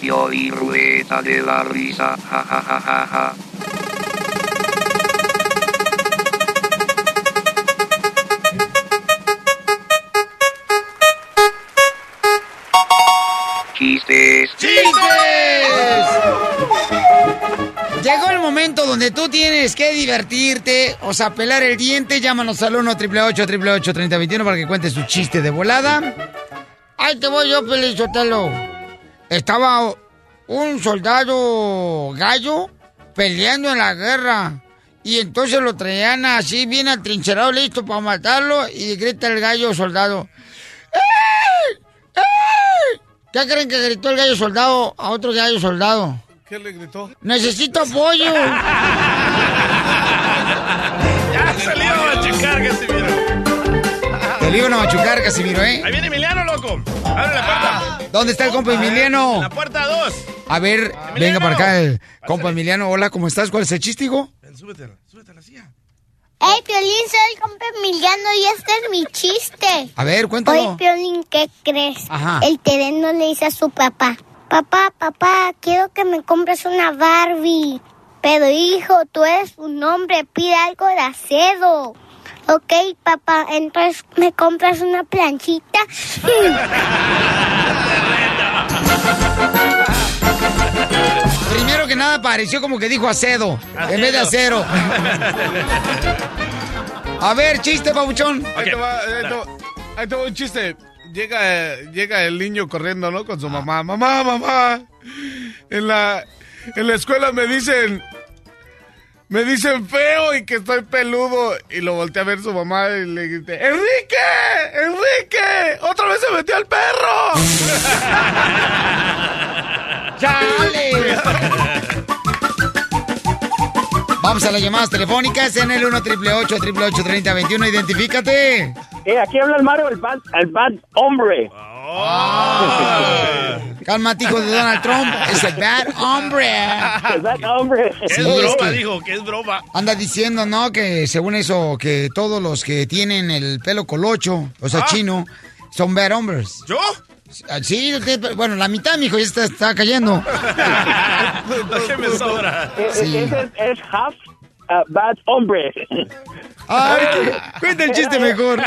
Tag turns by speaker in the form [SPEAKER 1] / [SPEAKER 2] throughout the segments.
[SPEAKER 1] La y rueda de la risa, ja ja ja ja ja. Chistes.
[SPEAKER 2] Llegó el momento donde tú tienes que divertirte, o sea, pelar el diente. Llámanos al 1 888 3021 para que cuentes tu chiste de volada. Ahí te voy yo, Pelizotelo. Estaba un soldado gallo peleando en la guerra. Y entonces lo traían así, bien atrincherado, listo para matarlo. Y grita el gallo soldado. ¡Ey! ¡Ey! ¿Qué creen que gritó el gallo soldado a otro gallo soldado?
[SPEAKER 3] ¿Qué le gritó?
[SPEAKER 2] Necesito apoyo.
[SPEAKER 3] Ya se le iba a machucar, Casimiro.
[SPEAKER 2] Te le iban a machucar, Casimiro, ¿eh?
[SPEAKER 3] Ahí viene Emiliano, loco. Abre la puerta.
[SPEAKER 2] ¿Dónde está el compa Emiliano?
[SPEAKER 3] En la puerta 2.
[SPEAKER 2] A ver, venga para acá el compa Emiliano. Hola, ¿cómo estás? ¿Cuál es el chistigo?
[SPEAKER 3] Ven, súbete, súbete a la silla.
[SPEAKER 4] Hey, Piolín, soy compa Emiliano y este es mi chiste.
[SPEAKER 2] A ver, cuéntalo.
[SPEAKER 4] Oye, Piolín, ¿qué crees?
[SPEAKER 2] Ajá.
[SPEAKER 4] El terreno le dice a su papá, papá, papá, quiero que me compres una Barbie. Pero hijo, tú eres un hombre, pide algo de acero. Ok, papá, entonces me compras una planchita.
[SPEAKER 2] Primero que nada pareció como que dijo acedo, en vez de acero. A ver, chiste, pabuchón.
[SPEAKER 3] Ahí te va, ahí te va- ahí te va un chiste. Llega, llega el niño corriendo, ¿no? Con su mamá. Mamá, mamá. En la, en la escuela me dicen... Me dicen feo y que estoy peludo. Y lo volteé a ver su mamá y le grité, ¡Enrique! ¡Enrique! ¡Otra vez se metió al perro!
[SPEAKER 2] ¡Chale! Vamos a las llamadas telefónicas en el 1 888 3021 Identifícate.
[SPEAKER 5] Eh, aquí habla el Mario, el bad, el bad hombre.
[SPEAKER 2] Cálmate, hijo de Donald Trump. Es el bad hombre.
[SPEAKER 5] Bad hombre.
[SPEAKER 3] Es
[SPEAKER 2] Sí,
[SPEAKER 3] broma,
[SPEAKER 2] es que-
[SPEAKER 3] dijo, que es broma.
[SPEAKER 2] Anda diciendo, ¿no? Que según eso, que todos los que tienen el pelo colocho, o sea,
[SPEAKER 3] Ah.
[SPEAKER 2] chino, son bad hombres.
[SPEAKER 3] ¿Yo?
[SPEAKER 2] Ah, Sí, usted- bueno, la mitad, mijo, ya está, está cayendo.
[SPEAKER 3] Que me sobra.
[SPEAKER 2] Sí.
[SPEAKER 5] Ese es, es half uh, bad hombre.
[SPEAKER 2] Ay, cuenta el chiste mejor.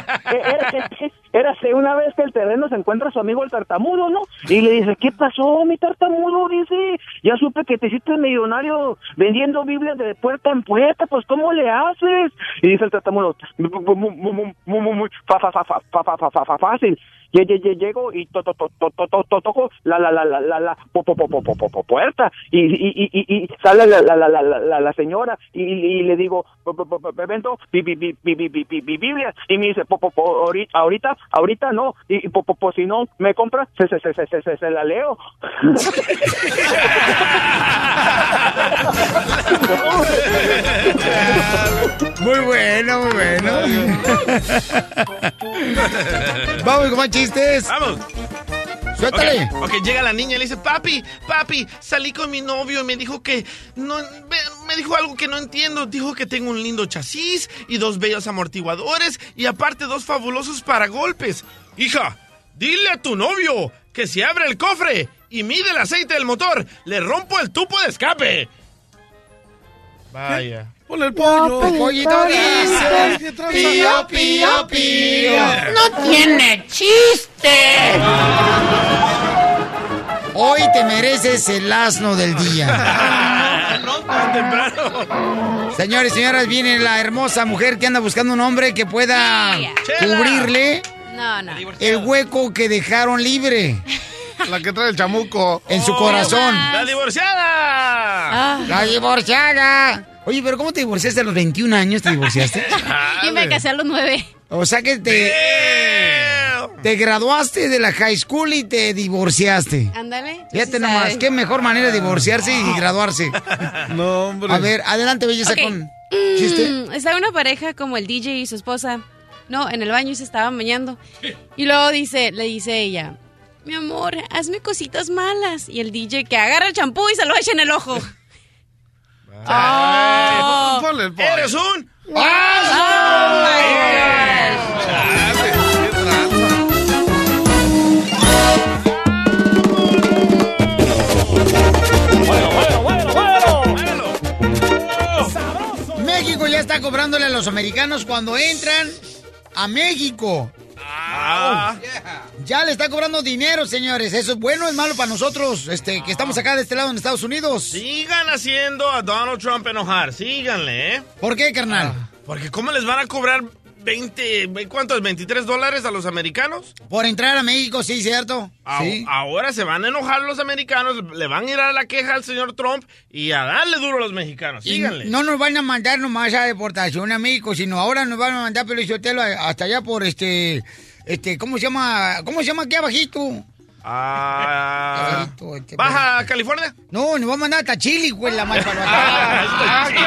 [SPEAKER 5] Érase una vez que el terreno se encuentra su amigo el tartamudo, ¿no? Y le dice, ¿qué pasó, mi tartamudo? Dice, ya supe que te hiciste millonario vendiendo Biblias de puerta en puerta, pues ¿cómo le haces? Y dice el tartamudo, muy fácil. Llego y toco la la la la la puerta y sale la señora y le digo, vendo Biblia y me dice, ahorita, ahorita no, y si no me compra, se la leo.
[SPEAKER 2] Muy bueno, muy bueno. Vamos, chistes.
[SPEAKER 3] Vamos.
[SPEAKER 2] Suéltale.
[SPEAKER 3] Ok, ok, llega la niña y le dice, papi, papi, salí con mi novio y me dijo que no, me- me dijo algo que no entiendo. Dijo que tengo un lindo chasis y dos bellos amortiguadores y aparte dos fabulosos paragolpes. Hija, dile a tu novio que si abre el cofre y mide el aceite del motor, le rompo el tubo de escape. Vaya. Ponle el pollo.
[SPEAKER 2] El pollito dice, pío, pío, pío. No tiene chiste. Hoy te mereces el asno del día.
[SPEAKER 6] No tan temprano.
[SPEAKER 2] Señores y señoras, viene la hermosa mujer que anda buscando un hombre que pueda cubrirle
[SPEAKER 7] No, no.
[SPEAKER 2] el hueco que dejaron libre
[SPEAKER 3] La que trae el chamuco.
[SPEAKER 2] en su corazón.
[SPEAKER 6] ¡La divorciada!
[SPEAKER 2] La divorciada. Oye, pero ¿cómo te divorciaste a los 21 años? ¿Te divorciaste?
[SPEAKER 7] Y me casé a los nueve.
[SPEAKER 2] O sea que te, te graduaste de la high school y te divorciaste.
[SPEAKER 7] Ándale.
[SPEAKER 2] Fíjate
[SPEAKER 7] Sí
[SPEAKER 2] nomás,
[SPEAKER 7] sabe.
[SPEAKER 2] qué mejor manera de divorciarse y graduarse.
[SPEAKER 3] No, hombre.
[SPEAKER 2] A ver, adelante, belleza,
[SPEAKER 7] Ok.
[SPEAKER 2] con chiste.
[SPEAKER 7] Mm, estaba una pareja como el DJ y su esposa. No, en el baño y se estaban bañando. Y luego dice, le dice ella, mi amor, hazme cositas malas. Y el DJ que agarra el champú y se lo echa en el ojo.
[SPEAKER 3] Ay,
[SPEAKER 7] Oh.
[SPEAKER 3] ponle el pollo.
[SPEAKER 6] ¡Eres un!
[SPEAKER 7] Oh
[SPEAKER 3] tranza.
[SPEAKER 2] México ya está cobrándole a los americanos cuando entran a México.
[SPEAKER 6] Ah,
[SPEAKER 2] Ya le está cobrando dinero, señores. ¿Eso es bueno o es malo para nosotros, este, que estamos acá de este lado en Estados Unidos?
[SPEAKER 6] sigan haciendo a Donald Trump enojar. Síganle, ¿eh?
[SPEAKER 2] ¿Por qué, carnal?
[SPEAKER 6] Porque ¿cómo les van a cobrar 20, ¿cuánto es? ¿23 dólares a los americanos?
[SPEAKER 2] Por entrar a México, sí, ¿cierto?
[SPEAKER 6] A-
[SPEAKER 2] Sí.
[SPEAKER 6] Ahora se van a enojar los americanos, le van a ir a la queja al señor Trump y a darle duro a los mexicanos.
[SPEAKER 2] Y
[SPEAKER 6] Síganle.
[SPEAKER 2] no nos van a mandar nomás a deportación a México, sino ahora nos van a mandar Pelizotelo hasta allá por este, este, ¿cómo se llama? ¿Cómo se llama aquí abajito?
[SPEAKER 6] Ah,
[SPEAKER 2] Abajito, este,
[SPEAKER 6] ¿Baja California?
[SPEAKER 2] No, nos va a mandar hasta Chile, güey, la mal
[SPEAKER 3] Ah, qué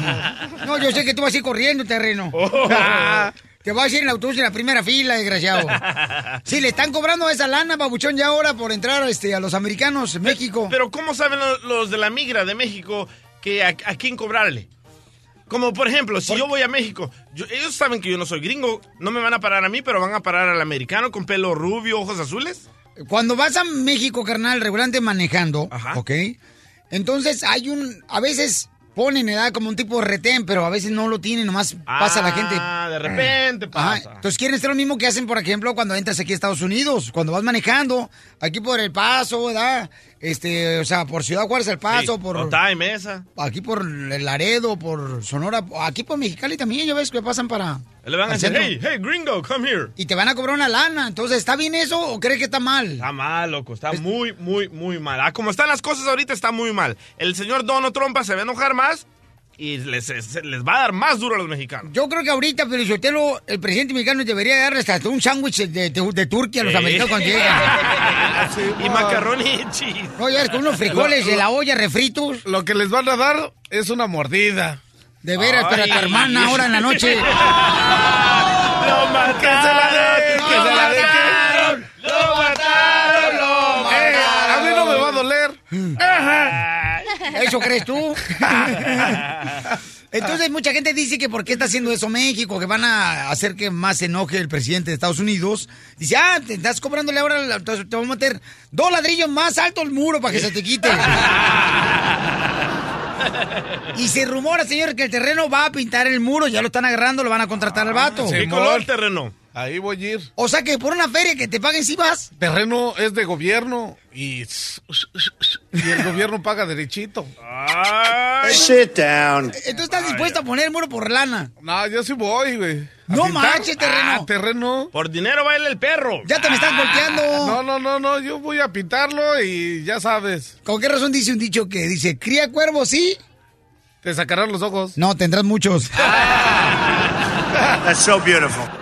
[SPEAKER 3] bajito.
[SPEAKER 2] No, yo sé que tú vas a ir corriendo, terreno. Te vas a ir en el autobús en la primera fila, desgraciado. Sí, le están cobrando esa lana, babuchón, ya ahora por entrar este, a los americanos en México.
[SPEAKER 6] Pero ¿cómo saben los, los de la migra de México que a, a quién cobrarle? Como por ejemplo, si yo voy a México, yo- ellos saben que yo no soy gringo, no me van a parar a mí, pero van a parar al americano con pelo rubio, ojos azules.
[SPEAKER 2] Cuando vas a México, carnal, regularmente manejando, ¿ok? Entonces hay un, a veces ponen edad como un tipo de retén, pero a veces no lo tienen, nomás pasa la gente.
[SPEAKER 6] Ah, de repente
[SPEAKER 2] Ajá,
[SPEAKER 6] pasa.
[SPEAKER 2] Entonces quieren hacer lo mismo que hacen, por ejemplo, cuando entras aquí a Estados Unidos, cuando vas manejando, aquí por El Paso, ¿verdad? Este, o sea, por Ciudad Juárez El Paso,
[SPEAKER 6] Sí,
[SPEAKER 2] por...
[SPEAKER 6] Otay, Mesa.
[SPEAKER 2] Aquí por Laredo, por Sonora, aquí por Mexicali también, ya ves que pasan para...
[SPEAKER 6] Le van a decir, hey, hey, gringo, come here.
[SPEAKER 2] Y te van a cobrar una lana, entonces, ¿está bien eso o crees que está mal?
[SPEAKER 6] Está mal, loco, está muy, muy, muy mal. Ah, como están las cosas ahorita, está muy mal. El señor Donald Trump se va a enojar más y les, les va a dar más duro a los mexicanos.
[SPEAKER 2] Yo creo que ahorita, Pelizotelo, el presidente mexicano debería darles hasta un sándwich de, de- de Turquía a los
[SPEAKER 6] Sí.
[SPEAKER 2] americanos cuando llegan.
[SPEAKER 6] y macarrón y cheese.
[SPEAKER 2] No, ya ves, con unos frijoles de la olla refritos.
[SPEAKER 3] Lo que les van a dar es una mordida.
[SPEAKER 2] De veras, pero a tu hermana ahora en la noche.
[SPEAKER 6] ¡Lo mataron!
[SPEAKER 3] ¡Que se la den! ¡Que se la den!
[SPEAKER 6] mataron! ¡Lo mataron! ¡Lo
[SPEAKER 3] Eh, a mí no me va a doler.
[SPEAKER 2] ¿Eso crees tú? Entonces mucha gente dice que por qué está haciendo eso México, que van a hacer que más se enoje el presidente de Estados Unidos. Dice, ah, te estás cobrándole ahora, te voy a meter dos ladrillos más alto el muro para que se te quite. y se rumora, señor, que el terreno va a pintar el muro, ya lo están agarrando, lo van a contratar al vato.
[SPEAKER 6] ¿Qué color terreno?
[SPEAKER 3] Ahí voy a ir.
[SPEAKER 2] O sea que por una feria que te paguen si vas.
[SPEAKER 3] Terreno es de gobierno y, y el gobierno paga derechito.
[SPEAKER 2] Sit down. Entonces estás dispuesto a poner el muro por lana.
[SPEAKER 3] No, yo sí voy, güey. ¿A
[SPEAKER 2] No manches, terreno.
[SPEAKER 3] Ah, terreno.
[SPEAKER 6] Por dinero baila el perro.
[SPEAKER 2] Ya te me estás golpeando.
[SPEAKER 3] No, no, no, no. Yo voy a pintarlo y ya sabes.
[SPEAKER 2] ¿Con qué razón dice un dicho que dice, cría cuervos, sí?
[SPEAKER 3] Te sacarán los ojos.
[SPEAKER 2] No, tendrás muchos.
[SPEAKER 8] That's so beautiful.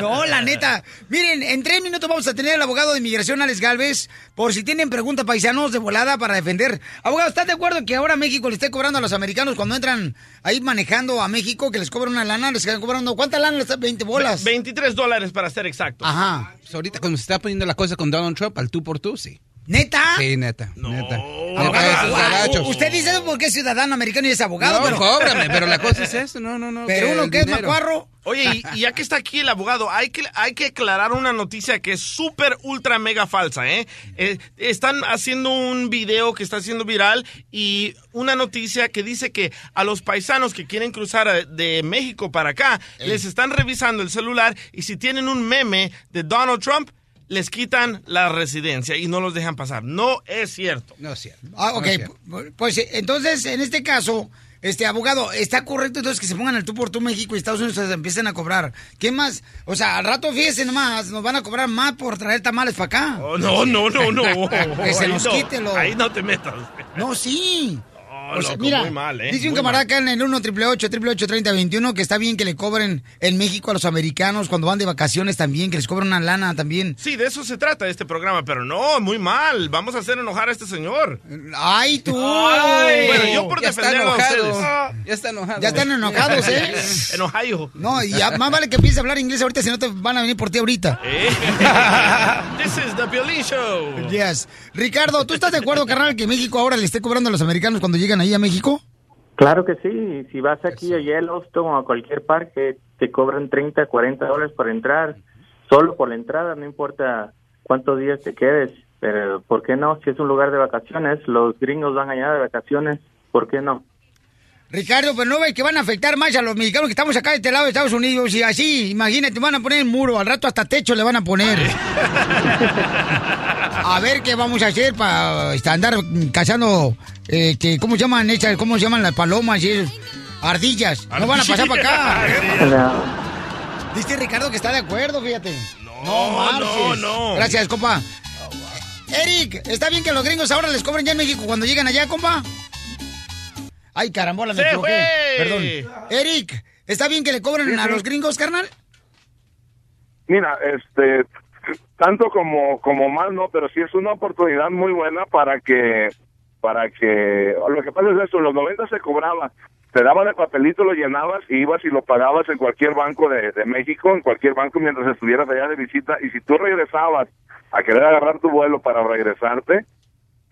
[SPEAKER 2] No, la neta. Miren, en tres minutos vamos a tener al abogado de inmigración, Alex Galvez, por si tienen preguntas paisanos de volada para defender. Abogado, ¿estás de acuerdo que ahora México le esté cobrando a los americanos cuando entran ahí manejando a México, que les cobran una lana, les están cobrando, ¿cuánta lana les están? 20 bolas.
[SPEAKER 6] 23 dólares para ser exacto.
[SPEAKER 2] Ajá.
[SPEAKER 9] Pues ahorita cuando se está poniendo la cosa con Donald Trump, al tú por tú, sí.
[SPEAKER 2] ¿Neta?
[SPEAKER 9] Sí, neta. Neta.
[SPEAKER 2] Abogado,
[SPEAKER 9] Neta,
[SPEAKER 2] usted dice eso porque es ciudadano americano y es abogado,
[SPEAKER 9] No,
[SPEAKER 2] pero...
[SPEAKER 9] cóbrame, pero la cosa es esto, no, no, no.
[SPEAKER 2] Pero
[SPEAKER 9] que
[SPEAKER 2] uno que es
[SPEAKER 9] dinero.
[SPEAKER 2] macuarro.
[SPEAKER 6] Oye, y, y ya que está aquí el abogado, hay que, hay que aclarar una noticia que es súper, ultra, mega falsa, ¿eh? Eh, Están haciendo un video que está siendo viral y una noticia que dice que a los paisanos que quieren cruzar de México para acá, les están revisando el celular y si tienen un meme de Donald Trump, les quitan la residencia y no los dejan pasar. No es cierto.
[SPEAKER 9] No es cierto.
[SPEAKER 2] Ah, ok. pu- Pues entonces, en este caso, este abogado, ¿está correcto entonces que se pongan el tú por tú México y Estados Unidos se empiecen a cobrar? ¿Qué más? O sea, al rato, fíjese nomás, nos van a cobrar más por traer tamales para acá.
[SPEAKER 6] Oh, no, no, no, no.
[SPEAKER 2] que se nos
[SPEAKER 6] no.
[SPEAKER 2] quite lo...
[SPEAKER 6] Ahí no te metas.
[SPEAKER 2] No, sí.
[SPEAKER 6] Oh,
[SPEAKER 2] O sea,
[SPEAKER 6] loco,
[SPEAKER 2] mira,
[SPEAKER 6] muy mal, ¿eh?
[SPEAKER 2] dice un
[SPEAKER 6] Muy
[SPEAKER 2] camarada acá en el 1 888 3021 que está bien que le cobren en México a los americanos cuando van de vacaciones también, que les cobren una lana también.
[SPEAKER 6] Sí, de eso se trata este programa, pero no, muy mal. Vamos a hacer enojar a este señor.
[SPEAKER 2] ¡Ay, tú!
[SPEAKER 6] Ay, bueno, yo por
[SPEAKER 9] Ya
[SPEAKER 6] defenderlo a ustedes.
[SPEAKER 9] Ya está enojado.
[SPEAKER 2] Ya están enojados, ¿eh?
[SPEAKER 6] En Ohio.
[SPEAKER 2] No, y más vale que empieces a hablar inglés ahorita, si no te van a venir por ti ahorita.
[SPEAKER 6] Eh. This is the Piolín Show.
[SPEAKER 2] Yes. Ricardo, ¿tú estás de acuerdo, carnal, que México ahora le esté cobrando a los americanos cuando llegan ahí a México?
[SPEAKER 8] Claro que sí, si vas aquí a Yellowstone o a cualquier parque, te cobran 30, 40 dólares por entrar, solo por la entrada, no importa cuántos días te quedes, pero ¿por qué no? Si es un lugar de vacaciones, los gringos van allá de vacaciones, ¿por qué no?
[SPEAKER 2] Ricardo, pero no ves que van a afectar más a los mexicanos que estamos acá de este lado de Estados Unidos y así, imagínate, van a poner el muro, al rato hasta techo le van a poner. A ver qué vamos a hacer para andar cazando, eh, que, ¿cómo se llaman esas? ¿Cómo se llaman las palomas y? Ardillas. No van a pasar para acá. Dice Ricardo que está de acuerdo, fíjate. No,
[SPEAKER 6] no, no.
[SPEAKER 2] Gracias, compa. Eric, ¿está bien que los gringos ahora les cobren ya en México cuando llegan allá, compa? Ay, carambola, me
[SPEAKER 6] ¡Se
[SPEAKER 2] equivoqué. Perdón. Eric, ¿está bien que le cobren
[SPEAKER 10] Sí,
[SPEAKER 2] a
[SPEAKER 10] sí.
[SPEAKER 2] los gringos, carnal?
[SPEAKER 10] Mira, este, tanto como como más no, pero sí es una oportunidad muy buena para que para que lo que pasa es esto, en los 90 se cobraba, te daban el papelito, lo llenabas y ibas y lo pagabas en cualquier banco de, de México, en cualquier banco mientras estuvieras allá de visita y si tú regresabas a querer agarrar tu vuelo para regresarte,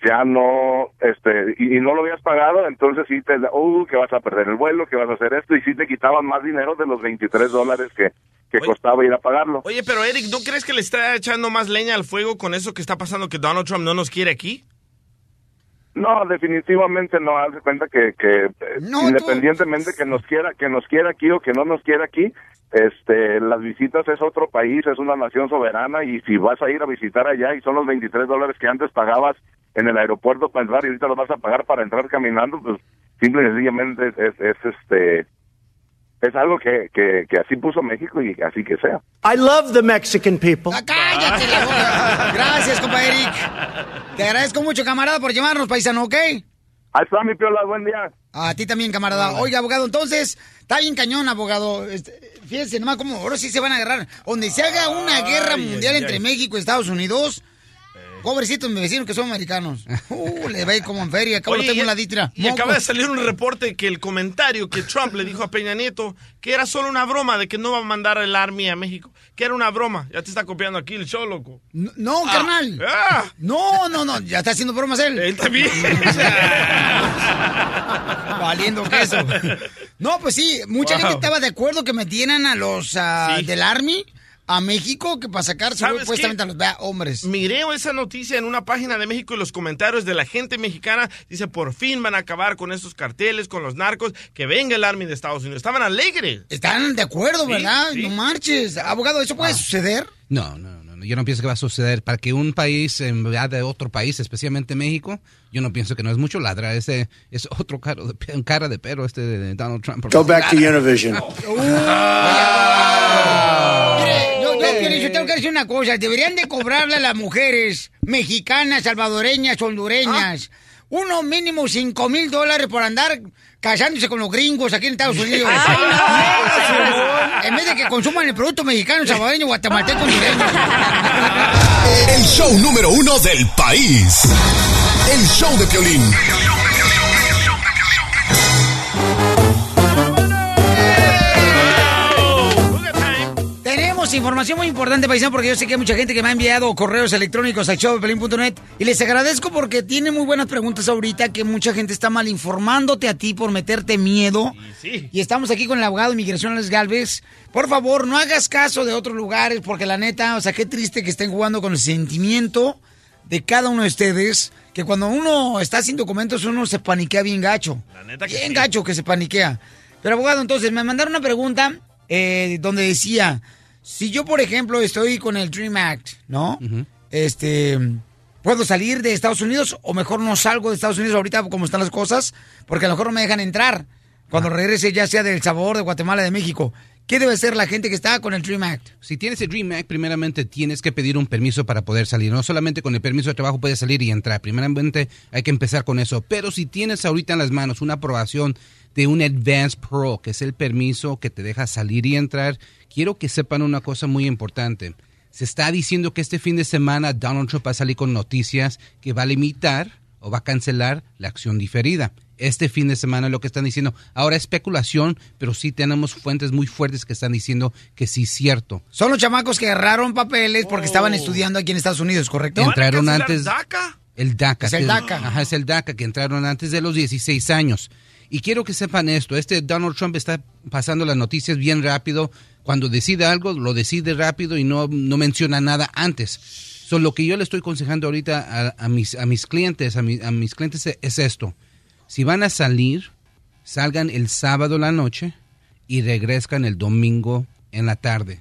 [SPEAKER 10] ya no, este, y, y no lo habías pagado, entonces sí te, uh, que vas a perder el vuelo, que vas a hacer esto, y sí te quitaban más dinero de los 23 dólares que, que costaba ir a pagarlo.
[SPEAKER 6] Oye, pero Eric, ¿no crees que le está echando más leña al fuego con eso que está pasando que Donald Trump no nos quiere aquí?
[SPEAKER 10] No, definitivamente no. Haz de cuenta que, que eh, independientemente que nos quiera, que nos quiera aquí o que no nos quiera aquí, este, las visitas es otro país, es una nación soberana y si vas a ir a visitar allá y son los 23 dólares que antes pagabas en el aeropuerto para entrar y ahorita los vas a pagar para entrar caminando, pues simple y sencillamente es, es, es, este, es algo que, que, que así puso México y así que sea.
[SPEAKER 11] I love the Mexican people.
[SPEAKER 2] ¡Cállate la boca! Gracias, compa Eric. Te agradezco mucho, camarada, por llamarnos, paisano, ¿ok?
[SPEAKER 10] Ahí está mi piola, buen día.
[SPEAKER 2] A ti también, camarada. Oiga, abogado, entonces, está bien cañón, abogado. Este, fíjense nomás cómo ahora sí se van a agarrar. Donde se haga una guerra mundial
[SPEAKER 6] ay,
[SPEAKER 2] entre
[SPEAKER 6] ay.
[SPEAKER 2] México y Estados Unidos, pobrecitos mis vecinos que son americanos. Uh, le ir como en feria. Acabo de
[SPEAKER 6] Oye,
[SPEAKER 2] tener
[SPEAKER 6] y-
[SPEAKER 2] la ditra.
[SPEAKER 6] Y acaba de salir un reporte que el comentario que Trump le dijo a Peña Nieto que era solo una broma de que no va a mandar el Army a México. Que era una broma. Ya te está copiando aquí el show, loco.
[SPEAKER 2] No,
[SPEAKER 6] Ah.
[SPEAKER 2] carnal.
[SPEAKER 6] Ah.
[SPEAKER 2] No, no, no. Ya está haciendo bromas él.
[SPEAKER 6] Él también.
[SPEAKER 2] Valiendo queso. No, pues sí, mucha
[SPEAKER 6] Wow.
[SPEAKER 2] gente estaba de acuerdo que metieran a los
[SPEAKER 6] Sí.
[SPEAKER 2] del Army a México que para sacar
[SPEAKER 6] ¿Sabes
[SPEAKER 2] supuestamente a los hombres.
[SPEAKER 6] Miré esa noticia en una página de México y los comentarios de la gente mexicana dice por fin van a acabar con estos carteles, con los narcos, que venga el Army de Estados Unidos. Estaban alegres.
[SPEAKER 2] Están de acuerdo,
[SPEAKER 6] Sí,
[SPEAKER 2] ¿verdad?
[SPEAKER 6] sí.
[SPEAKER 2] No marches. Abogado, ¿eso
[SPEAKER 6] Ah.
[SPEAKER 2] puede suceder?
[SPEAKER 9] No, no, no, no, yo no pienso que va a suceder. Para que un país en verdad de otro país, especialmente México, yo no pienso que no es mucho ladra. Ese es otro caro de, cara de perro este de Donald Trump.
[SPEAKER 11] Go back to Univision.
[SPEAKER 2] Piolín, yo tengo que decir una cosa. Deberían de cobrarle a las mujeres mexicanas, salvadoreñas, hondureñas, uno mínimo cinco mil dólares por andar casándose con los gringos aquí en Estados Unidos. en vez de que consuman el producto mexicano, salvadoreño, guatemalteco, hondureño.
[SPEAKER 12] El show número uno del país. El show de Piolín.
[SPEAKER 2] Tenemos información muy importante, paisano, porque yo sé que hay mucha gente que me ha enviado correos electrónicos a showdepelín.net y les agradezco porque tiene muy buenas preguntas ahorita que mucha gente está mal informándote a ti por meterte miedo. Y estamos aquí con el abogado de inmigración, Alex Galvez. Por favor, no hagas caso de otros lugares porque la neta, o sea, qué triste que estén jugando con el sentimiento de cada uno de ustedes, que cuando uno está sin documentos uno se paniquea bien gacho. bien gacho que se paniquea. Pero abogado, entonces me mandaron una pregunta eh, donde decía, si yo por ejemplo estoy con el Dream Act, ¿no? Este, ¿puedo salir de Estados Unidos o mejor no salgo de Estados Unidos ahorita como están las cosas? Porque a lo mejor no me dejan entrar cuando regrese ya sea del Sabor, de Guatemala, de México. ¿Qué debe ser la gente que está con el Dream Act?
[SPEAKER 9] Si tienes el Dream Act, primeramente tienes que pedir un permiso para poder salir. No solamente con el permiso de trabajo puedes salir y entrar. Primeramente hay que empezar con eso. Pero si tienes ahorita en las manos una aprobación de un Advance Pro, que es el permiso que te deja salir y entrar, quiero que sepan una cosa muy importante. Se está diciendo que este fin de semana Donald Trump va a salir con noticias que va a limitar o va a cancelar la acción diferida. Este fin de semana lo que están diciendo. Ahora es especulación, pero sí tenemos fuentes muy fuertes que están diciendo que sí es cierto.
[SPEAKER 2] Son los chamacos que agarraron papeles porque estaban estudiando aquí en Estados Unidos, ¿correcto?
[SPEAKER 9] Entraron antes. El DACA.
[SPEAKER 2] Es el DACA.
[SPEAKER 9] Ajá, es el DACA, que entraron antes de los 16 años. Y quiero que sepan esto, este Donald Trump está pasando las noticias bien rápido. Cuando decide algo, lo decide rápido y no, no menciona nada antes. So, lo que yo le estoy aconsejando ahorita a, mis, a mis clientes, a, a mis clientes es, es esto. Si van a salir, salgan el sábado la noche y regresan el domingo en la tarde.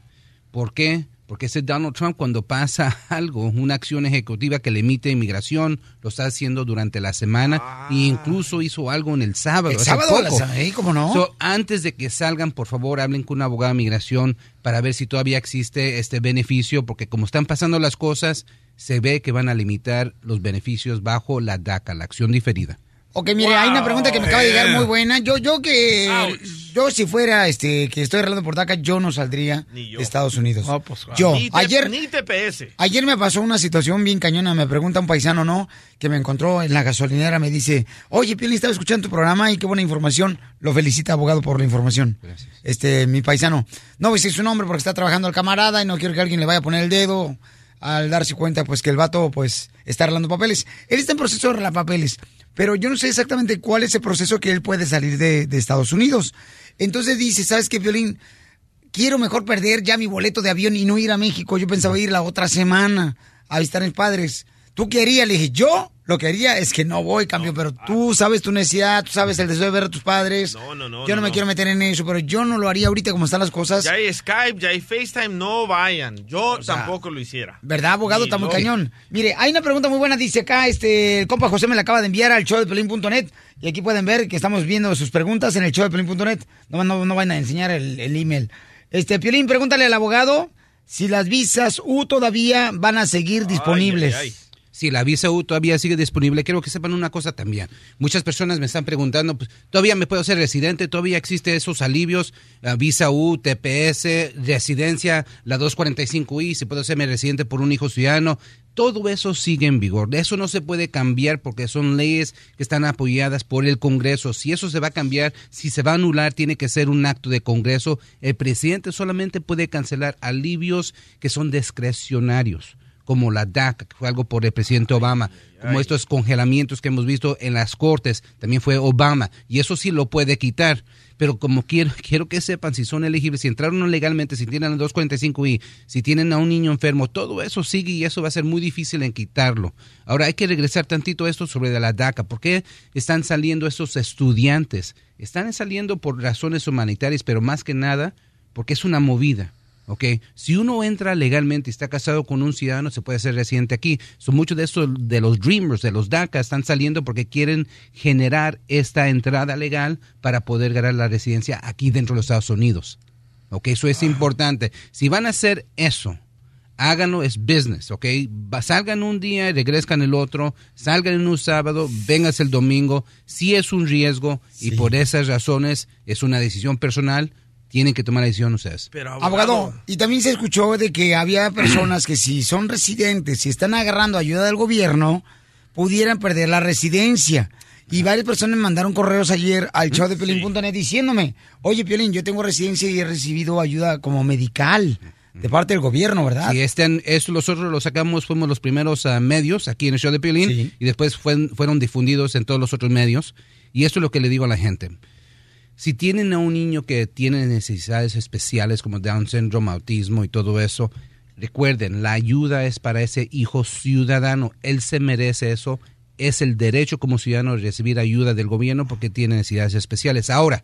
[SPEAKER 9] ¿Por qué? Porque ese Donald Trump cuando pasa algo, una acción ejecutiva que le emite inmigración, lo está haciendo durante la semana e incluso hizo algo en el sábado.
[SPEAKER 2] El
[SPEAKER 9] hace
[SPEAKER 2] sábado la ¿eh? ¿Cómo no?
[SPEAKER 9] So, antes de que salgan, por favor, hablen con un abogado de migración para ver si todavía existe este beneficio, porque como están pasando las cosas, se ve que van a limitar los beneficios bajo la DACA, la acción diferida.
[SPEAKER 2] Ok, mire, hay una pregunta que me acaba de llegar muy buena. Yo, yo que, yo si fuera, este, que estoy arreglando por DACA, yo no saldría de Estados Unidos. yo,
[SPEAKER 6] Ni,
[SPEAKER 2] ayer,
[SPEAKER 6] ni TPS.
[SPEAKER 2] ayer me pasó una situación bien cañona. Me pregunta un paisano, ¿no? Que me encontró en la gasolinera. Me dice, oye, Piolín, estaba escuchando tu programa y qué buena información. Lo felicita, abogado, por la información. Este, mi paisano. No voy a decir su nombre porque está trabajando el camarada y no quiero que alguien le vaya a poner el dedo al darse cuenta, pues, que el vato, pues, está arreglando papeles. Él está en proceso de arreglar papeles. Pero yo no sé exactamente cuál es el proceso que él puede salir de, de Estados Unidos. Entonces dice, ¿sabes qué, Violín? quiero mejor perder ya mi boleto de avión y no ir a México. Yo pensaba ir la otra semana a visitar a mis padres. ¿Tú querías? Le dije, yo lo que haría es que no voy, cambio, pero tú sabes tu necesidad, tú sabes el deseo de ver a tus padres.
[SPEAKER 6] No, no, no.
[SPEAKER 2] yo no, me
[SPEAKER 6] no.
[SPEAKER 2] quiero meter en eso, pero yo no lo haría ahorita como están las cosas.
[SPEAKER 6] Ya hay Skype, ya hay FaceTime, no vayan. Yo
[SPEAKER 2] sea,
[SPEAKER 6] tampoco lo hiciera.
[SPEAKER 2] ¿Verdad, abogado?
[SPEAKER 6] Ni
[SPEAKER 2] Está muy cañón. Mire, hay una pregunta muy buena, dice acá, este, el compa José me la acaba de enviar al show de Pelín.net y aquí pueden ver que estamos viendo sus preguntas en el show de Pelín.net. No, no, no van a enseñar el, el email. Este, Piolín, pregúntale al abogado si las visas U todavía van a seguir disponibles.
[SPEAKER 9] Si la visa U todavía sigue disponible, quiero que sepan una cosa también. Muchas personas me están preguntando, pues, ¿todavía me puedo ser residente? ¿Todavía existe esos alivios? Ah, visa U, TPS, residencia, la 245I, si puedo serme residente por un hijo ciudadano. Todo eso sigue en vigor. Eso no se puede cambiar porque son leyes que están apoyadas por el Congreso. Si eso se va a cambiar, si se va a anular, tiene que ser un acto de Congreso. El presidente solamente puede cancelar alivios que son discrecionarios como la DACA, que fue algo por el presidente Obama, como estos congelamientos que hemos visto en las cortes, también fue Obama, y eso sí lo puede quitar. Pero como quiero, quiero que sepan si son elegibles, si entraron legalmente, si tienen la 245i, si tienen a un niño enfermo, todo eso sigue y eso va a ser muy difícil en quitarlo. Ahora hay que regresar tantito a esto sobre la DACA. ¿Por qué están saliendo esos estudiantes? Están saliendo por razones humanitarias, pero más que nada porque es una movida. ¿Ok? Si uno entra legalmente y está casado con un ciudadano, se puede ser residente aquí. Son muchos de estos, de los Dreamers, de los DACA, están saliendo porque quieren generar esta entrada legal para poder ganar la residencia aquí dentro de los Estados Unidos. ¿Ok? Eso es importante. Si van a hacer eso, háganlo, es business, ¿ok? Salgan un día y regresan el otro, salgan en un sábado, vengas el domingo. Si es un riesgo y por esas razones es una decisión personal, tienen que tomar la decisión ustedes.
[SPEAKER 2] Abogado, y también se escuchó de que había personas que si son residentes, si están agarrando ayuda del gobierno, pudieran perder la residencia. Y varias personas me mandaron correos ayer al show de Piolín.net diciéndome, oye Piolín, yo tengo residencia y he recibido ayuda como medical. de parte del gobierno, ¿verdad?
[SPEAKER 9] Sí, este, esto nosotros lo sacamos, fuimos los primeros ah, medios aquí en el show de Piolín y después fue- fueron difundidos en todos los otros medios. Y esto es lo que le digo a la gente. Si tienen a un niño que tiene necesidades especiales como Down syndrome, autismo y todo eso, recuerden, la ayuda es para ese hijo ciudadano. Él se merece eso. Es el derecho como ciudadano de recibir ayuda del gobierno porque tiene necesidades especiales. Ahora,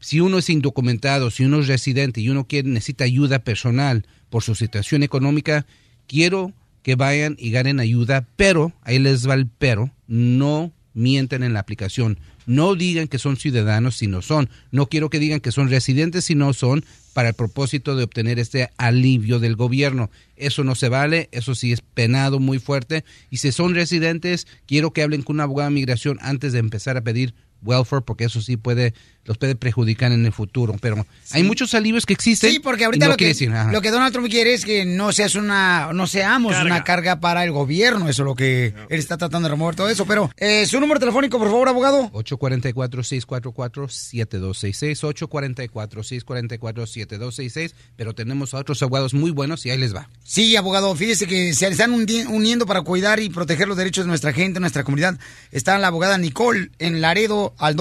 [SPEAKER 9] si uno es indocumentado, si uno es residente y uno quiere, necesita ayuda personal por su situación económica, quiero que vayan y ganen ayuda, pero, ahí les va el pero, no mienten en la aplicación. No digan que son ciudadanos si no son. No quiero que digan que son residentes si no son para el propósito de obtener este alivio del gobierno. Eso no se vale, eso sí es penado muy fuerte. Y si son residentes, quiero que hablen con un abogado de migración antes de empezar a pedir welfare, porque eso sí puede los puede perjudicar en el futuro. Pero hay muchos alivios que existen.
[SPEAKER 2] Sí, porque ahorita
[SPEAKER 9] no
[SPEAKER 2] lo, que,
[SPEAKER 9] quiere decir, ajá.
[SPEAKER 2] lo que Donald Trump quiere es que no seas una, no seamos una carga para el gobierno. Eso es lo que él está tratando de remover todo eso. Pero eh, su número telefónico, por favor, abogado.
[SPEAKER 9] 844-644-7266, 844-644-7266, pero tenemos a otros abogados muy buenos y ahí les va.
[SPEAKER 2] Sí, abogado, fíjese que se están uniendo para cuidar y proteger los derechos de nuestra gente, nuestra comunidad. Está la abogada Nicole en Laredo al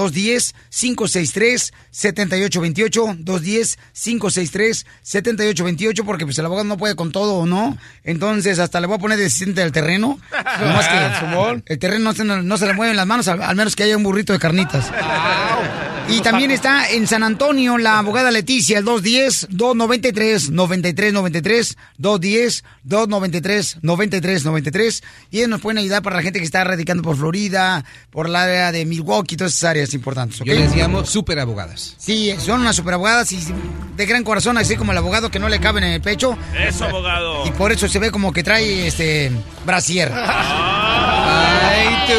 [SPEAKER 2] 210-563-7828, 210-563-7828, porque pues el abogado no puede con todo, ¿no? Entonces hasta le voy a poner de asistente del terreno. Nomás que el terreno no se, no se le mueven las manos, al, al menos que haya un burrito de carnitas. Y también está en San Antonio la abogada Leticia, el 210-293-9393, 210-293-9393. Y ellos nos pueden ayudar para la gente que está radicando por Florida, por la área de Milwaukee, todas esas áreas importantes. ¿ok?
[SPEAKER 9] Yo les llamo super abogadas.
[SPEAKER 2] Sí, son unas superabogadas y de gran corazón, así como el abogado que no le caben en el pecho.
[SPEAKER 6] Eso, abogado.
[SPEAKER 2] Y por eso se ve como que trae este brasier.
[SPEAKER 9] Ay, tú.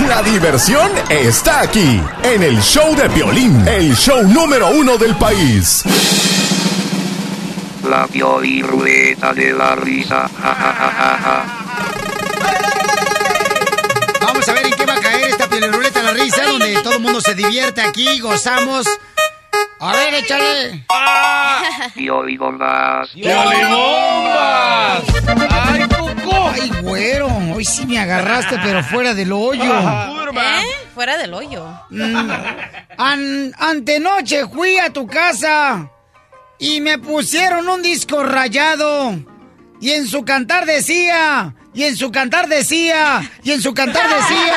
[SPEAKER 12] La diversión está aquí, en el show de violín, el show número uno del país.
[SPEAKER 1] La Pioli Rueda de la Risa. Ja, ja, ja, ja, ja.
[SPEAKER 2] Vamos a ver en qué va a caer esta pieliruleta de la risa, donde todo el mundo se divierte aquí, gozamos. A ver, échale.
[SPEAKER 1] Pioli Bombas.
[SPEAKER 2] ¡Ay, Coco! ¡Ay, güero! Hoy sí me agarraste, pero fuera del hoyo.
[SPEAKER 7] ¿Eh? Fuera del hoyo.
[SPEAKER 2] Mm, an- antenoche fui a tu casa y me pusieron un disco rayado. Y en su cantar decía, y en su cantar decía, y en su cantar decía.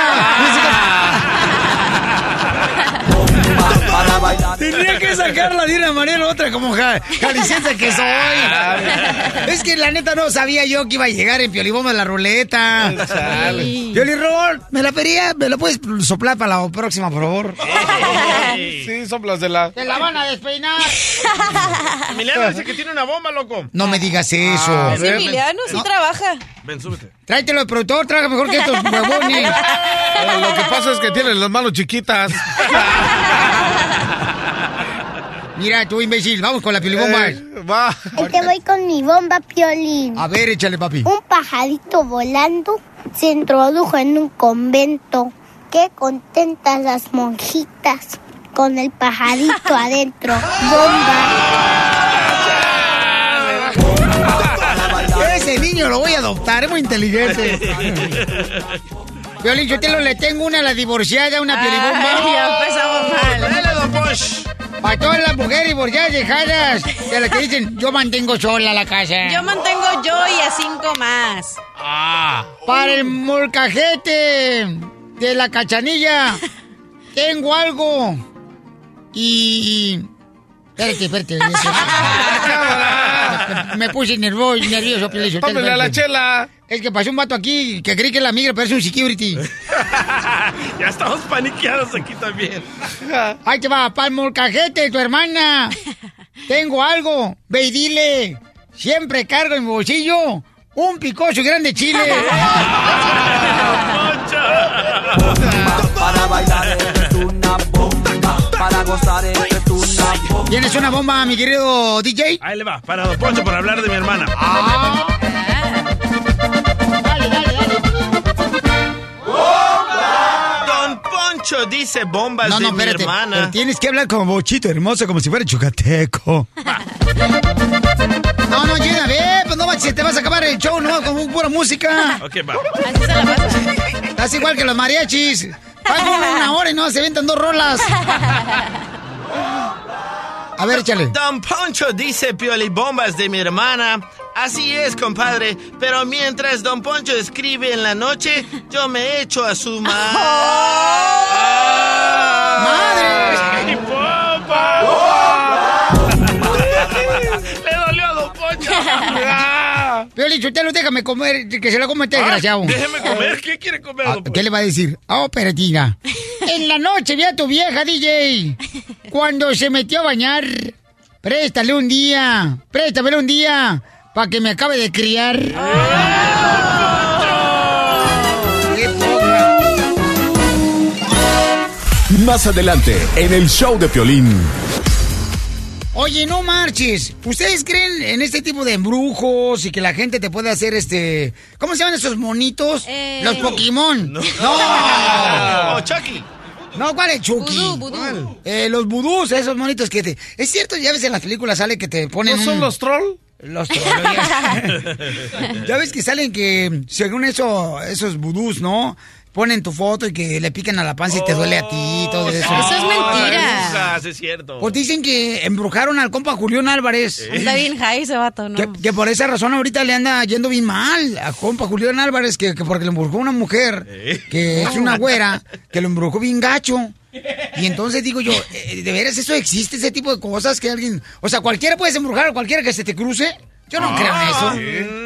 [SPEAKER 2] Tenía que sacarla de una manera u otra como ja- jalisciense que soy. Es que la neta no sabía yo que iba a llegar en Piolibomba la ruleta.
[SPEAKER 3] Chale.
[SPEAKER 2] Piolirrol, me la pedía, me la puedes soplar para la próxima, por favor.
[SPEAKER 3] Sí, soplas de la...
[SPEAKER 2] Te la van a despeinar.
[SPEAKER 6] Emiliano dice que tiene una bomba, loco.
[SPEAKER 2] No me digas eso.
[SPEAKER 6] Ah,
[SPEAKER 7] Es Emiliano, sí
[SPEAKER 2] No.
[SPEAKER 7] trabaja.
[SPEAKER 6] Ven, súbete.
[SPEAKER 2] Tráetelo el productor, trabaja mejor que estos huevones.
[SPEAKER 3] Lo que pasa es que tiene las manos chiquitas.
[SPEAKER 2] Mira, tú imbécil, vamos con la piolibomba.
[SPEAKER 3] Eh, va.
[SPEAKER 4] Ahí te voy con mi bomba piolín.
[SPEAKER 2] A ver, échale, papi.
[SPEAKER 4] Un pajarito volando se introdujo en un convento. Qué contentas las monjitas con el pajarito adentro. Bomba.
[SPEAKER 2] Ese niño lo voy a adoptar, es muy inteligente. Piolín, yo te lo le tengo una a la divorciada, una piolibomba.
[SPEAKER 7] Ay, ya empezamos mal.
[SPEAKER 6] Posh.
[SPEAKER 2] Para todas las mujeres divorciadas dejadas, de las que dicen, yo mantengo sola la casa.
[SPEAKER 7] Yo mantengo yo y a cinco más.
[SPEAKER 2] Para el molcajete de la cachanilla, tengo algo. Y. Espérate, espérate. Me, me puse nervioso, nervioso.
[SPEAKER 3] Tómele a la chela.
[SPEAKER 2] Es que pasó un vato aquí que creí que la migra, pero es un security.
[SPEAKER 6] Ya estamos paniqueados aquí también.
[SPEAKER 2] Ahí te va, para el molcajete, tu hermana. Tengo algo. Ve y dile. Siempre cargo en mi bolsillo un picoso grande chile.
[SPEAKER 13] Para bailar esto es una bomba. Para gozar esto es una.
[SPEAKER 2] ¿Tienes una bomba, mi querido DJ?
[SPEAKER 6] Ahí le va, para Don Poncho por hablar de mi hermana.
[SPEAKER 2] Ah. Dale, dale, dale.
[SPEAKER 6] Don Poncho dice bombas
[SPEAKER 2] No,
[SPEAKER 6] de
[SPEAKER 2] no,
[SPEAKER 6] mi
[SPEAKER 2] espérate.
[SPEAKER 6] hermana.
[SPEAKER 2] pero tienes que hablar como bochito hermoso, como si fuera chucateco. No, no, llega, ve, pues no manches, te vas a acabar el show, no, con pura música.
[SPEAKER 6] Ok, va.
[SPEAKER 2] Estás igual que los mariachis. Pagan una hora y no se ventan dos rolas. A ver, échale.
[SPEAKER 6] Don Poncho dice pioli bombas de mi hermana. Así es, compadre. Pero mientras Don Poncho escribe en la noche, yo me echo a su madre.
[SPEAKER 2] ¡Madre! Pioli, Chotelo, déjame comer, que se lo come este desgraciado.
[SPEAKER 6] Ah, Déjeme comer. ¿Qué quiere comer,
[SPEAKER 2] Ah? ¿Qué le va a decir? Oh, peratina. En la noche vi a tu vieja, DJ. Cuando se metió a bañar. Préstale un día. Préstamelo un día. Para que me acabe de criar. ¡Qué poca!
[SPEAKER 12] Más adelante, en el show de Piolín.
[SPEAKER 2] Oye, no marches. ¿Ustedes creen en este tipo de embrujos y que la gente te puede hacer este. ¿Cómo se llaman esos monitos? Los Pokémon. No.
[SPEAKER 6] Oh, Chucky.
[SPEAKER 2] No, ¿cuál es Chucky? ¿Cuál? Eh, los vudús, esos monitos que te... Es cierto, ya ves en las películas sale que te ponen
[SPEAKER 3] ¿No son
[SPEAKER 2] un-
[SPEAKER 3] los troll?
[SPEAKER 2] Los trolls. ya. ya ves que salen que, según eso, esos vudús, ¿no? Ponen tu foto y que le pican a la panza y te duele a ti y todo eso.
[SPEAKER 7] Eso es mentira.
[SPEAKER 6] Es cierto.
[SPEAKER 2] Pues dicen que embrujaron al compa Julián Álvarez.
[SPEAKER 7] Está bien high ese vato, ¿no?
[SPEAKER 2] Que, que por esa razón ahorita le anda yendo bien mal a compa Julián Álvarez, que, que porque le embrujó una mujer, que es una güera, que lo embrujó bien gacho. Y entonces digo yo, eh, ¿de veras eso existe, ese tipo de cosas que alguien... O sea, cualquiera puedes embrujar a cualquiera que se te cruce? Yo no creo en eso.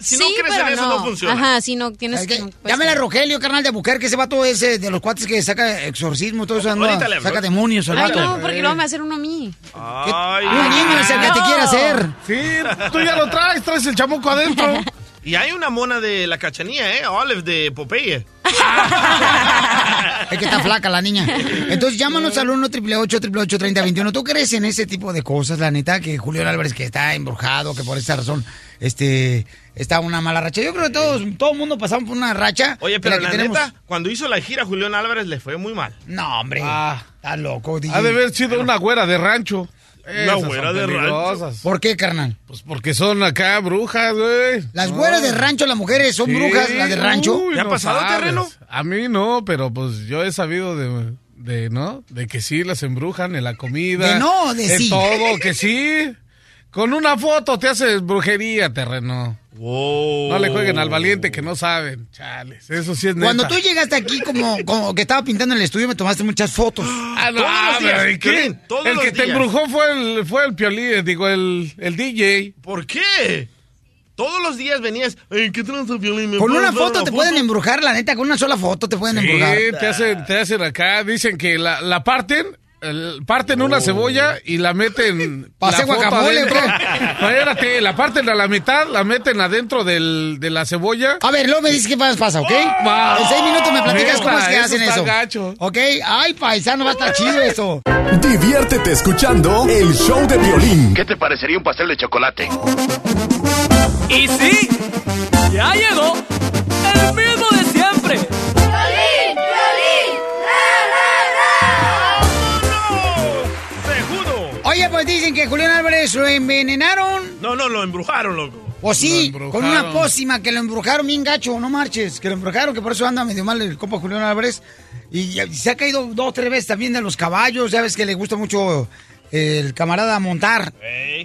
[SPEAKER 6] Si
[SPEAKER 7] sí,
[SPEAKER 6] no crees en eso, no funciona.
[SPEAKER 7] Ajá, si no tienes
[SPEAKER 2] Es que,
[SPEAKER 7] que... pues,
[SPEAKER 2] llámele a Rogelio, carnal de mujer, que ese vato es eh, de los cuates que saca exorcismo, todo eso, anda,
[SPEAKER 6] Ahorita le
[SPEAKER 2] saca demonios
[SPEAKER 7] Ay,
[SPEAKER 2] vato.
[SPEAKER 7] no, porque luego me va a hacer uno a mí.
[SPEAKER 6] Ay,
[SPEAKER 2] Un niño es el que te quiere hacer.
[SPEAKER 3] Sí, tú ya lo traes, traes el chamuco adentro.
[SPEAKER 6] Y hay una mona de la cachanía, ¿eh? Olive de Popeye.
[SPEAKER 2] Es que está flaca la niña. Entonces llámanos al 1 888 3021 ¿Tú crees en ese tipo de cosas, la neta? Que Julio Álvarez que está embrujado, que por esa razón este está una mala racha. Yo creo que todos, todo el mundo pasamos por una racha.
[SPEAKER 6] Oye, pero
[SPEAKER 2] la
[SPEAKER 6] la
[SPEAKER 2] que tenemos-
[SPEAKER 6] neta, cuando hizo la gira Julián Álvarez le fue muy mal.
[SPEAKER 2] No, hombre.
[SPEAKER 3] Ah.
[SPEAKER 2] Está loco, DJ.
[SPEAKER 3] Ha de haber sido una güera de rancho.
[SPEAKER 6] Una güera de rancho.
[SPEAKER 2] ¿Por qué, carnal?
[SPEAKER 3] Pues porque son acá brujas, güey.
[SPEAKER 2] Las güeras de rancho, las mujeres son
[SPEAKER 3] Sí.
[SPEAKER 2] brujas, las de rancho.
[SPEAKER 3] Uy,
[SPEAKER 6] ¿Te ha
[SPEAKER 3] no
[SPEAKER 6] pasado,
[SPEAKER 3] sabes.
[SPEAKER 6] terreno?
[SPEAKER 3] A mí no, pero pues yo he sabido de, de, ¿no? De que sí las embrujan en la comida.
[SPEAKER 2] De no, de
[SPEAKER 3] en
[SPEAKER 2] sí.
[SPEAKER 3] todo, que sí. Con una foto te haces brujería, terreno.
[SPEAKER 6] Wow.
[SPEAKER 3] No le jueguen al valiente que no saben. Chales, eso sí es neta.
[SPEAKER 2] Cuando tú llegaste aquí como, como que estaba pintando en el estudio, me tomaste muchas fotos.
[SPEAKER 3] Ah, no,
[SPEAKER 6] Todos los días,
[SPEAKER 3] pero ¿y qué?
[SPEAKER 6] Todos
[SPEAKER 3] el
[SPEAKER 6] los
[SPEAKER 3] que te embrujó fue el, fue el piolín, digo, el, el DJ.
[SPEAKER 6] ¿Por qué? Todos los días venías, "Ey, ¿qué tranza, Piolín? ¿Me
[SPEAKER 2] Con una foto
[SPEAKER 6] una
[SPEAKER 2] te pueden embrujar, la neta, con una sola foto te pueden
[SPEAKER 3] Sí,
[SPEAKER 2] embrujar.
[SPEAKER 3] te hacen, te hacen acá, dicen que la, la parten, el- parten una cebolla y la meten...
[SPEAKER 2] ¿Pa'
[SPEAKER 3] la
[SPEAKER 2] hacer
[SPEAKER 3] foto
[SPEAKER 2] guacamole o
[SPEAKER 3] adentro.
[SPEAKER 2] qué?
[SPEAKER 3] Espérate, la parten a la mitad, la meten adentro del, de la cebolla.
[SPEAKER 2] A ver, luego me dices qué más pasa, ¿ok?
[SPEAKER 3] Va.
[SPEAKER 2] En seis minutos me platicas cómo es que
[SPEAKER 3] eso
[SPEAKER 2] hacen
[SPEAKER 3] está
[SPEAKER 2] eso.
[SPEAKER 3] gacho.
[SPEAKER 2] ¿Ok? Ay, paisano, va a estar chido eso.
[SPEAKER 12] Diviértete escuchando el show de Piolín.
[SPEAKER 14] ¿Qué te parecería un pastel de chocolate?
[SPEAKER 13] Y sí, ya llegó el mismo
[SPEAKER 2] Pues dicen que Julián Álvarez lo envenenaron.
[SPEAKER 6] No, no, lo embrujaron, loco.
[SPEAKER 2] O sí,
[SPEAKER 3] Lo embrujaron.
[SPEAKER 2] con una pócima que lo embrujaron bien gacho, no marches, que lo embrujaron, que por eso anda medio mal el compa Julián Álvarez. Y, se ha caído dos o tres veces también de los caballos, ya ves que le gusta mucho el camarada montar.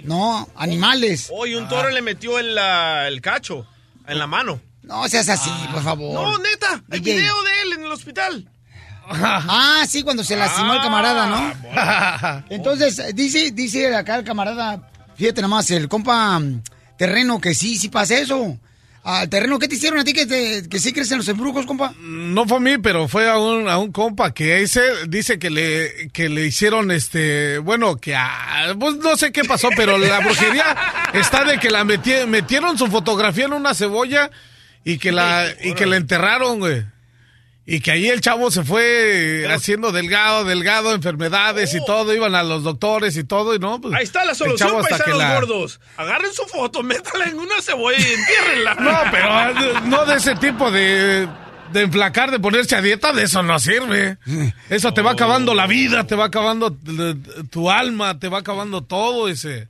[SPEAKER 2] ¿no? Animales.
[SPEAKER 6] Oye, un toro le metió el, la- el cacho en la mano.
[SPEAKER 2] No seas así, por favor.
[SPEAKER 6] No, neta, hay
[SPEAKER 2] DJ.
[SPEAKER 6] video de él en el hospital.
[SPEAKER 2] Ah, sí, cuando se lastimó el camarada, ¿no?
[SPEAKER 6] Ah,
[SPEAKER 2] Entonces, dice, dice acá el camarada, fíjate nomás, el compa mm, terreno, que sí, sí pasa eso. Al terreno, ¿qué te hicieron a ti que, te- que sí crees en los embrujos, compa?
[SPEAKER 3] No fue a mí, pero fue a un, a un compa que ese dice que le, que le hicieron este, bueno, que a- pues no sé qué pasó, pero la brujería está de que la meti- metieron su fotografía en una cebolla y que la, y que la enterraron, güey. Y que ahí el chavo se fue haciendo delgado, delgado, enfermedades y todo, iban a los doctores y todo, y no, pues.
[SPEAKER 6] Ahí está la solución, paisanos
[SPEAKER 3] la-
[SPEAKER 6] gordos. Agarren su foto, métala en una cebolla y entiérrenla.
[SPEAKER 3] No, pero no de ese tipo de, de enflacar, de ponerse a dieta, de eso no sirve. Eso te va acabando la vida, te va acabando t- tu alma, te va acabando todo ese.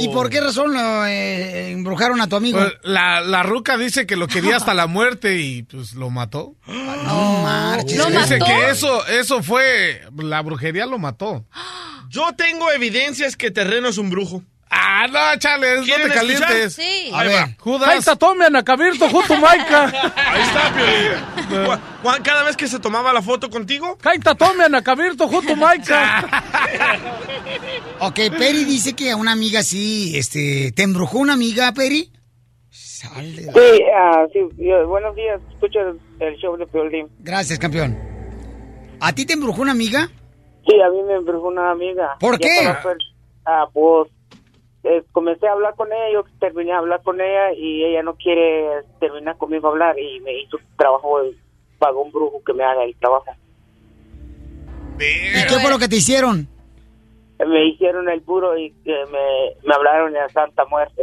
[SPEAKER 2] ¿Y por qué razón lo eh, embrujaron a tu amigo?
[SPEAKER 3] Pues, la, la ruca dice que lo quería hasta la muerte y pues lo mató.
[SPEAKER 2] No marches.
[SPEAKER 7] ¿Lo
[SPEAKER 3] Dice
[SPEAKER 7] mató?
[SPEAKER 3] que eso, eso fue, la brujería lo mató.
[SPEAKER 6] Yo tengo evidencias que Terreno es un brujo.
[SPEAKER 3] Ah, no, chales, no
[SPEAKER 6] ¿Quieren
[SPEAKER 3] te
[SPEAKER 6] escuchar?
[SPEAKER 3] calientes.
[SPEAKER 7] Sí.
[SPEAKER 2] A
[SPEAKER 6] Ahí
[SPEAKER 2] ver.
[SPEAKER 3] Judas.
[SPEAKER 15] tome Anacabirto, justo Maica.
[SPEAKER 6] Ahí está, Piolín. Cu- Cada vez que se tomaba la foto contigo,
[SPEAKER 15] Kaita tome Anacabirto, justo Maica.
[SPEAKER 2] Ok, Peri dice que a una amiga sí, este, ¿te embrujó una amiga, Peri? Sal de-
[SPEAKER 16] Sí, ah, sí, yo- buenos días, escucho el, el show de Piolín.
[SPEAKER 2] Gracias, campeón. ¿A ti te embrujó una amiga?
[SPEAKER 16] Sí, a mí me embrujó una amiga.
[SPEAKER 2] ¿Por qué?
[SPEAKER 16] Ah, pues, eh, comencé a hablar con ella, yo terminé a hablar con ella y ella no quiere terminar conmigo a hablar y me hizo trabajo, y pagó un brujo que me haga el trabajo.
[SPEAKER 2] ¿Y qué fue lo que te hicieron?
[SPEAKER 16] Me hicieron el puro y que me, me hablaron de la Santa Muerte.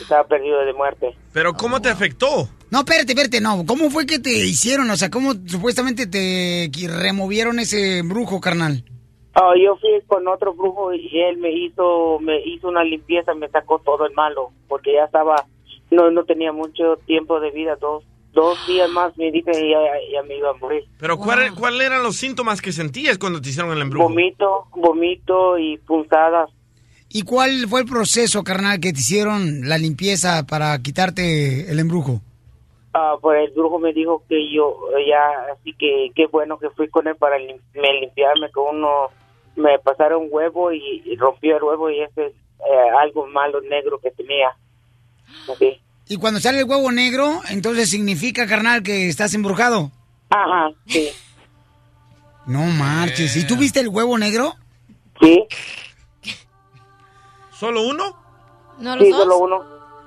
[SPEAKER 16] Estaba perdido de muerte.
[SPEAKER 6] pero ¿cómo te afectó?
[SPEAKER 2] No, espérate, espérate, no. ¿Cómo fue que te hicieron? O sea, ¿cómo supuestamente te removieron ese embrujo, carnal?
[SPEAKER 16] Ah, yo fui con otro brujo y él me hizo me hizo una limpieza, me sacó todo el malo, porque ya estaba, no no tenía mucho tiempo de vida, dos, dos días más me dije y ya, ya me iba a morir.
[SPEAKER 6] Pero ¿cuál- ¿cuáles eran los síntomas que sentías cuando te hicieron el embrujo?
[SPEAKER 16] Vomito, vomito y punzadas.
[SPEAKER 2] ¿Y cuál fue el proceso, carnal, que te hicieron la limpieza para quitarte el embrujo?
[SPEAKER 16] Ah, pues el brujo me dijo que yo ya, así que qué bueno que fui con él para lim- me limpiarme con uno, me pasaron un huevo y, y rompió el huevo y ese es eh, algo malo negro que tenía. Así.
[SPEAKER 2] Y cuando sale el huevo negro, entonces significa, carnal, que estás embrujado.
[SPEAKER 16] Ajá, sí.
[SPEAKER 2] No marches. ¿Y tú viste el huevo negro?
[SPEAKER 16] Sí.
[SPEAKER 6] ¿Solo uno?
[SPEAKER 7] ¿No
[SPEAKER 16] Sí, solo uno.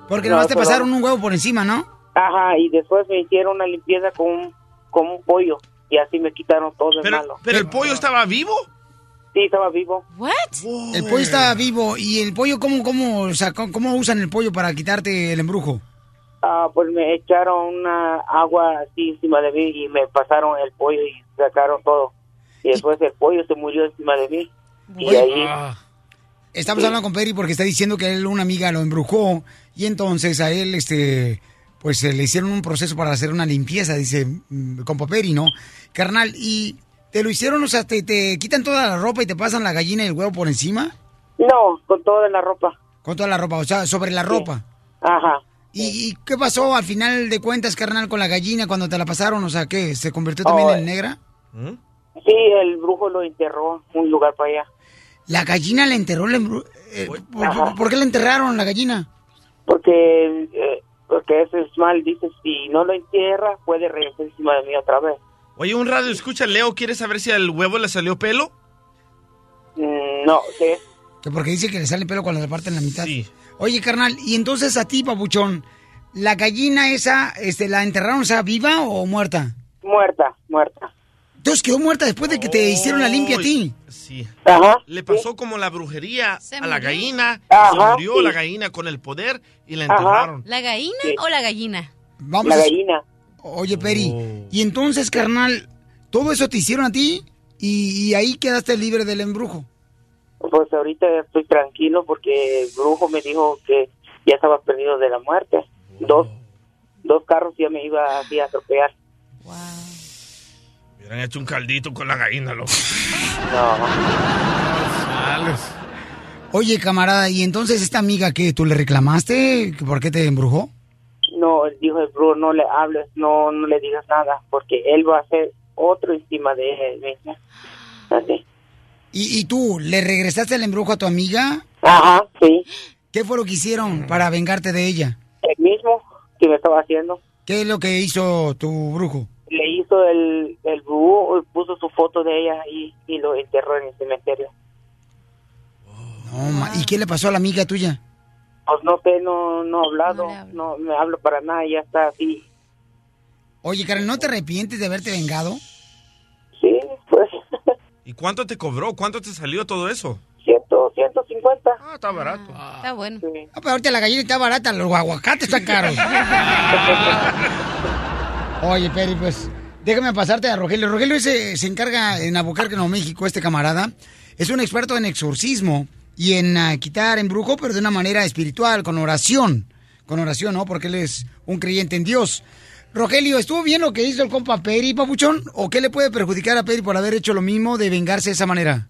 [SPEAKER 2] Porque
[SPEAKER 16] No,
[SPEAKER 2] nomás te
[SPEAKER 16] solo-
[SPEAKER 2] pasaron un huevo por encima, ¿no?
[SPEAKER 16] Ajá, y después me hicieron una limpieza con un, con un pollo y así me quitaron todo el
[SPEAKER 6] Pero,
[SPEAKER 16] malo.
[SPEAKER 6] pero el pollo estaba vivo.
[SPEAKER 16] Sí, estaba vivo.
[SPEAKER 7] ¿What?
[SPEAKER 2] El pollo estaba vivo. ¿Y el pollo cómo, cómo, o sea, cómo, cómo usan el pollo para quitarte el embrujo?
[SPEAKER 16] Ah, pues me echaron una agua así encima de mí y me pasaron el pollo y sacaron todo. Y después el pollo se murió encima de mí. Y ahí,
[SPEAKER 2] Estamos hablando con Peri porque está diciendo que él una amiga lo embrujó y entonces a él, este, pues eh, le hicieron un proceso para hacer una limpieza, dice, mm, con Peri, ¿no? Carnal, y te lo hicieron, o sea, te, te quitan toda la ropa y te pasan la gallina y el huevo por encima.
[SPEAKER 16] no, con toda la ropa.
[SPEAKER 2] Con toda la ropa, o sea, sobre la ropa.
[SPEAKER 16] Ajá.
[SPEAKER 2] ¿Y, y qué pasó al final de cuentas, carnal, con la gallina cuando te la pasaron? O sea, ¿qué? ¿Se convirtió también
[SPEAKER 16] Oh,
[SPEAKER 2] en negra?
[SPEAKER 16] Sí, el brujo lo enterró en un lugar para allá.
[SPEAKER 2] La gallina le enterró el embru- eh, ¿por, por qué le enterraron la gallina?
[SPEAKER 16] Porque, eh, porque eso es mal. Dice, si no lo entierra, puede regresar encima de mí otra vez.
[SPEAKER 6] Oye, un radio escucha, Leo, ¿quiere saber si al huevo le salió pelo?
[SPEAKER 16] Mm, no, ¿qué?
[SPEAKER 2] Que porque dice que le sale pelo cuando le parten la mitad. Oye, carnal, y entonces a ti, papuchón, ¿la gallina esa, este, la enterraron, o sea, viva o muerta?
[SPEAKER 16] Muerta, muerta.
[SPEAKER 2] Entonces quedó muerta después de que te hicieron la limpia a ti.
[SPEAKER 6] Sí.
[SPEAKER 16] Ajá.
[SPEAKER 6] Le pasó como la brujería a la gallina.
[SPEAKER 16] Ajá,
[SPEAKER 6] se murió
[SPEAKER 16] sí.
[SPEAKER 6] la gallina con el poder y la enterraron.
[SPEAKER 7] ¿La gallina o la gallina?
[SPEAKER 2] Vamos
[SPEAKER 16] La
[SPEAKER 2] a-
[SPEAKER 16] gallina.
[SPEAKER 2] Oye, Peri, y entonces, carnal, todo eso te hicieron a ti y, y ahí quedaste libre del embrujo.
[SPEAKER 16] Pues ahorita estoy tranquilo porque el brujo me dijo que ya estaba perdido de la muerte. Dos, dos carros ya me iba así a atropellar.
[SPEAKER 6] Hubieran hecho un caldito con la gallina, loco.
[SPEAKER 2] Oye, camarada, y entonces esta amiga que tú le reclamaste, ¿Que ¿por qué te embrujó?
[SPEAKER 16] No, dijo el brujo, no le hables, no, no le digas nada, porque él va a hacer otro encima de él. Así.
[SPEAKER 2] ¿Y, y tú le regresaste el embrujo a tu amiga?
[SPEAKER 16] Ajá, sí.
[SPEAKER 2] ¿Qué fue lo que hicieron para vengarte de ella?
[SPEAKER 16] El mismo que me estaba haciendo.
[SPEAKER 2] ¿Qué es lo que hizo tu brujo?
[SPEAKER 16] Le hizo el, el brujo, puso su foto de ella y, y lo enterró en el cementerio.
[SPEAKER 2] No, ma- ¿Y qué le pasó a la amiga tuya?
[SPEAKER 16] Pues no sé, no, no he hablado, no, me hablo para nada, ya está así.
[SPEAKER 2] Oye, Karen, ¿no te arrepientes de haberte vengado?
[SPEAKER 16] Sí, pues,
[SPEAKER 6] ¿Y cuánto te cobró? ¿Cuánto te salió todo eso?
[SPEAKER 16] ciento, 150.
[SPEAKER 6] Ah, está barato.
[SPEAKER 7] Está bueno.
[SPEAKER 2] Ah, pero ahorita la gallina está barata, los aguacates están caros. Oye, Peri, pues, Déjame pasarte a Rogelio. Rogelio ese, se encarga en Albuquerque, Nuevo México, este camarada. Es un experto en exorcismo y en ah, quitar embrujo, pero de una manera espiritual, con oración. Con oración, ¿no? Porque él es un creyente en Dios. Rogelio, ¿estuvo bien lo que hizo el compa Peri, papuchón? ¿O qué le puede perjudicar a Peri por haber hecho lo mismo de vengarse de esa manera?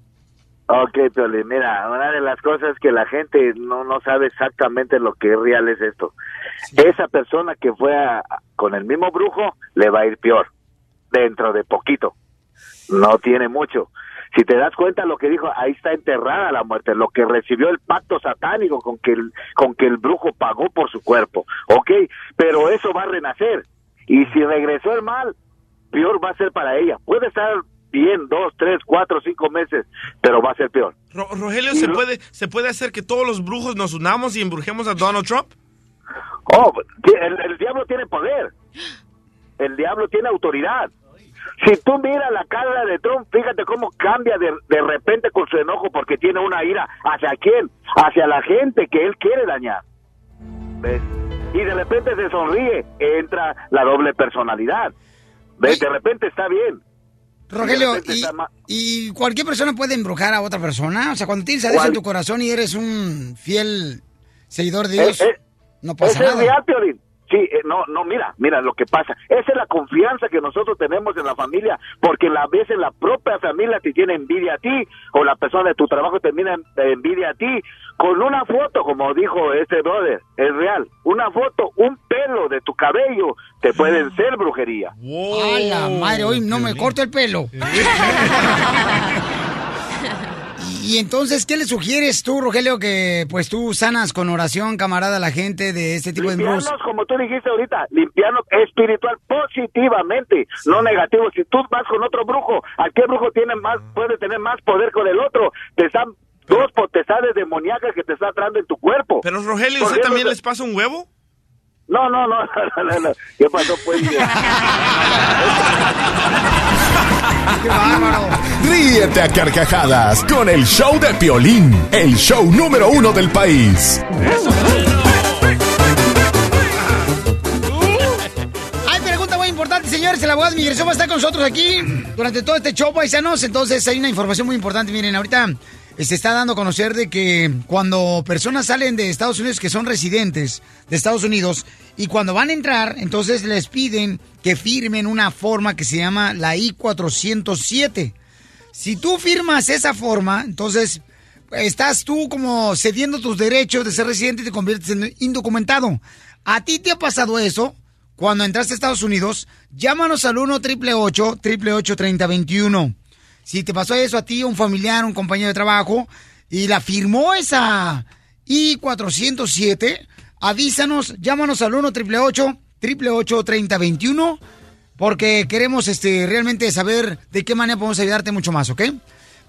[SPEAKER 17] Ok, Piolín, mira, una de las cosas que la gente no, no sabe exactamente lo que es real es esto. Esa persona que fue a- con el mismo brujo le va a ir peor, dentro de poquito. No tiene mucho. Si te das cuenta lo que dijo, ahí está enterrada la muerte, lo que recibió el pacto satánico con que el, con que el brujo pagó por su cuerpo. Ok, pero eso va a renacer. Y si regresó el mal, peor va a ser para ella. Puede estar bien dos, tres, cuatro, cinco meses, pero va a ser peor.
[SPEAKER 6] Ro- Rogelio, ¿se puede, ¿se puede hacer que todos los brujos nos unamos y embrujemos a Donald Trump?
[SPEAKER 17] Oh, el diablo tiene poder. El diablo tiene autoridad. Si tú miras la cara de Trump, fíjate cómo cambia de, de repente con su enojo porque tiene una ira. ¿Hacia quién? Hacia la gente que él quiere dañar. ¿Ves? Y de repente se sonríe, entra la doble personalidad. ¿Ves? De repente está bien.
[SPEAKER 2] Rogelio, y, cualquier persona puede embrujar a otra persona. O sea, cuando tienes a Dios en tu corazón y eres un fiel seguidor de Dios,
[SPEAKER 17] Eh, eh,
[SPEAKER 2] no pasa
[SPEAKER 17] Ese es
[SPEAKER 2] nada.
[SPEAKER 17] real, Piolín. Sí, eh, no, no, mira, mira lo que pasa. Esa es la confianza que nosotros tenemos en la familia, porque a veces la propia familia te tiene envidia a ti, o la persona de tu trabajo termina en- envidia a ti, con una foto, como dijo este brother, es real. Una foto, un pelo de tu cabello, te pueden ser brujería.
[SPEAKER 2] ¡A la madre! Hoy no me corto el pelo. Y entonces, ¿qué le sugieres tú, Rogelio, que pues tú sanas con oración, camarada, a la gente de este tipo de embrujos?
[SPEAKER 17] Limpiarnos, como tú dijiste ahorita, limpiarnos espiritual positivamente, no negativo. Si tú vas con otro brujo, ¿a qué brujo tiene más, puede tener más poder con el otro? Te están dos potestades demoníacas que te están entrando en tu cuerpo.
[SPEAKER 6] Pero Rogelio, ¿usted también les pasa un huevo?
[SPEAKER 17] No, no, no, no, no, no. ¿Qué pasó, pues?
[SPEAKER 12] Ríete a carcajadas con el show de Piolín, el show número uno del país.
[SPEAKER 2] Hay pregunta muy importante, señores. El abogado de migración va a estar con nosotros aquí durante todo este show, paisanos. Entonces, hay una información muy importante. Miren, ahorita se está dando a conocer de que cuando personas salen de Estados Unidos que son residentes de Estados Unidos y cuando van a entrar, entonces les piden que firmen una forma que se llama la I-407. Si tú firmas esa forma, entonces estás tú como cediendo tus derechos de ser residente y te conviertes en indocumentado. ¿A ti te ha pasado eso? Cuando entraste a Estados Unidos, llámanos al 1 888 3021 Si te pasó eso a ti, un familiar, un compañero de trabajo, y la firmó esa I-407, avísanos, llámanos al 1 888 3021 porque queremos este realmente saber de qué manera podemos ayudarte mucho más, ¿ok?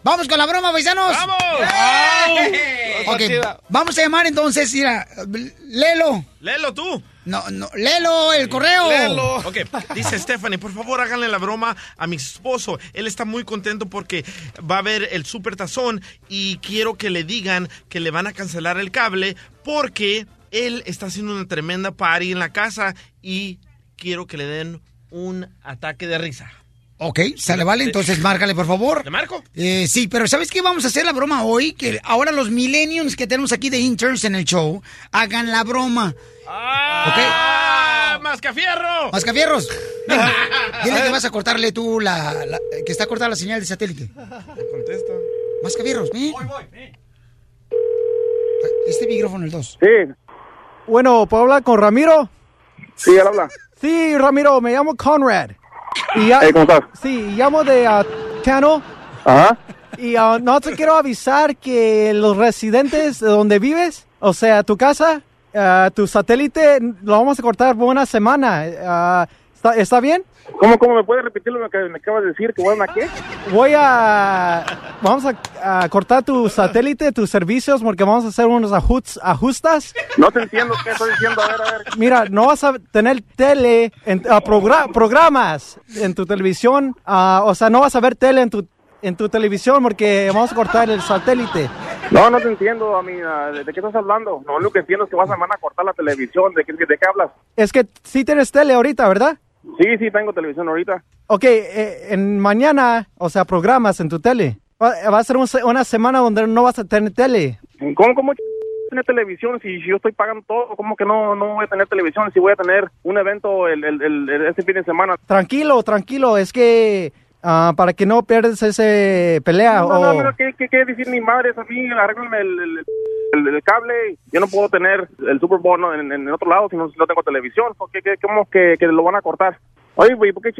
[SPEAKER 2] Vamos con la broma, paisanos. ¡Vamos! Ok, vamos a llamar entonces, mira, léelo.
[SPEAKER 6] Léelo tú.
[SPEAKER 2] No, no, léelo, el correo.
[SPEAKER 6] Léelo. Ok, dice Stephanie, por favor háganle la broma a mi esposo. Él está muy contento porque va a ver el super tazón y quiero que le digan que le van a cancelar el cable porque él está haciendo una tremenda party en la casa y quiero que le den un ataque de risa.
[SPEAKER 2] Ok, sale, vale, entonces márcale, por favor.
[SPEAKER 6] ¿Le marco?
[SPEAKER 2] Eh, sí, pero ¿sabes qué? Vamos a hacer la broma hoy, que ahora los millennials que tenemos aquí de interns en el show, hagan la broma.
[SPEAKER 6] ¡Ah! ¡Mascafierro!
[SPEAKER 2] Mascafierros, ven, dile que vas a cortarle tú la, la- que está cortada la señal de satélite.
[SPEAKER 6] Contesta.
[SPEAKER 2] Mascafierros, ven. Este micrófono, el 2.
[SPEAKER 18] Sí. Bueno, ¿puedo hablar con Ramiro?
[SPEAKER 10] Sí, él habla.
[SPEAKER 18] Sí, Ramiro, me llamo Conrad. Y ya-
[SPEAKER 10] Hey, ¿cómo estás?
[SPEAKER 18] Sí, llamo de uh.
[SPEAKER 10] Ajá.
[SPEAKER 18] Y uh, no te quiero avisar que los residentes de donde vives, o sea, tu casa, uh, tu satélite, lo vamos a cortar por una semana. Uh, ¿está, está bien?
[SPEAKER 10] ¿Cómo, cómo me puedes repetir lo que me acabas de decir? ¿Que voy a qué?
[SPEAKER 18] Voy a... Vamos a, a cortar tu satélite, tus servicios, porque vamos a hacer unos ajust- ajustas.
[SPEAKER 10] No te entiendo qué estás diciendo. A ver, a ver.
[SPEAKER 18] Mira, no vas a tener tele, en, ah, progra- programas en tu televisión, ah, o sea, no vas a ver tele en tu, en tu televisión porque vamos a cortar el satélite.
[SPEAKER 10] No, no te entiendo, amiga. ¿De, de qué estás hablando? No, lo que entiendo es que vas a, van a cortar la televisión. ¿De qué, de qué hablas?
[SPEAKER 18] Es que sí tienes tele ahorita, ¿verdad?
[SPEAKER 10] Sí, sí, tengo televisión ahorita.
[SPEAKER 18] Ok, eh, en mañana, o sea, programas en tu tele. Va, va a ser un una semana donde no vas a tener tele.
[SPEAKER 10] ¿Cómo, cómo tener televisión si, yo estoy pagando todo? ¿Cómo que no, no voy a tener televisión si voy a tener un evento el, el, el- el- este fin de semana?
[SPEAKER 18] Tranquilo, tranquilo, es que ah, para que no pierdas ese pelea
[SPEAKER 10] No,
[SPEAKER 18] o...
[SPEAKER 10] no, no, ¿qué, qué, qué decir mi madre? Es así, arréglame el, el, el- el cable. Yo no puedo tener el Super Bowl ¿no? en, en otro lado si no, si no tengo televisión. ¿Por ¿Qué, qué, ¿Cómo que, que lo van a cortar? Oye, güey, ¿por qué ch-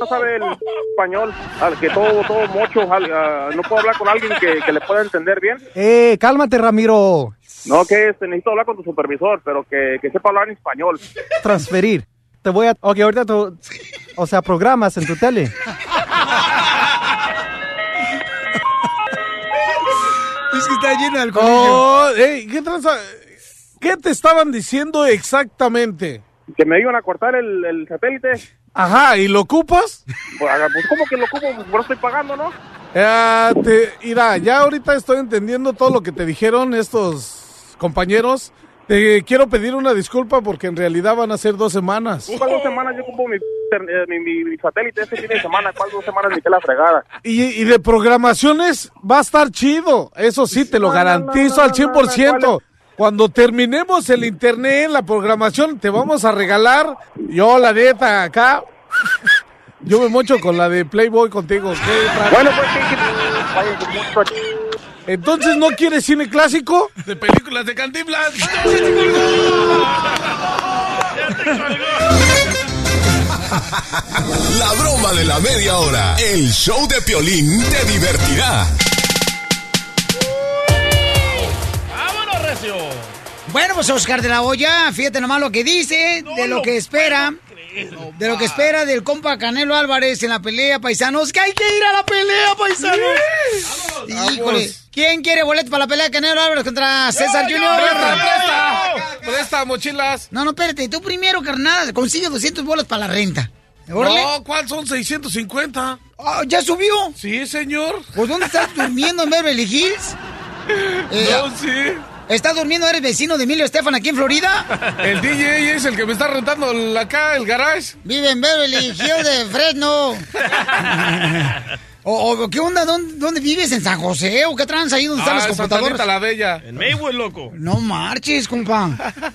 [SPEAKER 10] no sabe el español? Al que todo, todo mocho, al- no puedo hablar con alguien que, que le pueda entender bien.
[SPEAKER 18] Eh, cálmate, Ramiro.
[SPEAKER 10] No, que este, necesito hablar con tu supervisor, pero que, que sepa hablar en español.
[SPEAKER 18] Transferir. Te voy a... Ok, ahorita tú... O sea, programas en tu tele.
[SPEAKER 2] Es que está lleno de alcohol.
[SPEAKER 3] Oh, ey, ¿qué, tranza- ¿Qué te estaban diciendo exactamente?
[SPEAKER 10] Que me iban a cortar el, el satélite.
[SPEAKER 3] Ajá, ¿y lo ocupas?
[SPEAKER 10] Pues, ah, pues, ¿cómo que lo ocupo? Pues, por eso estoy pagando, ¿no?
[SPEAKER 3] Eh, te, mira, ya ahorita estoy entendiendo todo lo que te dijeron estos compañeros. Te quiero pedir una disculpa porque en realidad van a ser dos semanas.
[SPEAKER 10] ¿Cuál dos semanas yo ocupo mi, eh, mi, mi- mi satélite este fin de semana? ¿Cuál dos semanas ni que la fregada?
[SPEAKER 3] Y, y de programaciones va a estar chido. Eso sí, te lo
[SPEAKER 10] No,
[SPEAKER 3] garantizo
[SPEAKER 10] no, no,
[SPEAKER 3] al 100%.
[SPEAKER 10] no, ¿cuál
[SPEAKER 3] Cuando terminemos el internet, la programación, te vamos a regalar. Yo, la neta, acá. Yo me mocho con la de Playboy contigo. ¿qué?
[SPEAKER 10] Bueno, pues, ¿qué- qué- vayan con mucho-
[SPEAKER 3] Entonces, ¿no quieres cine clásico?
[SPEAKER 6] De películas de Cantinflas.
[SPEAKER 12] La broma de la media hora. El show de Piolín te divertirá.
[SPEAKER 6] ¡Vámonos, Recio!
[SPEAKER 2] Bueno, pues Oscar de la Hoya, fíjate nomás lo que dice, de lo que espera, de lo que espera del compa Canelo Álvarez en la pelea, paisanos, que hay que ir a la pelea, paisanos. Híjole, ¿quién quiere boleto para la pelea de Canelo Álvarez contra César
[SPEAKER 3] yo,
[SPEAKER 2] Junior?
[SPEAKER 3] presta, presta, presta mochilas.
[SPEAKER 2] No, no, espérate, tú primero, carnal, consigue 200 bolas para la renta. Órale.
[SPEAKER 3] No, ¿cuál son 650?
[SPEAKER 2] Ah, ¿Ya subió?
[SPEAKER 3] Sí, señor.
[SPEAKER 2] ¿Pues dónde estás durmiendo en Beverly Hills? Eh,
[SPEAKER 3] No, sí.
[SPEAKER 2] ¿Estás durmiendo? ¿Eres vecino de Emilio Estefan aquí en Florida?
[SPEAKER 3] El DJ es el que me está rentando el- acá el garage.
[SPEAKER 2] Vive en Beverly Hills de Fresno. o, o, ¿Qué onda? ¿Dónde, dónde vives? ¿En San José? ¿O qué trans ahí donde están
[SPEAKER 3] Ah,
[SPEAKER 2] las
[SPEAKER 3] en Santa
[SPEAKER 2] computadoras?
[SPEAKER 3] La Bella.
[SPEAKER 6] En Maywood, loco.
[SPEAKER 2] No marches, compa.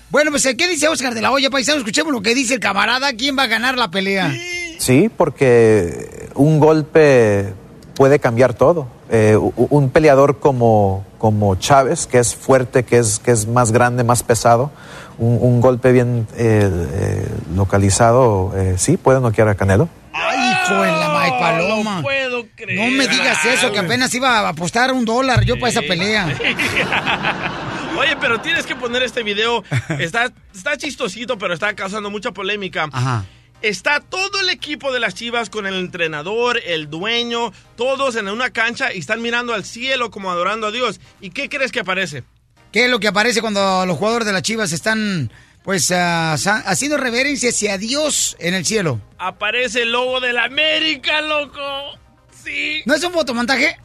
[SPEAKER 2] Bueno, pues, ¿qué dice Oscar de la Hoya, paisano? Escuchemos lo que dice el camarada. ¿Quién va a ganar la pelea?
[SPEAKER 19] Sí, porque un golpe puede cambiar todo. Eh, un peleador como, como Chávez, que es fuerte, que es, que es más grande, más pesado, un, un golpe bien eh, eh, localizado, eh, sí, puede noquear a Canelo.
[SPEAKER 2] Ay, hijo de la Mike Paloma.
[SPEAKER 6] No puedo creer.
[SPEAKER 2] No me digas eso, que apenas iba a apostar un dólar yo para esa pelea.
[SPEAKER 6] Oye, pero tienes que poner este video. Está, está chistosito, pero está causando mucha polémica.
[SPEAKER 2] Ajá.
[SPEAKER 6] Está todo el equipo de las Chivas con el entrenador, el dueño, todos en una cancha y están mirando al cielo como adorando a Dios. ¿Y qué crees que aparece?
[SPEAKER 2] ¿Qué es lo que aparece cuando los jugadores de las Chivas están, pues, ah, haciendo reverencia hacia Dios en el cielo?
[SPEAKER 6] Aparece el logo de la América, loco. Sí.
[SPEAKER 2] ¿No es un fotomontaje?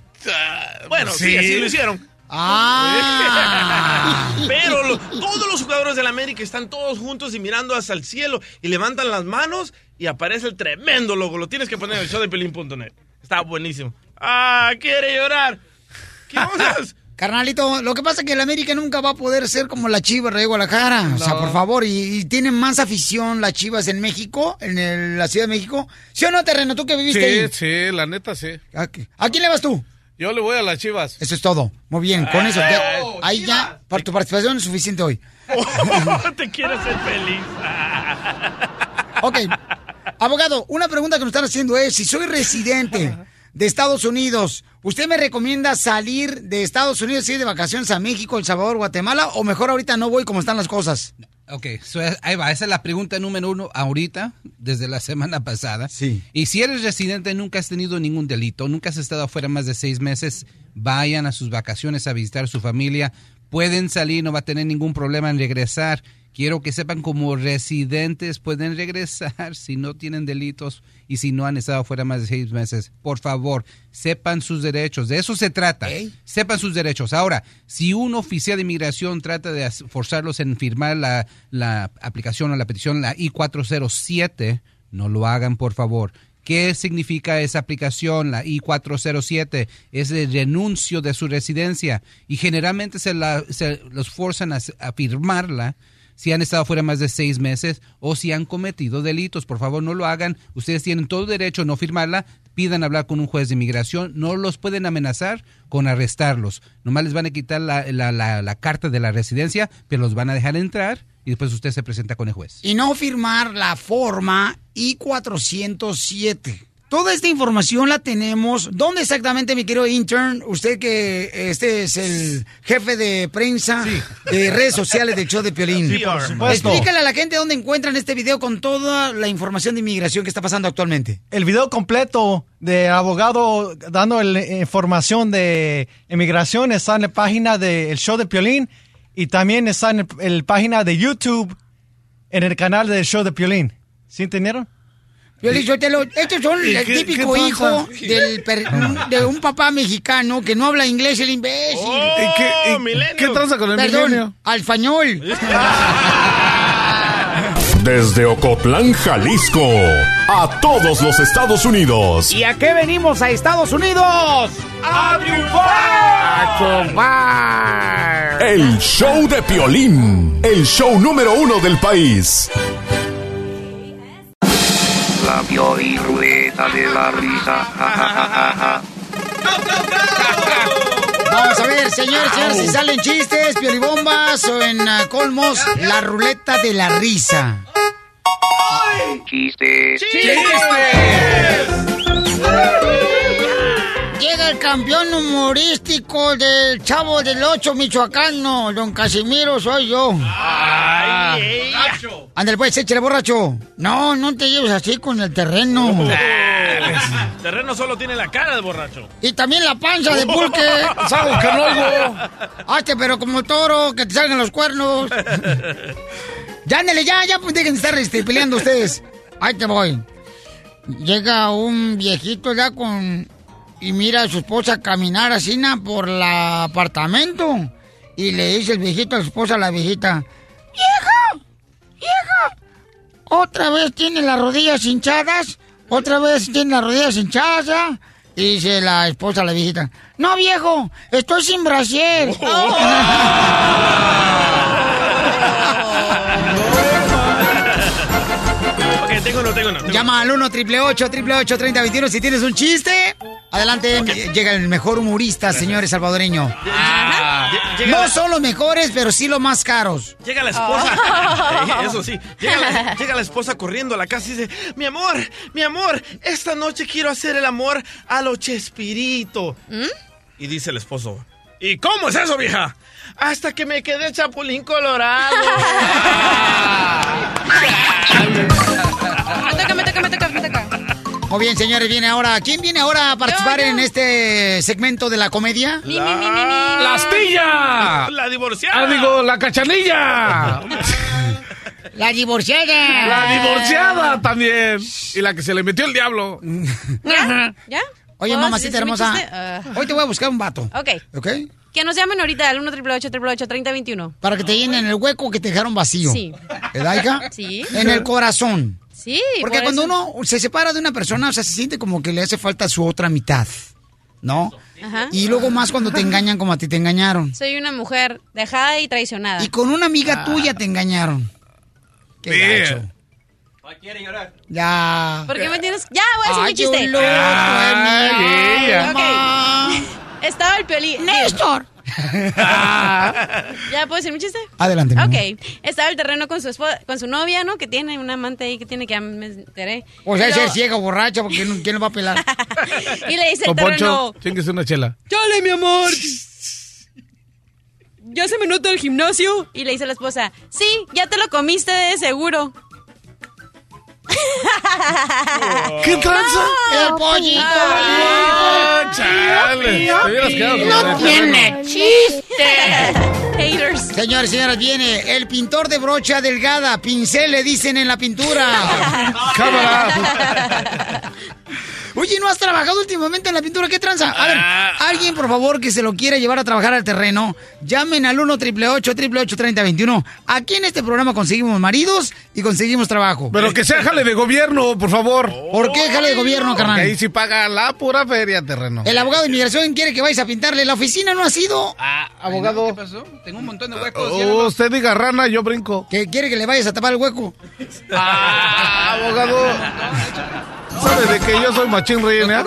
[SPEAKER 6] Bueno, sí,
[SPEAKER 2] Sí.
[SPEAKER 6] así lo hicieron.
[SPEAKER 2] Ah.
[SPEAKER 6] Pero lo- todos los jugadores de la América están todos juntos y mirando hacia el cielo y levantan las manos y aparece el tremendo logo. Lo tienes que poner en el show de pelín.net. Está buenísimo. Ah, quiere llorar. ¿Qué cosas?
[SPEAKER 2] Carnalito, lo que pasa es que el América nunca va a poder ser como la Chivas de Guadalajara. O sea, por favor, y, y tienen más afición las Chivas en México, en el- la Ciudad de México. ¿Sí o no, Terreno? ¿Tú que viviste
[SPEAKER 3] Sí,
[SPEAKER 2] ahí?
[SPEAKER 3] sí, la neta sí.
[SPEAKER 2] ¿A, qué- a quién le vas tú?
[SPEAKER 3] Yo le voy a las chivas.
[SPEAKER 2] Eso es todo. Muy bien, con eso. ya-
[SPEAKER 6] Oh,
[SPEAKER 2] ahí ya, para tu participación es suficiente hoy.
[SPEAKER 6] Te quiero ser feliz.
[SPEAKER 2] Ok. Abogado, una pregunta que nos están haciendo es, si soy residente de Estados Unidos, ¿usted me recomienda salir de Estados Unidos, ir de vacaciones a México, El Salvador, Guatemala, o mejor ahorita no voy como están las cosas?
[SPEAKER 9] Ok, so, ahí va. Esa es la pregunta número uno ahorita, desde la semana pasada. Sí. Y si eres residente, nunca has tenido ningún delito, nunca has estado afuera más de seis meses, vayan a sus vacaciones a visitar a su familia. Pueden salir, no va a tener ningún problema en regresar. Quiero que sepan como residentes pueden regresar si no tienen delitos y si no han estado fuera más de seis meses. Por favor, sepan sus derechos. De eso se trata. Sepan sus derechos. Ahora, si un oficial de inmigración trata de forzarlos en firmar la, la aplicación o la petición, la I-407, no lo hagan, por favor. ¿Qué significa esa aplicación, la I-407? Es el renuncio de su residencia y generalmente se, la, se los forzan a, firmarla si han estado fuera más de seis meses o si han cometido delitos. Por favor, no lo hagan. Ustedes tienen todo derecho a no firmarla. Pidan hablar con un juez de inmigración. No los pueden amenazar con arrestarlos. Nomás les van a quitar la carta de la residencia, pero los van a dejar entrar y después usted se presenta con el juez.
[SPEAKER 2] Y no firmar la forma I-407. Toda esta información la tenemos. ¿Dónde exactamente, mi querido intern? Usted que este es el jefe de prensa de redes sociales del show de Piolín.
[SPEAKER 18] Sí, por supuesto.
[SPEAKER 2] Explícale a la gente dónde encuentran este video con toda la información de inmigración que está pasando actualmente.
[SPEAKER 18] El video completo de abogado dando el- información de inmigración está en la página del show de Piolín y también está en la página de YouTube en el canal del show de Piolín. ¿Sí entendieron?
[SPEAKER 2] Piolín Sotelo, estos son
[SPEAKER 18] ¿Y
[SPEAKER 2] el
[SPEAKER 18] qué-
[SPEAKER 2] típico
[SPEAKER 18] qué
[SPEAKER 2] hijo del per- de un papá mexicano que no habla inglés, el imbécil.
[SPEAKER 3] ¿Y qué- y qué tranza con el
[SPEAKER 2] Perdón,
[SPEAKER 3] milenio?
[SPEAKER 2] al español.
[SPEAKER 12] Desde Ocotlán, Jalisco, a todos los Estados Unidos.
[SPEAKER 2] ¿Y a qué venimos a Estados Unidos? ¡A triunfar! ¡A triunfar!
[SPEAKER 12] El show de Piolín, el show número uno del país.
[SPEAKER 1] La Pioli Rueda de la Risa. Ja, ja, ja, ja, ja.
[SPEAKER 2] Vamos a ver, señores, señores, si salen chistes, piolibombas o en ah, colmos, la ruleta de la risa.
[SPEAKER 1] Chistes.
[SPEAKER 2] Llega el campeón humorístico del Chavo del Ocho michoacano, don Casimiro, soy yo. Ándale, pues, échale, borracho. No, no te lleves así con el terreno.
[SPEAKER 6] Terreno solo tiene la cara de borracho.
[SPEAKER 2] Y también la panza de pulque.
[SPEAKER 6] Sabe que no.
[SPEAKER 2] Hazte, pero como toro, que te salgan los cuernos. Ya, ándale, ya, ya, pues dejen de estar este, peleando ustedes. Ahí te voy. Llega un viejito ya con... Y mira a su esposa caminar así por el apartamento. Y le dice el viejito a su esposa, a la viejita... ¡Vieja! ¡Vieja! ¿Otra vez tiene las rodillas hinchadas? ¿Otra vez tiene las rodillas hinchadas ya? Y dice la esposa a la viejita... No, viejo, estoy sin brasier.
[SPEAKER 6] Ok, tengo uno, tengo uno. tengo
[SPEAKER 2] Llama al 1 888 888 3021 si tienes un chiste. Adelante, llega el mejor humorista, señores salvadoreño.
[SPEAKER 6] Llega
[SPEAKER 2] No son los mejores, pero sí los más caros.
[SPEAKER 6] Llega la esposa.
[SPEAKER 2] Oh.
[SPEAKER 6] Eso sí. Llega la, llega la esposa corriendo a la casa y dice: Mi amor, mi amor, esta noche quiero hacer el amor a lo Chespirito. Y dice el esposo: ¿Y cómo es eso, vieja? Hasta que me quedé chapulín colorado.
[SPEAKER 7] Me toca, me toca, me toca, me toca.
[SPEAKER 2] Muy bien, señores, viene ahora. ¿Quién viene ahora a participar en este segmento de la comedia?
[SPEAKER 15] ¡La astilla!
[SPEAKER 6] La divorciada.
[SPEAKER 15] Ah, digo, la cachanilla.
[SPEAKER 2] La divorciada.
[SPEAKER 3] La divorciada también. Y la que se le metió el diablo.
[SPEAKER 7] ¿Ya? ¿Ya?
[SPEAKER 2] Oye,
[SPEAKER 7] ¿Puedo
[SPEAKER 2] mamacita hermosa.
[SPEAKER 7] Ah.
[SPEAKER 2] Hoy te voy a buscar un vato.
[SPEAKER 7] Ok.
[SPEAKER 2] ¿Ok?
[SPEAKER 7] Que nos llamen ahorita al 1 888 3021
[SPEAKER 2] Para que te llenen el hueco que te dejaron vacío.
[SPEAKER 7] Sí.
[SPEAKER 2] ¿Verdad, hija?
[SPEAKER 7] Sí.
[SPEAKER 2] En el corazón.
[SPEAKER 7] Sí.
[SPEAKER 2] Porque
[SPEAKER 7] por
[SPEAKER 2] cuando
[SPEAKER 7] eso.
[SPEAKER 2] uno se separa de una persona, o sea, se siente como que le hace falta su otra mitad. ¿No?
[SPEAKER 7] Ajá.
[SPEAKER 2] Y luego más cuando te engañan como a ti te engañaron.
[SPEAKER 7] Soy una mujer dejada y traicionada.
[SPEAKER 2] Y con una amiga tuya te engañaron. Qué gacho. Ya.
[SPEAKER 7] ¿Por qué me tienes...? Ya, voy a decir mi chiste.
[SPEAKER 2] loco,
[SPEAKER 7] Ay,
[SPEAKER 2] ella.
[SPEAKER 7] ok. Estaba el piolín.
[SPEAKER 2] ¡Néstor!
[SPEAKER 7] ¿Ya puedo decir mi chiste?
[SPEAKER 2] Adelante.
[SPEAKER 7] Ok. Estaba el terreno con su esposa, con su novia, ¿no? Que tiene una amante ahí que tiene que ya me enteré.
[SPEAKER 2] O sea,
[SPEAKER 7] Y
[SPEAKER 2] ser
[SPEAKER 7] luego-
[SPEAKER 2] ciega o borracha, porque no- ¿quién lo va a pelar?
[SPEAKER 7] Y le dice el
[SPEAKER 3] Poncho,
[SPEAKER 7] terreno...
[SPEAKER 3] chinguese una chela.
[SPEAKER 7] ¡Chale, mi amor! ¿Ya se me nota el gimnasio? Y le dice la esposa, sí, ya te lo comiste de seguro.
[SPEAKER 3] ¿Qué tranza?
[SPEAKER 2] ¡El pollito!
[SPEAKER 3] Ah, chale.
[SPEAKER 2] ¡No tiene chiste!
[SPEAKER 7] Haters.
[SPEAKER 2] Señores, señoras, viene el pintor de brocha delgada. Pincel le dicen en la pintura.
[SPEAKER 3] Cámara.
[SPEAKER 2] Oye, ¿no has trabajado últimamente en la pintura? ¿Qué tranza? A ver, alguien, por favor, que se lo quiera llevar a trabajar al terreno, llamen al 1 888 3021 Aquí en este programa conseguimos maridos y conseguimos trabajo.
[SPEAKER 3] Pero que sea jale de gobierno, por favor.
[SPEAKER 2] ¿Por qué jale de gobierno, carnal?
[SPEAKER 3] Porque ahí sí paga la pura feria terreno.
[SPEAKER 2] El abogado de inmigración quiere que vayas a pintarle. La oficina no ha sido.
[SPEAKER 3] abogado.
[SPEAKER 9] ¿Qué pasó? Tengo un montón de huecos.
[SPEAKER 3] Oh, usted diga rana, yo brinco.
[SPEAKER 2] Que quiere que le vayas a tapar el hueco.
[SPEAKER 3] Ah, abogado. ¿Sabe de que yo soy machín rellena?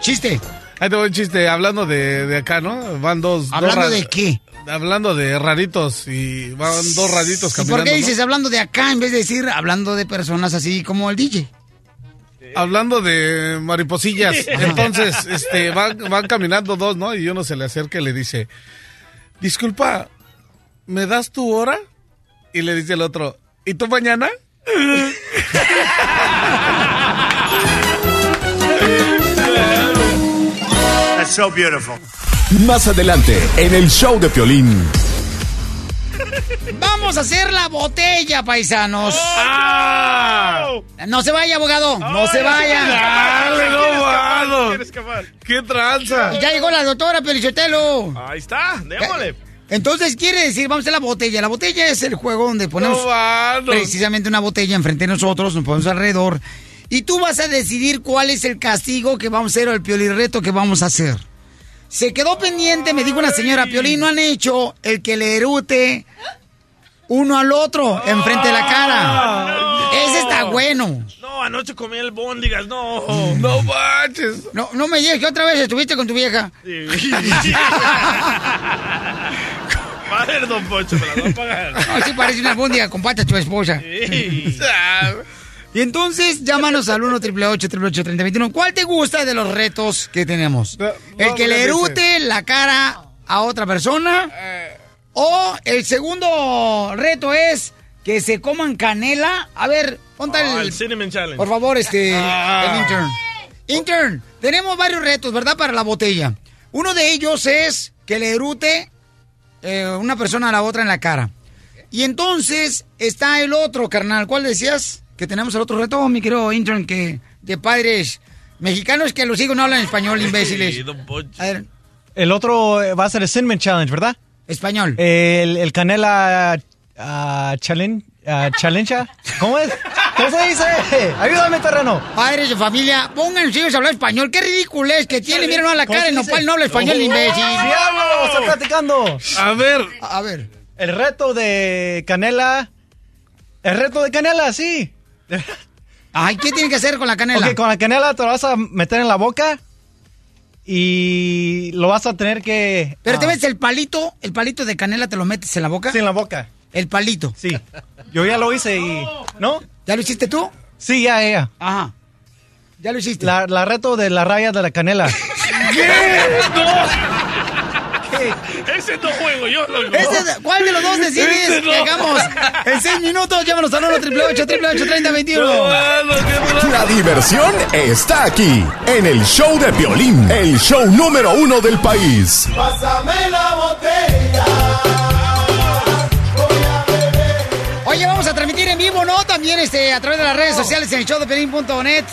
[SPEAKER 2] Chiste.
[SPEAKER 3] Ahí te voy un chiste. Hablando de, de acá, ¿no? Van dos.
[SPEAKER 2] ¿Hablando
[SPEAKER 3] dos
[SPEAKER 2] de qué?
[SPEAKER 3] Hablando de raritos. Y van dos raritos
[SPEAKER 2] ¿Y
[SPEAKER 3] caminando.
[SPEAKER 2] por qué
[SPEAKER 3] ¿no?
[SPEAKER 2] dices hablando de acá en vez de decir hablando de personas así como el DJ?
[SPEAKER 3] Hablando de mariposillas. Entonces, este, van, van caminando dos, ¿no? Y uno se le acerca y le dice, disculpa, ¿me das tu hora? Y le dice el otro, ¿y tú mañana?
[SPEAKER 11] That's so beautiful.
[SPEAKER 12] Más adelante, en el show de Piolín.
[SPEAKER 2] Vamos a hacer la botella, paisanos.
[SPEAKER 3] ¡Ah!
[SPEAKER 2] No se vaya, abogado. No se vaya.
[SPEAKER 3] ¡Dale, no, mano! ¡Qué tranza!
[SPEAKER 2] Y ya llegó la doctora Pelichotelo.
[SPEAKER 6] Ahí está, démosle.
[SPEAKER 2] Entonces quiere decir, vamos a hacer la botella. La botella es el juego donde ponemos
[SPEAKER 3] No,
[SPEAKER 2] precisamente una botella enfrente de nosotros, nos ponemos alrededor. Y tú vas a decidir cuál es el castigo que vamos a hacer o el piolirreto que vamos a hacer. Se quedó pendiente, me dijo una señora, Piolín, no han hecho el que le erute uno al otro enfrente de la cara. Ese está bueno.
[SPEAKER 6] No, anoche comí el bóndigas, no.
[SPEAKER 3] No manches.
[SPEAKER 2] No, no me digas que otra vez estuviste con tu vieja.
[SPEAKER 6] A ver, don Poncho, me la voy a pagar.
[SPEAKER 2] Así parece una bóndiga con patas tu esposa.
[SPEAKER 6] Sí.
[SPEAKER 2] Y entonces llámanos al 1 888 3021 ¿Cuál te gusta de los retos que tenemos? ¿El que le erute la cara a otra persona? ¿O el segundo reto es que se coman canela? A ver, ponte
[SPEAKER 6] Ah,
[SPEAKER 2] el...
[SPEAKER 6] el Cinnamon Challenge.
[SPEAKER 2] Por favor, este...
[SPEAKER 6] Ah.
[SPEAKER 2] El intern. Intern, tenemos varios retos, ¿verdad? Para la botella. Uno de ellos es que le erute eh, una persona a la otra en la cara. Y entonces está el otro, carnal. ¿Cuál decías? Que tenemos el otro reto, mi querido intern, que de padres mexicanos que los hijos no hablan español, imbéciles.
[SPEAKER 6] Sí, don Poncho.
[SPEAKER 2] A ver,
[SPEAKER 18] El otro eh, va a ser el Cinnamon Challenge, ¿verdad?
[SPEAKER 2] español.
[SPEAKER 18] El, el Canela ah, Challenge. ah, Challenge. ¿Cómo es? ¿Cómo se dice? Ayúdame, terreno.
[SPEAKER 2] Padres de familia, pongan hijos a hablar español. Qué ridículo es que tiene, miren a la
[SPEAKER 18] ¿Cómo
[SPEAKER 2] cara, el nopal no habla español, imbécil.
[SPEAKER 18] ¡Diablo! ¡Estoy platicando!
[SPEAKER 3] A ver.
[SPEAKER 2] A ver.
[SPEAKER 18] El reto de Canela. El reto de Canela, sí.
[SPEAKER 2] Ay, ¿qué tiene que hacer con la canela?
[SPEAKER 18] Ok, con la canela te lo vas a meter en la boca y lo vas a tener que...
[SPEAKER 2] Pero te
[SPEAKER 18] ah,
[SPEAKER 2] ves el palito, el palito de canela te lo metes en la boca.
[SPEAKER 18] Sí, en la boca.
[SPEAKER 2] El palito.
[SPEAKER 18] Sí. Yo ya lo hice y... ¿No?
[SPEAKER 2] ¿Ya lo hiciste tú?
[SPEAKER 18] Sí, ya, ya.
[SPEAKER 2] Ajá. Ya lo hiciste.
[SPEAKER 18] La, la reto de la raya de la canela.
[SPEAKER 6] Ese no juego yo, loco.
[SPEAKER 2] Ese- ¿Cuál de los dos decides
[SPEAKER 6] Ese no.
[SPEAKER 2] que hagamos? En seis minutos, llámanos al 1 888 3021
[SPEAKER 12] La diversión está aquí, en el show de Piolín, el show número uno del país.
[SPEAKER 13] Pásame la botella.
[SPEAKER 2] Oye, vamos a transmitir en vivo, ¿no? También este, a través de las redes sociales en el show de Pelín.net.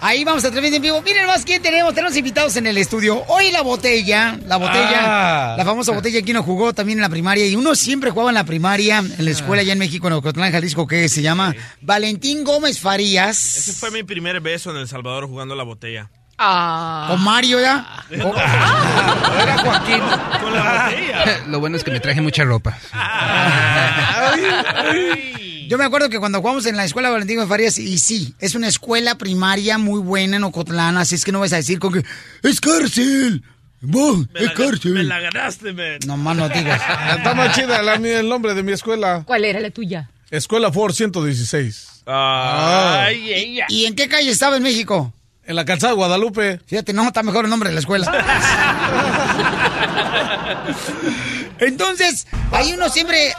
[SPEAKER 2] Ahí vamos a transmitir en vivo. Miren más quién tenemos. Tenemos invitados en el estudio. Hoy la botella, la botella,
[SPEAKER 18] Ah.
[SPEAKER 2] la famosa botella que uno jugó también en la primaria. Y uno siempre jugaba en la primaria, en la escuela allá en México, en Ocotlán, Jalisco, que se llama Valentín Gómez Farías.
[SPEAKER 6] Ese fue mi primer beso en El Salvador jugando la botella.
[SPEAKER 2] Con Mario, ¿ya?
[SPEAKER 6] Era Joaquín con la botella.
[SPEAKER 9] Lo bueno es que me traje mucha ropa.
[SPEAKER 2] Yo me acuerdo que cuando jugamos en la escuela Valentín Gómez Farías, y sí, es una escuela primaria muy buena en Ocotlán, así es que no vas a decir con que es cárcel. Vos,
[SPEAKER 6] Me
[SPEAKER 2] es
[SPEAKER 6] la,
[SPEAKER 2] cárcel.
[SPEAKER 6] me la ganaste, man.
[SPEAKER 2] No más no digas.
[SPEAKER 3] Está más chida la, el nombre de mi escuela.
[SPEAKER 20] ¿Cuál era la tuya?
[SPEAKER 3] Escuela Ford 116.
[SPEAKER 6] Ay, ella.
[SPEAKER 2] ¿Y en qué calle estaba en México?
[SPEAKER 3] En la calzada de Guadalupe.
[SPEAKER 2] Fíjate, no, está mejor el nombre de la escuela. Entonces, ahí uno siempre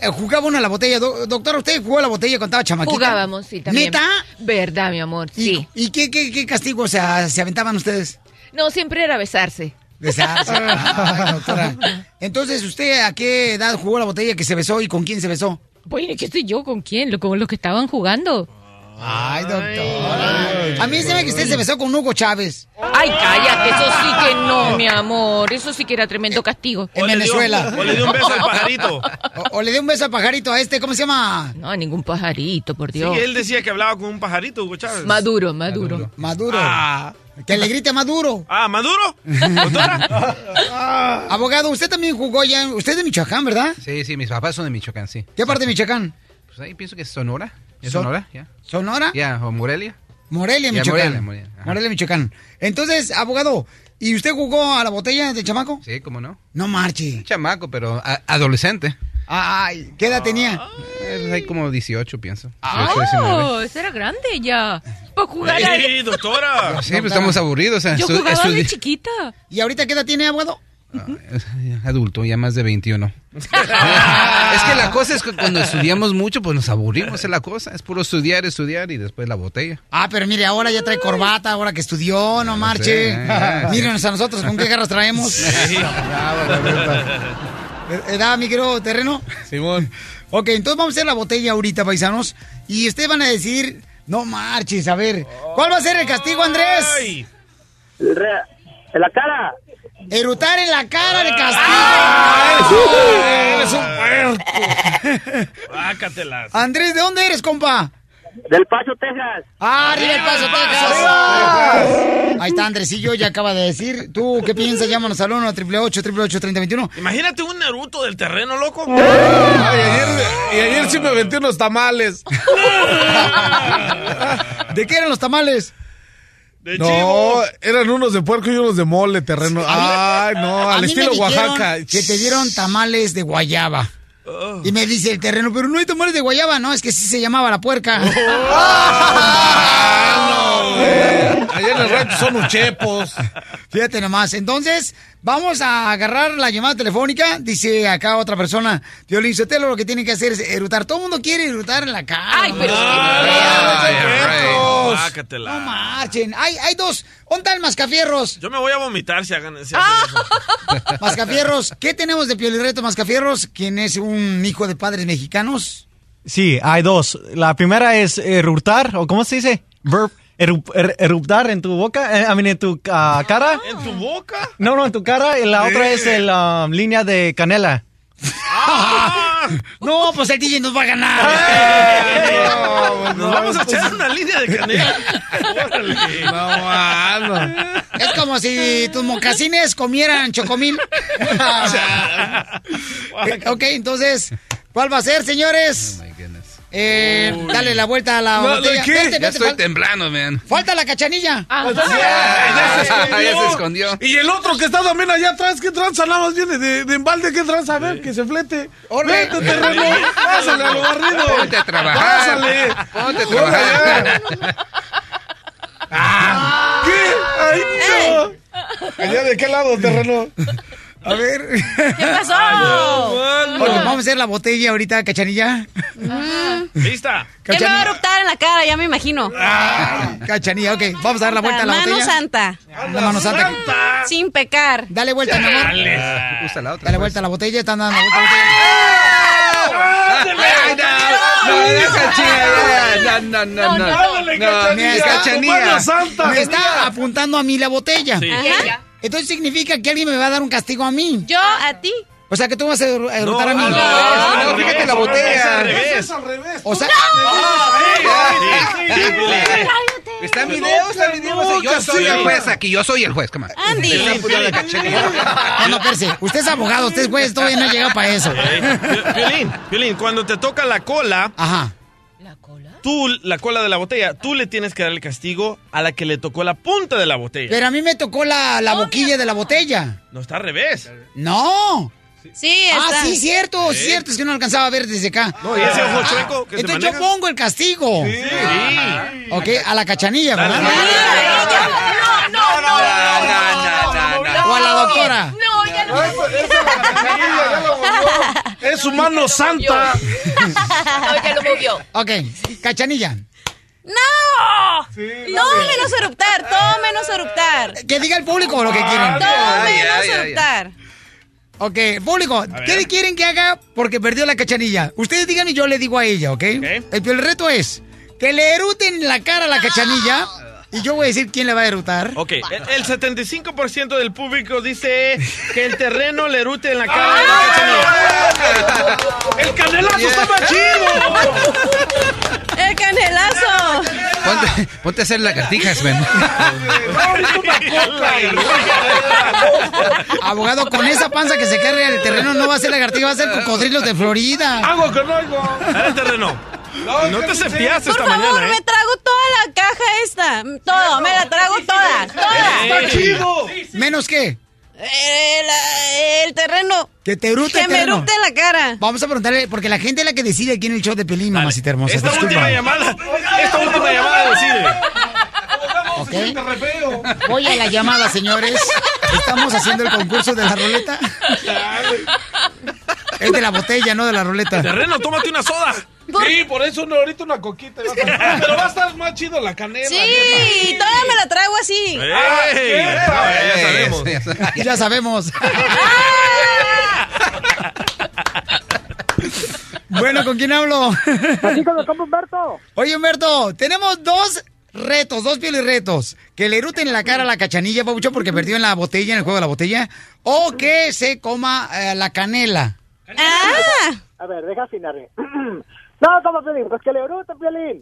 [SPEAKER 2] eh, jugaba uno a la botella. Do- doctor, ¿usted jugó a la botella cuando estaba chamaquita?
[SPEAKER 20] Jugábamos, sí, también.
[SPEAKER 2] ¿Neta?
[SPEAKER 20] Verdad, mi amor, sí.
[SPEAKER 2] ¿Y qué, qué, qué castigo o sea, se aventaban ustedes?
[SPEAKER 20] No, siempre era besarse.
[SPEAKER 2] Besarse. Ay, doctora. Entonces, ¿usted a qué edad jugó la botella que se besó y con quién se besó?
[SPEAKER 20] Bueno, ¿qué estoy yo? ¿Con quién? ¿Lo- ¿Con los que estaban jugando?
[SPEAKER 2] Ay, doctora. A mí se me que usted se besó con Hugo Chávez.
[SPEAKER 20] Ay, cállate, eso sí que no, mi amor. Eso sí que era tremendo castigo.
[SPEAKER 2] En Venezuela.
[SPEAKER 6] o le dio un beso al pajarito.
[SPEAKER 2] O, o le dio un beso al pajarito a este, ¿cómo se llama?
[SPEAKER 20] No, ningún pajarito, por
[SPEAKER 6] Sí,
[SPEAKER 20] Dios.
[SPEAKER 6] él decía que hablaba con un pajarito, Hugo Chávez.
[SPEAKER 20] Maduro, Maduro.
[SPEAKER 2] Maduro.
[SPEAKER 6] Ah.
[SPEAKER 2] Que le grite Maduro.
[SPEAKER 6] Ah, ¿Maduro? ¿Doctora?
[SPEAKER 2] Abogado, usted también jugó ya. Usted es de Michoacán, ¿verdad?
[SPEAKER 9] Sí, sí, mis papás son de Michoacán, sí.
[SPEAKER 2] ¿Qué parte de Michoacán?
[SPEAKER 9] Pues ahí pienso que es Sonora. ¿Es
[SPEAKER 2] Son-
[SPEAKER 9] Sonora? ¿Ya?
[SPEAKER 2] ¿Sonora?
[SPEAKER 9] Ya, o Morelia.
[SPEAKER 2] Morelia,
[SPEAKER 9] Ya,
[SPEAKER 2] Michoacán.
[SPEAKER 9] Morelia, Morelia.
[SPEAKER 2] Morelia, Michoacán. Entonces, abogado, ¿y usted jugó a la botella de chamaco?
[SPEAKER 9] Sí, ¿cómo no?
[SPEAKER 2] No marche.
[SPEAKER 9] Chamaco, pero a- adolescente.
[SPEAKER 2] Ay, ¿qué edad tenía?
[SPEAKER 9] Eh, Hay como 18, pienso. 18, 19.
[SPEAKER 20] Oh, ese era grande ya. Para jugar a...
[SPEAKER 6] ¡Ey, doctora!
[SPEAKER 9] Sí, pues estamos aburridos. o sea,
[SPEAKER 20] Yo jugaba de chiquita.
[SPEAKER 2] ¿Y ahorita qué edad tiene, abogado?
[SPEAKER 9] Adulto, ya más de 21. es que la cosa es que cuando estudiamos mucho, pues nos aburrimos, es la cosa. Es puro estudiar, estudiar y después la botella.
[SPEAKER 2] Ah, pero mire, ahora ya trae corbata, ahora que estudió, no marche.
[SPEAKER 9] sé, ya,
[SPEAKER 2] Mírenos a nosotros, ¿con qué garras traemos? ¿Edad, mi querido terreno?
[SPEAKER 3] Simón.
[SPEAKER 2] Ok, entonces vamos a hacer la botella ahorita, paisanos. Y ustedes van a decir, no marches, a ver. ¿Cuál va a ser el castigo, Andrés?
[SPEAKER 5] En la cara.
[SPEAKER 2] Erutar en la cara de
[SPEAKER 3] Ah,
[SPEAKER 2] castigo.
[SPEAKER 6] ¡Eres un puerco! Bácatelas.
[SPEAKER 2] Andrés, ¿de dónde eres, compa?
[SPEAKER 5] Del Paso, Texas.
[SPEAKER 2] ¡Ah, arriba el paso, Texas! Ahí está Andresillo, ya acaba de decir. ¿Tú qué piensas? Llámanos al 1 888 3021
[SPEAKER 6] Imagínate un Naruto del terreno, loco.
[SPEAKER 3] Ay, ayer, y ayer sí me aventé unos tamales.
[SPEAKER 2] ¿De qué eran los tamales?
[SPEAKER 6] De
[SPEAKER 3] No,
[SPEAKER 6] chivo.
[SPEAKER 3] eran unos de puerco y unos de mole terreno. Ay, no, al estilo Oaxaca.
[SPEAKER 2] Que te dieron tamales de guayaba. Y me dice el terreno, pero no hay tamales de guayaba, no, es que sí se llamaba la puerca.
[SPEAKER 3] Allá en el rancho son uchepos.
[SPEAKER 2] Fíjate nomás. Entonces, vamos a agarrar la llamada telefónica. Dice acá otra persona, Violín Sotelo, lo que tiene que hacer es erutar. Todo el mundo quiere erutar en la cara.
[SPEAKER 20] Ay, pero que
[SPEAKER 6] Ay,
[SPEAKER 2] No marchen. Hay, hay dos. ¿Dónde el mascafierros?
[SPEAKER 6] Yo me voy a vomitar si hagan si hacen eso.
[SPEAKER 2] Mascafierros, ¿qué tenemos de Piolirreto Mascafierros? ¿Quién es un hijo de padres mexicanos?
[SPEAKER 18] Sí, hay dos. La primera es eruptar, o ¿cómo se dice? Verb, eru- er- eruptar en tu boca, eh, I mean, en tu ah, cara.
[SPEAKER 6] ¿En tu boca?
[SPEAKER 18] No, no, en tu cara. Y la otra es el um, línea de canela.
[SPEAKER 2] No, pues el DJ nos va a ganar.
[SPEAKER 6] Nos vamos a echar una línea de canela. Órale.
[SPEAKER 3] No, mano.
[SPEAKER 2] Es como si tus mocasines comieran chocomil. Eh, ok, entonces, ¿cuál va a ser, señores? Eh, dale la vuelta a la
[SPEAKER 3] No,
[SPEAKER 2] botella.
[SPEAKER 3] ¿qué?
[SPEAKER 2] Vete,
[SPEAKER 9] Ya
[SPEAKER 2] vete,
[SPEAKER 9] estoy temblando, man.
[SPEAKER 2] falta la cachanilla.
[SPEAKER 20] Ah,
[SPEAKER 9] ya se escondió.
[SPEAKER 3] Y el otro que está también allá atrás, ¿qué tranza? Nada más viene de, de embalde, ¿qué tranza? A ver, que se flete.
[SPEAKER 2] Órale.
[SPEAKER 3] Vete, terreno. Pásale a lo barrido.
[SPEAKER 9] Ponte a trabajar.
[SPEAKER 3] Pásale.
[SPEAKER 9] Ponte a trabajar.
[SPEAKER 3] ¿Qué? ¡Ay, no! ¿Allá de qué lado, terreno?
[SPEAKER 2] A ver.
[SPEAKER 7] ¿Qué pasó?
[SPEAKER 2] Vamos a hacer la botella ahorita, cachanilla.
[SPEAKER 6] ¿Lista?
[SPEAKER 7] ¿Qué me va a eruptar en la cara? Ya me imagino.
[SPEAKER 2] Ah, cachanilla, ok. Vamos a dar la vuelta a la
[SPEAKER 7] mano
[SPEAKER 2] botella.
[SPEAKER 7] santa.
[SPEAKER 2] La mano santa.
[SPEAKER 7] Sin pecar.
[SPEAKER 2] Dale vuelta, mi amor.
[SPEAKER 9] Usa la otra.
[SPEAKER 2] Dale
[SPEAKER 9] pues.
[SPEAKER 2] vuelta a la botella. Están dando vuelta a la botella.
[SPEAKER 9] Ay, no, no, no, cachanilla, no, no, no, no.
[SPEAKER 3] Dale,
[SPEAKER 9] No,
[SPEAKER 3] cachanilla.
[SPEAKER 9] es cachanilla.
[SPEAKER 3] Mano santa.
[SPEAKER 2] Me está apuntando a mí la botella.
[SPEAKER 6] Sí.
[SPEAKER 7] Ajá.
[SPEAKER 2] Entonces significa que alguien me va a dar un castigo a mí.
[SPEAKER 7] Yo a ti.
[SPEAKER 2] O sea, que tú vas a er- a erutar a mí.
[SPEAKER 9] No, no,
[SPEAKER 6] al
[SPEAKER 9] fíjate la
[SPEAKER 6] al
[SPEAKER 9] botella.
[SPEAKER 6] revés,
[SPEAKER 3] Es al revés.
[SPEAKER 2] O sea,
[SPEAKER 9] Está en video, está en video. Yo soy el juez aquí, yo soy el juez, come.
[SPEAKER 7] Andy.
[SPEAKER 2] No, no, perse. Usted es abogado, usted es juez, todavía no ha llegado para eso.
[SPEAKER 6] Violín, Violín, cuando te toca la cola,
[SPEAKER 2] Ajá.
[SPEAKER 6] Tú, la cola de la botella, tú le tienes que dar el castigo a la que le tocó la punta de la botella.
[SPEAKER 2] Pero a mí me tocó la, la boquilla de la botella.
[SPEAKER 6] No está al revés.
[SPEAKER 2] No.
[SPEAKER 7] Sí,
[SPEAKER 2] Ah,
[SPEAKER 7] está.
[SPEAKER 2] sí, cierto, cierto, es que no alcanzaba a ver desde acá.
[SPEAKER 6] No, y ese ojo
[SPEAKER 2] Ah,
[SPEAKER 6] chueco que se
[SPEAKER 2] Entonces yo pongo el castigo.
[SPEAKER 6] Sí.
[SPEAKER 2] Ok, a la cachanilla, ¿verdad?
[SPEAKER 20] No, no, no,
[SPEAKER 2] O a la doctora.
[SPEAKER 20] No, ya no.
[SPEAKER 3] Es su mano santa.
[SPEAKER 20] No, ya lo movió.
[SPEAKER 2] Ok, cachanilla.
[SPEAKER 7] ¡No! Todo menos eruptar, todo menos eruptar.
[SPEAKER 2] Que diga el público lo que quieren.
[SPEAKER 7] Todo menos eruptar.
[SPEAKER 2] Ok, público, ¿qué quieren que haga? Porque perdió la cachanilla. Ustedes díganme y yo le digo a ella, ¿ok? El, el reto es Que le eruten la cara a la cachanilla. Y yo voy a decir quién le va a erutar.
[SPEAKER 6] Ok, el, el 75% del público dice que el terreno le erute en la cara la.
[SPEAKER 15] ¡El canelazo está más chido!
[SPEAKER 7] ¡El canelazo!
[SPEAKER 9] Ponte, ponte a hacer lagartijas, Sven.
[SPEAKER 2] Abogado, con esa panza que se carga en el terreno no va a ser lagartija, va a ser cocodrilos de Florida.
[SPEAKER 15] ¡Hago con algo!
[SPEAKER 6] El terreno. No te cepillas
[SPEAKER 7] Por
[SPEAKER 6] esta
[SPEAKER 7] favor,
[SPEAKER 6] mañana,
[SPEAKER 7] me
[SPEAKER 6] ¿eh?
[SPEAKER 7] trago toda la caja esta. Todo, me la trago toda. Toda.
[SPEAKER 2] ¡Está chido! ¿Menos qué?
[SPEAKER 7] El, el terreno.
[SPEAKER 2] Que te erute
[SPEAKER 7] Que
[SPEAKER 2] el
[SPEAKER 7] me erute la cara.
[SPEAKER 2] Vamos a preguntarle, porque la gente es la que decide aquí en el show de Pelín, mamacita hermosa.
[SPEAKER 6] Esta
[SPEAKER 2] Disculpa.
[SPEAKER 6] última llamada, esta última llamada decide.
[SPEAKER 2] ¿Ok? Voy a la llamada, señores. Estamos haciendo el concurso de la ruleta. Es de la botella, no de la ruleta.
[SPEAKER 6] Terreno, tómate una soda.
[SPEAKER 15] Sí, por eso no, ahorita una coquita. va a estar- Pero va a estar más chido la canela.
[SPEAKER 7] Sí, toda me la traigo así.
[SPEAKER 6] ¡Ey!
[SPEAKER 15] Ah,
[SPEAKER 6] ya sabemos.
[SPEAKER 2] Ya sabemos. Bueno, ¿con quién hablo?
[SPEAKER 5] Aquí con el Humberto.
[SPEAKER 2] Oye, Humberto, tenemos dos retos, dos pieles retos. Que le eruten en la cara a la cachanilla, Pabucho, porque perdió en la botella, en el juego de la botella. O que se coma eh, la canela.
[SPEAKER 7] Ah.
[SPEAKER 5] A ver, deja afinarme. No, como Piolín, pues que le bruta, Piolín.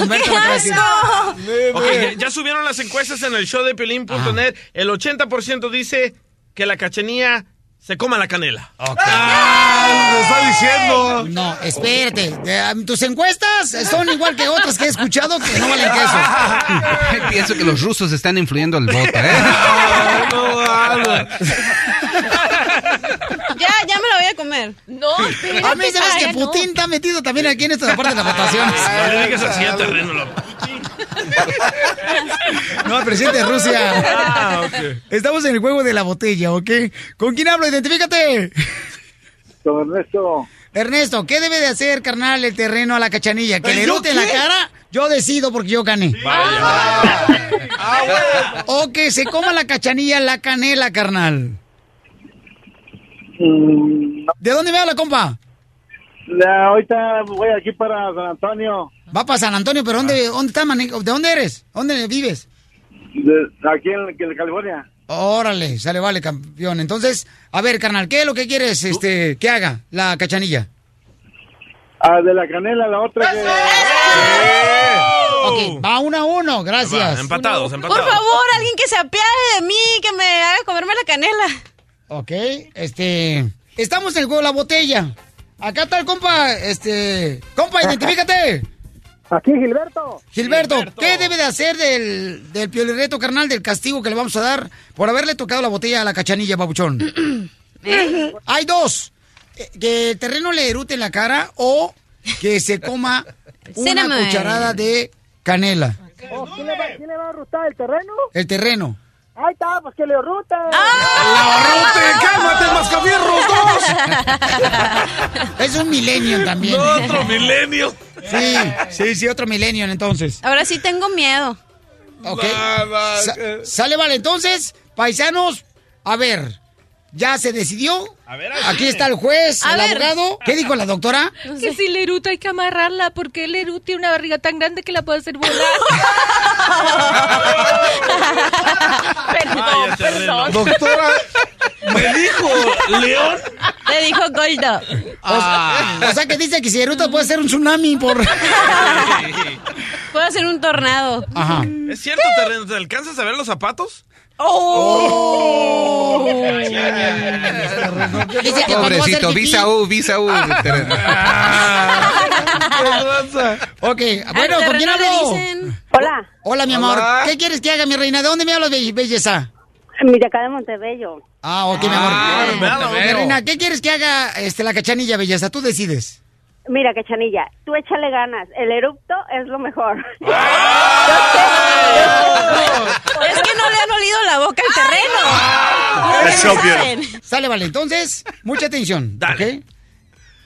[SPEAKER 2] Humberto lo acaba de decir.
[SPEAKER 6] Ok, ya, ya subieron las encuestas en el show de Piolín.net. El 80% dice que la cachanilla se coma la canela.
[SPEAKER 3] ¡Ah! está diciendo!
[SPEAKER 2] No, espérate. Eh, Tus encuestas son igual que otras que he escuchado que no valen queso.
[SPEAKER 9] Pienso que los rusos están influyendo el voto, ¿eh?
[SPEAKER 7] Ya, ya me la voy a comer.
[SPEAKER 20] No,
[SPEAKER 2] A mí se me que Putin está metido también aquí en esta parte de la votación.
[SPEAKER 6] No le digas así al terreno. lo-
[SPEAKER 2] No, presidente de Rusia.
[SPEAKER 6] Ah, ok.
[SPEAKER 2] Estamos en el juego de la botella, ¿ok? ¿Con quién hablo? Identifícate.
[SPEAKER 5] Con Ernesto.
[SPEAKER 2] Ernesto, ¿qué debe de hacer, carnal, el terreno a la cachanilla? ¿Que le
[SPEAKER 5] ¿Yo
[SPEAKER 2] erute en la cara? Yo decido porque yo gané. O que se coma la cachanilla la canela, carnal. ¿De dónde me habla, compa?
[SPEAKER 5] La- ahorita voy aquí para San Antonio.
[SPEAKER 2] Va para San Antonio, pero ¿dónde, dónde está, ¿De dónde eres? ¿Dónde vives?
[SPEAKER 5] de- aquí en, en California.
[SPEAKER 2] Órale, sale, vale, campeón. Entonces, a ver, carnal, ¿qué es lo que quieres este, que haga la cachanilla?
[SPEAKER 5] Ah, de la canela, la otra que...
[SPEAKER 2] Ok, va uno a uno, gracias.
[SPEAKER 6] Va, empatados,
[SPEAKER 7] Por
[SPEAKER 6] empatados.
[SPEAKER 7] favor, alguien que se apiade de mí, que me haga comerme la canela.
[SPEAKER 2] Ok, este. Estamos en el juego de la botella. Acá está el compa, este. Compa, identifícate.
[SPEAKER 5] Aquí, Gilberto.
[SPEAKER 2] Gilberto, ¿qué debe de hacer del, del piolirreto, carnal, del castigo que le vamos a dar por haberle tocado la botella a la cachanilla, babuchón? Hay dos. Que el terreno le erute en la cara o que se coma una
[SPEAKER 7] Cinnamon.
[SPEAKER 2] cucharada de canela.
[SPEAKER 5] Oh, ¿quién, le va, quién le va a rutar el terreno?
[SPEAKER 2] El terreno.
[SPEAKER 5] Ahí está, pues que le rute.
[SPEAKER 3] ¡Cálmate, mascafierros dos!
[SPEAKER 2] Es un milenio también.
[SPEAKER 6] Otro milenio.
[SPEAKER 2] Sí, sí, sí, otro milenio entonces.
[SPEAKER 7] Ahora sí tengo miedo.
[SPEAKER 2] Ok. Sa- sale, vale. Entonces, paisanos, a ver, ¿ya se decidió? Aquí está el juez,
[SPEAKER 20] A
[SPEAKER 2] el
[SPEAKER 20] ver.
[SPEAKER 2] abogado. ¿Qué dijo la doctora?
[SPEAKER 20] Que si le eruta hay que amarrarla porque el eruta tiene una barriga tan grande que la puede hacer volar. perdón, perdón.
[SPEAKER 3] Doctora, me dijo León.
[SPEAKER 7] Le dijo Goldo.
[SPEAKER 2] O sea que dice que si eruta puede ser un tsunami por...
[SPEAKER 7] Puedo hacer un tornado.
[SPEAKER 2] Ajá.
[SPEAKER 6] ¿Es cierto, terreno? ¿Te alcanzas a ver los zapatos?
[SPEAKER 2] Oh. Hacer
[SPEAKER 9] Pobrecito, visa U, visa U.
[SPEAKER 2] Ok, bueno, ¿con quién hablo?
[SPEAKER 21] Hola,
[SPEAKER 2] Hola, mi amor.
[SPEAKER 3] Hola.
[SPEAKER 2] ¿Qué quieres que haga, mi reina? ¿De dónde me hablas, be- belleza?
[SPEAKER 21] mi de acá de Montebello.
[SPEAKER 2] Ah, ok, mi amor.
[SPEAKER 6] Ah,
[SPEAKER 2] reina, ¿qué quieres que haga este, la cachanilla, belleza? Tú decides.
[SPEAKER 21] Mira, que chanilla, tú échale ganas. El erupto es lo mejor.
[SPEAKER 7] Es que no le han olido la boca al terreno.
[SPEAKER 11] That's so beautiful.
[SPEAKER 2] Sale, vale. Entonces, mucha atención. ¿ok?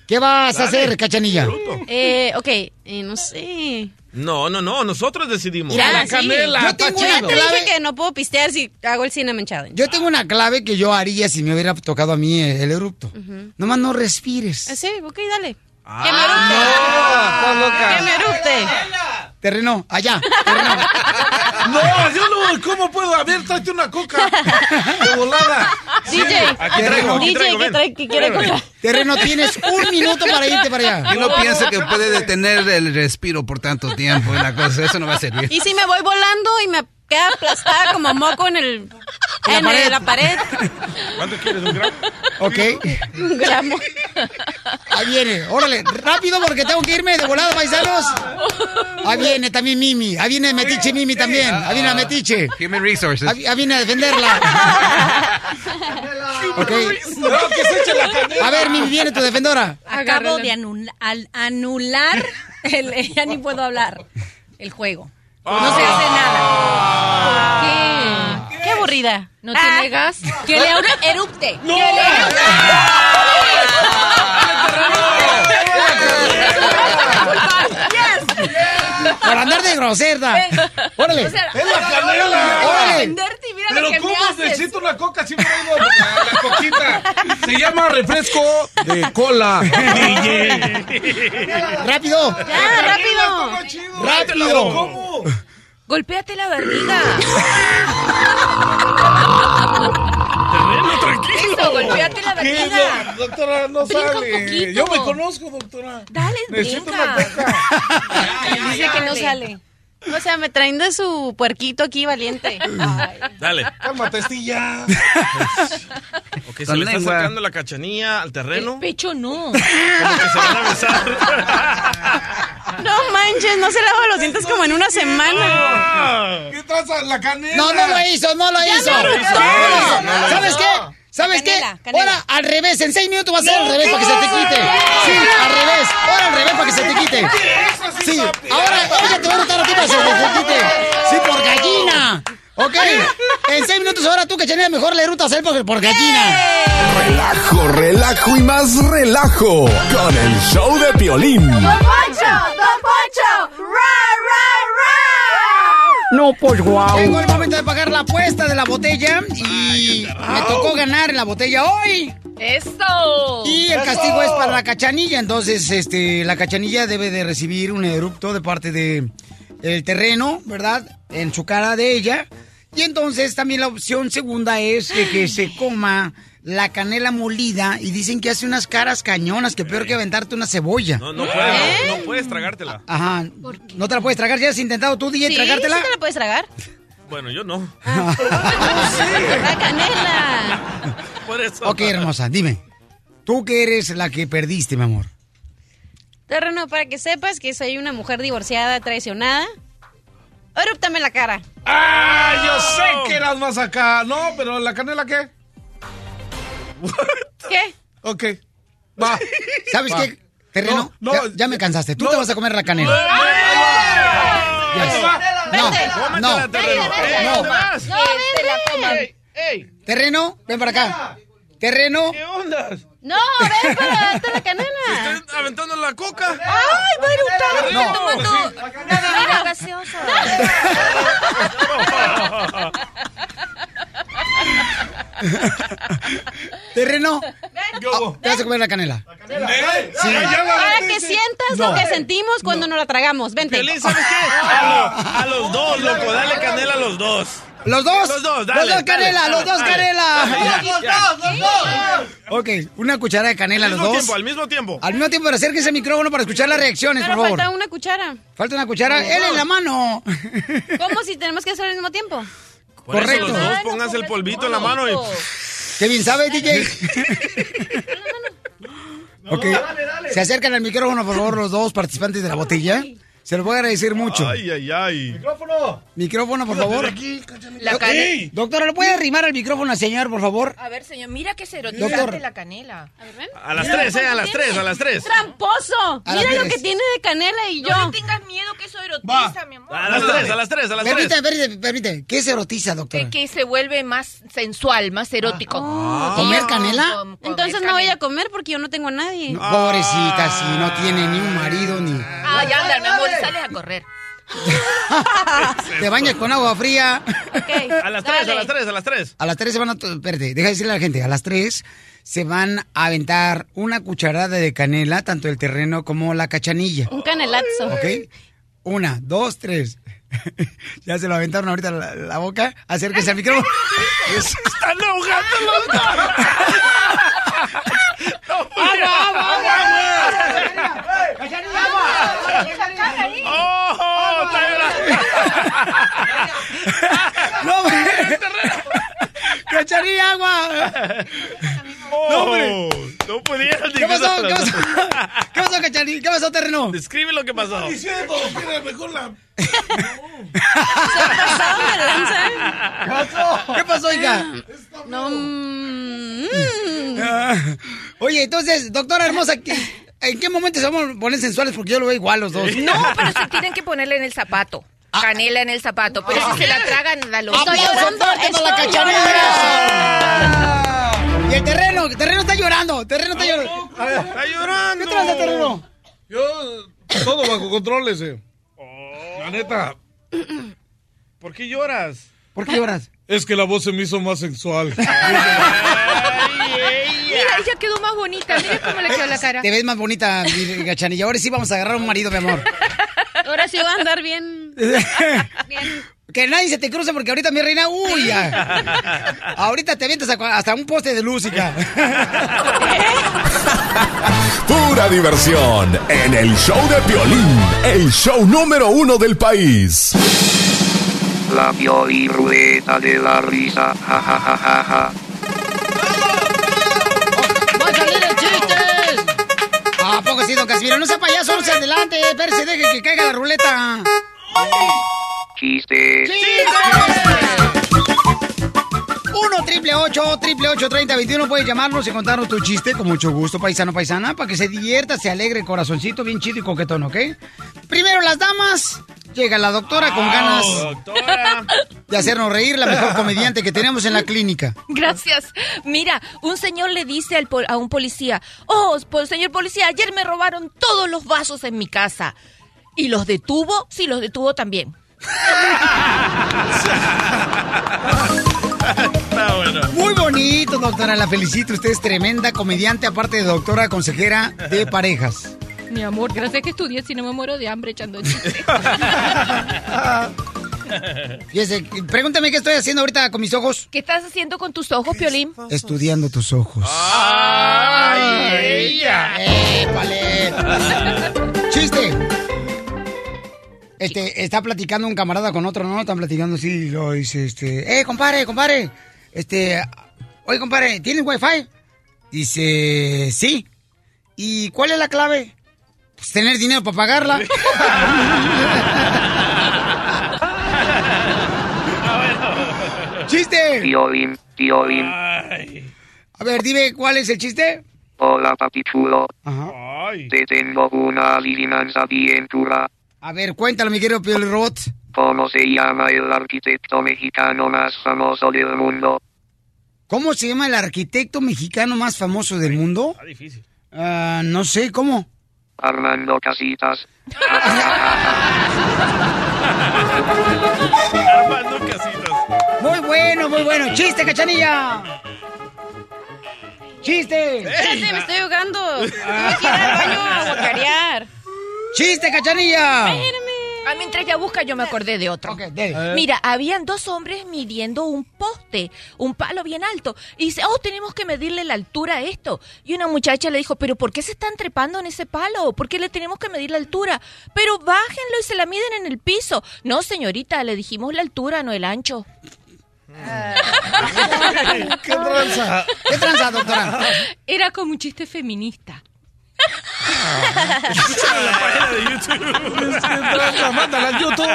[SPEAKER 2] ¿Qué vas a hacer, cachanilla?
[SPEAKER 7] Eh, ok, eh, no sé.
[SPEAKER 6] No, no, no, nosotros decidimos.
[SPEAKER 7] Ah, sí.
[SPEAKER 2] Yo tengo
[SPEAKER 7] Ya
[SPEAKER 2] una clave.
[SPEAKER 7] dije que no puedo pistear si hago el Cinnamon Challenge.
[SPEAKER 2] Yo tengo una clave que yo haría si me hubiera tocado a mí el erupto. Nomás no respires.
[SPEAKER 7] Ah, Sí, ok, dale.
[SPEAKER 2] Ah,
[SPEAKER 7] que me erupte.
[SPEAKER 2] no, estás loca.
[SPEAKER 7] Que me erupte.
[SPEAKER 2] Terreno, allá.
[SPEAKER 15] No, yo no, ¿cómo puedo? A ver, tráete una coca. De volada.
[SPEAKER 7] DJ,
[SPEAKER 15] Aquí traigo, aquí
[SPEAKER 7] DJ,
[SPEAKER 15] traigo,
[SPEAKER 7] que trae- que quiere coca.
[SPEAKER 2] Terreno, tienes un minuto para irte para allá.
[SPEAKER 9] Y no piensa que puede detener el respiro por tanto tiempo y la cosa, eso no va a servir.
[SPEAKER 7] Y si me voy volando y me queda aplastada como moco en el
[SPEAKER 2] En la
[SPEAKER 7] en
[SPEAKER 2] pared.
[SPEAKER 7] la pared.
[SPEAKER 6] ¿Cuánto quieres, un gramo?
[SPEAKER 2] Ok.
[SPEAKER 7] Un gramo.
[SPEAKER 2] Ahí viene, órale, rápido porque tengo que irme de volada, paisanos. Ahí viene también Mimi, ahí viene Metiche Mimi también, ahí viene la Metiche.
[SPEAKER 9] Human Resources.
[SPEAKER 2] Ahí, ahí viene a defenderla. Ok.
[SPEAKER 15] No, que se eche la canela.
[SPEAKER 2] A ver, Mimi, viene tu defendora.
[SPEAKER 22] Acabo de al- anular, el, ya ni puedo hablar, el juego. No se hace nada.
[SPEAKER 7] ¿Qué? Qué aburrida.
[SPEAKER 20] ¿No te negas?
[SPEAKER 22] Que le eru- erupte.
[SPEAKER 15] No.
[SPEAKER 22] Que le
[SPEAKER 2] Por andar de grosera. Órale.
[SPEAKER 22] O sea,
[SPEAKER 15] ¡Es la canela!
[SPEAKER 2] Órale.
[SPEAKER 22] defenderte y mira
[SPEAKER 15] Pero
[SPEAKER 22] lo que
[SPEAKER 15] ¿cómo
[SPEAKER 22] me haces.
[SPEAKER 15] necesito una coca? Siempre digo la, la coquita. Se llama refresco de cola.
[SPEAKER 2] Rápido.
[SPEAKER 7] Ya, rápido.
[SPEAKER 2] Rápido.
[SPEAKER 15] ¿Cómo?
[SPEAKER 20] Golpéate la barriga.
[SPEAKER 6] Terreno, tranquilo.
[SPEAKER 20] Eso, golpéate la barriga.
[SPEAKER 15] Doctora, no
[SPEAKER 20] Brinca un
[SPEAKER 15] sale.
[SPEAKER 20] poquito.
[SPEAKER 15] Yo me conozco, doctora.
[SPEAKER 20] Dale,
[SPEAKER 15] Necesito
[SPEAKER 20] brinca.
[SPEAKER 15] una.
[SPEAKER 7] Dice que no sale. O sea, me traen de su puerquito aquí valiente. Ay.
[SPEAKER 6] Dale.
[SPEAKER 15] Cálmate, estilla.
[SPEAKER 6] Ok, se le está
[SPEAKER 9] lengua.
[SPEAKER 6] acercando la cachanilla al terreno.
[SPEAKER 20] El pecho no.
[SPEAKER 6] Como que se van a besar.
[SPEAKER 7] No manches, no se lava los dientes como en una semana.
[SPEAKER 15] ¿Qué traza? La canela.
[SPEAKER 2] No, no lo hizo, no lo hizo. No lo.
[SPEAKER 6] No lo
[SPEAKER 2] ¿Sabes qué? ¿Sabes
[SPEAKER 22] Canela,
[SPEAKER 2] qué?
[SPEAKER 22] canela.
[SPEAKER 2] Ahora al revés, en seis minutos va a ser al revés para que se te quite. Sí, al revés. Ahora al revés para que se te quite. Sí, ahora ella te va a rotar a ti para que se te quite. Sí, por gallina. Ok, en seis minutos ahora tú que tienes mejor le rutas a él por, por gallina.
[SPEAKER 12] Relajo, relajo y más relajo con el show de Piolín.
[SPEAKER 2] No, pues guau. Llegó el momento de pagar la apuesta de la botella y me tocó ganar la botella hoy.
[SPEAKER 20] ¡Eso!
[SPEAKER 2] Y el castigo es para la cachanilla, entonces este la cachanilla debe de recibir un erupto de parte de el terreno, ¿verdad? En su cara de ella. Y entonces también la opción segunda es que se coma la canela molida y dicen que hace unas caras cañonas, que peor que aventarte una cebolla.
[SPEAKER 6] No, no puedes, no puedes tragártela.
[SPEAKER 2] Ajá. ¿No te la puedes tragar? ¿Ya has intentado tú, DJ,
[SPEAKER 7] Sí,
[SPEAKER 2] tragártela?
[SPEAKER 7] sí te la puedes tragar.
[SPEAKER 6] Bueno, yo no.
[SPEAKER 7] La canela.
[SPEAKER 6] Por eso.
[SPEAKER 2] Ok, hermosa, dime. Tú que eres la que perdiste, mi amor.
[SPEAKER 7] Terreno, para que sepas que soy una mujer divorciada, traicionada. Erúptame la cara.
[SPEAKER 15] ¡Ah! Yo sé que eras más acá. No, pero ¿la canela qué?
[SPEAKER 7] ¿Qué?
[SPEAKER 15] Ok. Va.
[SPEAKER 2] ¿Sabes
[SPEAKER 15] Va.
[SPEAKER 2] qué? Terreno,
[SPEAKER 15] No, no,
[SPEAKER 2] ya, ya me cansaste. Tú
[SPEAKER 15] no.
[SPEAKER 2] te vas a comer la canela. No, no, no. Terreno, ven para acá. Terreno,
[SPEAKER 6] ¿Qué onda?
[SPEAKER 7] No, ven para darte la canela.
[SPEAKER 6] ¿Están aventando la coca?
[SPEAKER 7] ¡Ay, va a eructar!
[SPEAKER 2] No.
[SPEAKER 20] Tomando una bebida gaseosa.
[SPEAKER 2] terreno, te vas a comer la canela.
[SPEAKER 15] Sí.
[SPEAKER 7] Para que sientas
[SPEAKER 2] No.
[SPEAKER 7] lo que sentimos cuando nos la tragamos. Vente.
[SPEAKER 6] Piolín, ¿sabes qué? A, lo- a los dos, loco, dale canela a los dos.
[SPEAKER 2] ¿Los dos?
[SPEAKER 6] Los dos, dale,
[SPEAKER 2] Los dos canela,
[SPEAKER 6] dale,
[SPEAKER 2] los dos
[SPEAKER 6] dale.
[SPEAKER 2] canela.
[SPEAKER 6] Los dos, los dos.
[SPEAKER 2] Ok, una cuchara de canela
[SPEAKER 6] Al
[SPEAKER 2] los
[SPEAKER 6] mismo
[SPEAKER 2] dos.
[SPEAKER 6] tiempo, al mismo tiempo.
[SPEAKER 2] Al mismo tiempo, pero acérquese al micrófono para escuchar las reacciones,
[SPEAKER 7] Pero
[SPEAKER 2] por favor.
[SPEAKER 7] falta una cuchara.
[SPEAKER 2] Falta una cuchara. Él en la mano.
[SPEAKER 7] ¿Cómo si tenemos que hacer al mismo tiempo?
[SPEAKER 6] Por eso
[SPEAKER 2] Correcto.
[SPEAKER 6] los dos pónganse el polvito en la mano y...
[SPEAKER 2] Qué bien sabes, DJ. ok. Se acercan al micrófono, por favor, los dos participantes de la botella. Se los voy a agradecer mucho.
[SPEAKER 6] Ay, ay, ay.
[SPEAKER 15] Micrófono.
[SPEAKER 2] Micrófono, por favor.
[SPEAKER 15] Aquí.
[SPEAKER 20] La canela.
[SPEAKER 2] Doctora, ¿le puede arrimar al micrófono al señor, por favor?
[SPEAKER 20] A ver, señor, mira que se
[SPEAKER 2] Doctor.
[SPEAKER 20] la canela.
[SPEAKER 7] A ver, ven.
[SPEAKER 6] A las tres, eh, a las tres, a las tres.
[SPEAKER 7] ¡Tramposo!
[SPEAKER 2] A
[SPEAKER 7] Mira lo
[SPEAKER 2] tres.
[SPEAKER 7] que tiene de canela y yo.
[SPEAKER 20] No le tengas miedo que eso erotiza, mi amor.
[SPEAKER 6] A las tres, a las tres, a las tres.
[SPEAKER 2] Permítame, permítame. ¿Qué se erotiza, doctora?
[SPEAKER 20] Que, que se vuelve más sensual, más erótico.
[SPEAKER 2] Ah. ¿Comer canela?
[SPEAKER 20] Com- comer
[SPEAKER 7] Entonces no voy a comer porque yo no tengo a nadie.
[SPEAKER 2] No, pobrecita, si no tiene ni un marido ni...
[SPEAKER 20] Ah, ya anda, mi amor, y sales a correr.
[SPEAKER 2] Te bañas con agua fría.
[SPEAKER 6] a las tres, a las tres, a las tres.
[SPEAKER 2] A las 3 se van a... Espérate, deja de decirle a la gente. A las 3 se van a aventar una cucharada de canela, tanto el terreno como la cachanilla.
[SPEAKER 7] Un canelazo.
[SPEAKER 2] ¿Ok? Una, dos, tres. ya se lo aventaron ahorita la, la boca. Acérquese al micrófono.
[SPEAKER 6] ¡Están ahogando los dos!
[SPEAKER 2] ¡Agua, agua, agua!
[SPEAKER 6] ¡Oh!
[SPEAKER 2] ¡No, hombre! ¡Cachanilla, agua! ¡No, hombre!
[SPEAKER 6] No pudieron
[SPEAKER 2] ¿Qué pasó? ¿Qué pasó? ¿Qué pasó, Cachanilla? ¿Qué pasó, terreno?
[SPEAKER 6] Describe lo que pasó.
[SPEAKER 15] diciendo que mejor la...
[SPEAKER 2] ¿Qué pasó, hija?
[SPEAKER 7] No. mm,
[SPEAKER 2] Ah, Oye, entonces, doctora hermosa, ¿qué- ¿en qué momento se van a poner sensuales? Porque yo lo veo igual los dos.
[SPEAKER 20] No, pero sí tienen que ponerle en el zapato. Canela en el zapato. Pero si se la tragan, la loción.
[SPEAKER 2] ¡Aplausos fuertes para la cachanilla! Y el terreno, el terreno está llorando, el terreno está llorando.
[SPEAKER 6] Está llorando.
[SPEAKER 2] ¿Qué traes, terreno?
[SPEAKER 15] Yo, todo bajo control ese. La neta.
[SPEAKER 6] ¿Por qué lloras?
[SPEAKER 2] ¿Por qué lloras?
[SPEAKER 15] Es que la voz se me hizo más sensual.
[SPEAKER 20] Mira, ella quedó más bonita. Mira cómo le quedó la cara.
[SPEAKER 2] Te ves más bonita, mi cachanilla. Ahora sí vamos a agarrar un marido, mi amor.
[SPEAKER 7] Ahora sí va a andar bien.
[SPEAKER 2] Que nadie se te cruce porque ahorita mi reina, uy, ya. Ahorita te avientas hasta un poste de luz, hija.
[SPEAKER 12] Pura diversión en el show de Piolín, el show número uno del país.
[SPEAKER 1] La Piolín-Rueda de la risa. Ja, ja, ja, ja,
[SPEAKER 2] don Casimiro? No sea payaso, no sea adelante. Espérese, deje que caiga la ruleta.
[SPEAKER 1] Chistes.
[SPEAKER 2] 1 triple 8 triple 8 30 21 Puedes llamarnos y contarnos tu chiste con mucho gusto, paisano, paisana, para que se divierta, se alegre el corazoncito, bien chido y coquetón, ¿ok? Primero las damas. Llega la doctora con ganas
[SPEAKER 6] Doctora.
[SPEAKER 2] de hacernos reír, la mejor comediante que tenemos en la clínica.
[SPEAKER 20] Gracias. Mira, un señor le dice al pol- a un policía, oh, po- señor policía, ayer me robaron todos los vasos en mi casa. ¿Y los detuvo? Sí, los detuvo también.
[SPEAKER 6] Está bueno.
[SPEAKER 2] Muy bonito, doctora, la felicito. Usted es tremenda comediante, aparte de doctora consejera de parejas.
[SPEAKER 20] Mi amor, gracias que estudié, si no me muero de hambre echando.
[SPEAKER 2] Fíjese, pregúntame qué estoy haciendo ahorita con mis ojos.
[SPEAKER 20] ¿Qué estás haciendo con tus ojos, Piolín?
[SPEAKER 2] Estudiando tus ojos.
[SPEAKER 6] ¡Ay, ella!
[SPEAKER 2] ¡Épale! ¡Chiste! Este, está platicando un camarada con otro, ¿no? Están platicando así y lo dice, este... ¡Eh, compadre, compadre! Este... Oye, compadre, ¿tienes wifi? Dice... Sí. ¿Y cuál es la clave? Pues tener dinero para pagarla. ¡Chiste!
[SPEAKER 1] Piolín, Piolín.
[SPEAKER 2] A ver, dime, ¿cuál es el chiste?
[SPEAKER 1] Hola, papi chulo.
[SPEAKER 6] Ay.
[SPEAKER 1] Te tengo una adivinanza bien dura.
[SPEAKER 2] A ver, cuéntalo, mi querido Piel Robot.
[SPEAKER 1] ¿Cómo se llama el arquitecto mexicano más famoso del mundo?
[SPEAKER 2] ¿Cómo se llama el arquitecto mexicano más famoso del mundo?
[SPEAKER 6] Está difícil.
[SPEAKER 2] Ah, no sé, ¿cómo?
[SPEAKER 1] Armando Casitas.
[SPEAKER 6] Armando Casitas.
[SPEAKER 2] Muy bueno, muy bueno. ¡Chiste, cachanilla! ¡Chiste!
[SPEAKER 7] Espérate, me estoy ahogando. Tuve que ir al baño a guacarear.
[SPEAKER 2] ¡Chiste, cachanilla!
[SPEAKER 20] Ah, mientras ya busca, yo me acordé de otro.
[SPEAKER 2] dele.
[SPEAKER 20] Mira, habían dos hombres midiendo un poste, un palo bien alto. Y dice, oh, tenemos que medirle la altura a esto. Y una muchacha le dijo, pero ¿por qué se están trepando en ese palo? ¿Por qué le tenemos que medir la altura? Pero bájenlo y se la miden en el piso. No, señorita, le dijimos la altura, no el ancho.
[SPEAKER 2] ¿Qué tranza? ¿Qué tranza, doctora?
[SPEAKER 20] Era como un chiste feminista.
[SPEAKER 6] Escúchalo en la página de YouTube.
[SPEAKER 15] Mándala al YouTube.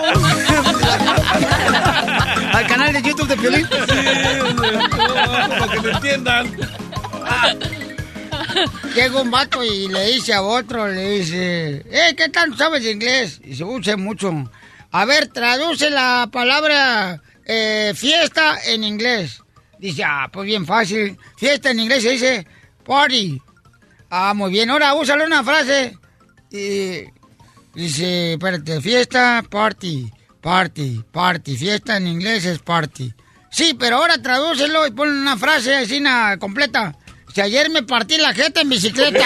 [SPEAKER 2] ¿Al canal de YouTube de Piolín?
[SPEAKER 15] Para que me entiendan.
[SPEAKER 2] Llega un vato y le dice a otro, le dice, eh, ¿qué tanto sabes de inglés? Y se usa mucho. A ver, traduce la palabra eh, fiesta en inglés. Dice, ah, pues bien fácil. Fiesta en inglés se dice party. Ah, muy bien. Ahora úsale una frase. Y Dice, espérate, fiesta, party, party, party. Fiesta en inglés es party. Sí, pero ahora tradúcelo y pon una frase así completa. Si ayer me partí la jeta en bicicleta.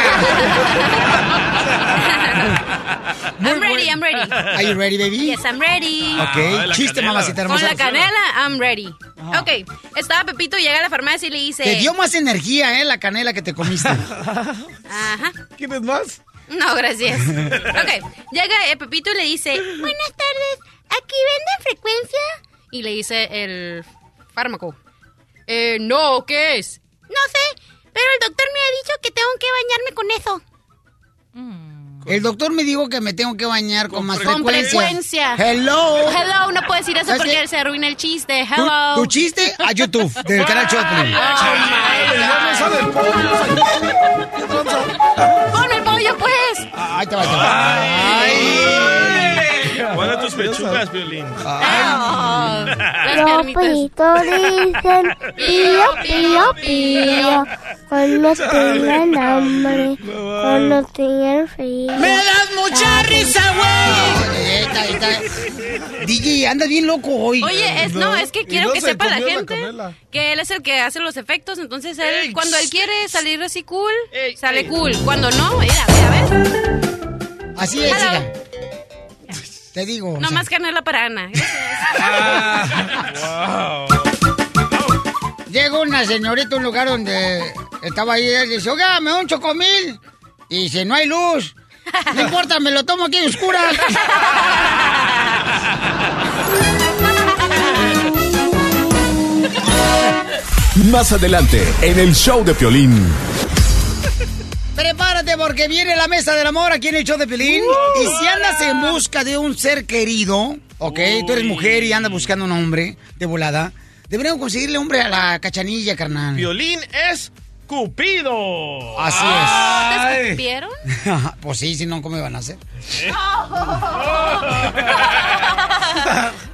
[SPEAKER 7] I'm ready, I'm ready.
[SPEAKER 2] Are you ready, baby?
[SPEAKER 7] Yes, I'm ready.
[SPEAKER 2] Ok, chiste, mamacita
[SPEAKER 7] Con
[SPEAKER 2] hermosa.
[SPEAKER 7] la canela, I'm ready. Ok, estaba Pepito, llega a la farmacia y le dice...
[SPEAKER 2] Te dio más energía, ¿eh? La canela que te comiste.
[SPEAKER 7] Ajá.
[SPEAKER 3] ¿Quieres más?
[SPEAKER 7] No, gracias. Ok, llega eh, Pepito y le dice, buenas tardes, ¿aquí venden frecuencia? Y le dice el fármaco, eh, no, ¿qué es? No sé, pero el doctor me ha dicho que tengo que bañarme con eso.
[SPEAKER 2] El doctor me dijo que me tengo que bañar con, más
[SPEAKER 7] Con
[SPEAKER 2] frecuencia.
[SPEAKER 7] frecuencia.
[SPEAKER 2] Hello.
[SPEAKER 7] Hello, no puedes decir eso
[SPEAKER 2] ¿Sabes
[SPEAKER 7] porque se arruina el chiste.
[SPEAKER 2] Tu,
[SPEAKER 7] Hello.
[SPEAKER 2] tu chiste a YouTube, del canal Choplin.
[SPEAKER 7] Ponme el pollo, pues.
[SPEAKER 2] Ahí te va, ahí te va. Ay.
[SPEAKER 6] ¿Cuáles tus pechugas, Violín?
[SPEAKER 7] Las
[SPEAKER 23] Los pitos dicen pío, pío, pío. Cuando tengan hambre, cuando tengan frío.
[SPEAKER 2] ¡Me das mucha risa, güey! Esta. DJ, anda bien loco hoy.
[SPEAKER 7] Oye, es, no, es que quiero
[SPEAKER 2] no
[SPEAKER 7] que
[SPEAKER 2] se
[SPEAKER 7] sepa la gente que él es el que hace los efectos, entonces él,
[SPEAKER 2] Ey,
[SPEAKER 7] cuando él quiere salir así cool, sale cool. Cuando no, mira, mira, ¿ves?
[SPEAKER 2] Así es,
[SPEAKER 7] Hello.
[SPEAKER 2] chica. Te digo. o
[SPEAKER 7] No
[SPEAKER 2] sea,
[SPEAKER 7] más canela para Ana.
[SPEAKER 2] Llega una señorita a un lugar donde estaba ahí y dice, oiga, me da un chocomil. Y dice, no hay luz. No importa, me lo tomo aquí en oscura.
[SPEAKER 12] Más adelante, en el show de Piolín.
[SPEAKER 2] Prepárate porque viene la mesa del amor aquí en el show de Pelín. y si andas en busca de un ser querido, ok, tú eres mujer y andas buscando un hombre de volada, deberíamos conseguirle hombre a la cachanilla, carnal.
[SPEAKER 6] Violín es Cupido.
[SPEAKER 2] Así
[SPEAKER 7] ¿Te
[SPEAKER 2] es.
[SPEAKER 7] escupieron?
[SPEAKER 2] pues sí, si no, ¿cómo van a hacer?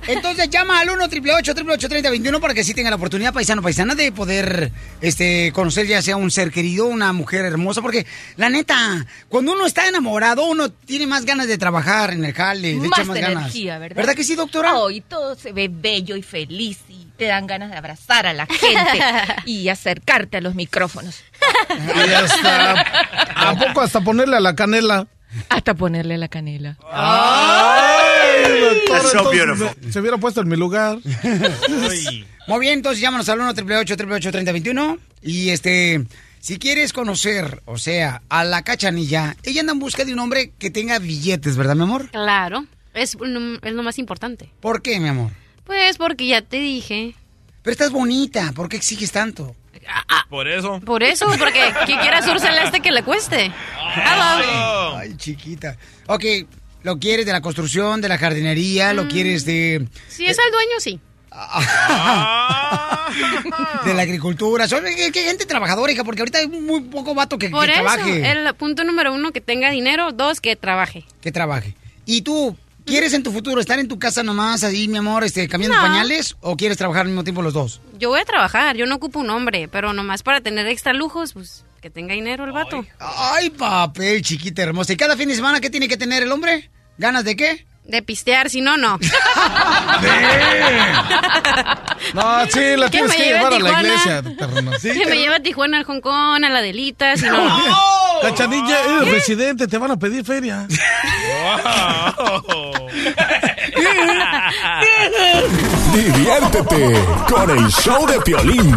[SPEAKER 2] Entonces llama al 1 888 3021 para que sí tenga la oportunidad, paisano, paisana, de poder este, conocer ya sea un ser querido, una mujer hermosa. Porque, la neta, cuando uno está enamorado, uno tiene más ganas de trabajar en el jale, le echa
[SPEAKER 20] Más
[SPEAKER 2] más
[SPEAKER 20] energía,
[SPEAKER 2] ganas.
[SPEAKER 20] ¿verdad?
[SPEAKER 2] ¿Verdad que sí, doctora?
[SPEAKER 20] Oh, y todo se ve bello y feliz y te dan ganas de abrazar a la gente y acercarte a los micrófonos.
[SPEAKER 3] Y hasta, ¿A poco hasta ponerle a la canela?
[SPEAKER 20] Hasta ponerle la canela.
[SPEAKER 3] Ay, doctor,
[SPEAKER 14] That's so
[SPEAKER 3] entonces,
[SPEAKER 14] beautiful.
[SPEAKER 3] Se, se hubiera puesto en mi lugar.
[SPEAKER 2] Muy bien, entonces llámanos al 1 888 3021 Y este, si quieres conocer, o sea, a la cachanilla, ella anda en busca de un hombre que tenga billetes, ¿verdad, mi amor?
[SPEAKER 7] Claro, es, es lo más importante.
[SPEAKER 2] ¿Por qué, mi amor?
[SPEAKER 7] Pues porque ya te dije.
[SPEAKER 2] Pero estás bonita, ¿por qué exiges tanto?
[SPEAKER 6] Por eso.
[SPEAKER 7] Por eso, porque ¿qué quiere Sur Celeste que le cueste? Hello.
[SPEAKER 2] Ay, chiquita. Ok, lo quieres de la construcción, de la jardinería, lo quieres de,
[SPEAKER 7] Si es el dueño, sí.
[SPEAKER 2] de la agricultura. Son que, que gente trabajadora, hija, porque ahorita hay muy poco vato que,
[SPEAKER 7] Por
[SPEAKER 2] que
[SPEAKER 7] eso,
[SPEAKER 2] trabaje.
[SPEAKER 7] el punto número uno, que tenga dinero. Dos, que trabaje.
[SPEAKER 2] Que trabaje. ¿Y tú quieres en tu futuro estar en tu casa nomás ahí, mi amor, este, cambiando
[SPEAKER 7] No.
[SPEAKER 2] pañales? ¿O quieres trabajar al mismo tiempo los dos?
[SPEAKER 7] Yo voy a trabajar, yo no ocupo un hombre, pero nomás para tener extra lujos, pues que tenga dinero el vato.
[SPEAKER 2] Ay, papel, chiquita hermosa. ¿Y cada fin de semana qué tiene que tener el hombre? ¿Ganas de qué?
[SPEAKER 7] De pistear, si no, no.
[SPEAKER 3] No, sí, la
[SPEAKER 7] Que
[SPEAKER 3] tienes
[SPEAKER 7] me
[SPEAKER 3] que
[SPEAKER 7] lleve a
[SPEAKER 3] llevar a la
[SPEAKER 7] Tijuana.
[SPEAKER 3] iglesia. Sí,
[SPEAKER 7] que me lleva a Tijuana, al Hong Kong, a la Delita, si no.
[SPEAKER 3] Cachanilla, eres residente, te van a pedir feria.
[SPEAKER 12] Diviértete con el show de Piolín.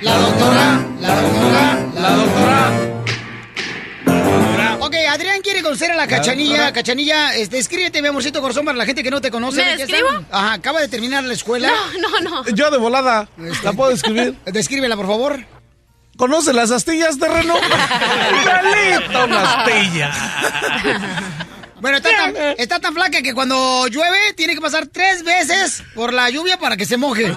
[SPEAKER 2] La doctora, la doctora, la doctora. Ok, Adrián quiere conocer a la cachanilla. Cachanilla, este, escríbete, mi amorcito corazón, para la gente que no te conoce.
[SPEAKER 7] ¿Me escribo?
[SPEAKER 2] Ajá, acaba de terminar la escuela.
[SPEAKER 7] No, no, no.
[SPEAKER 3] Yo de volada, ¿la puedo escribir?
[SPEAKER 2] Descríbela, por favor.
[SPEAKER 3] ¿Conoce las astillas, terreno? Igualito una astilla.
[SPEAKER 2] Bueno, está tan, está tan flaca que cuando llueve tiene que pasar tres veces por la lluvia para que se moje.
[SPEAKER 3] Y,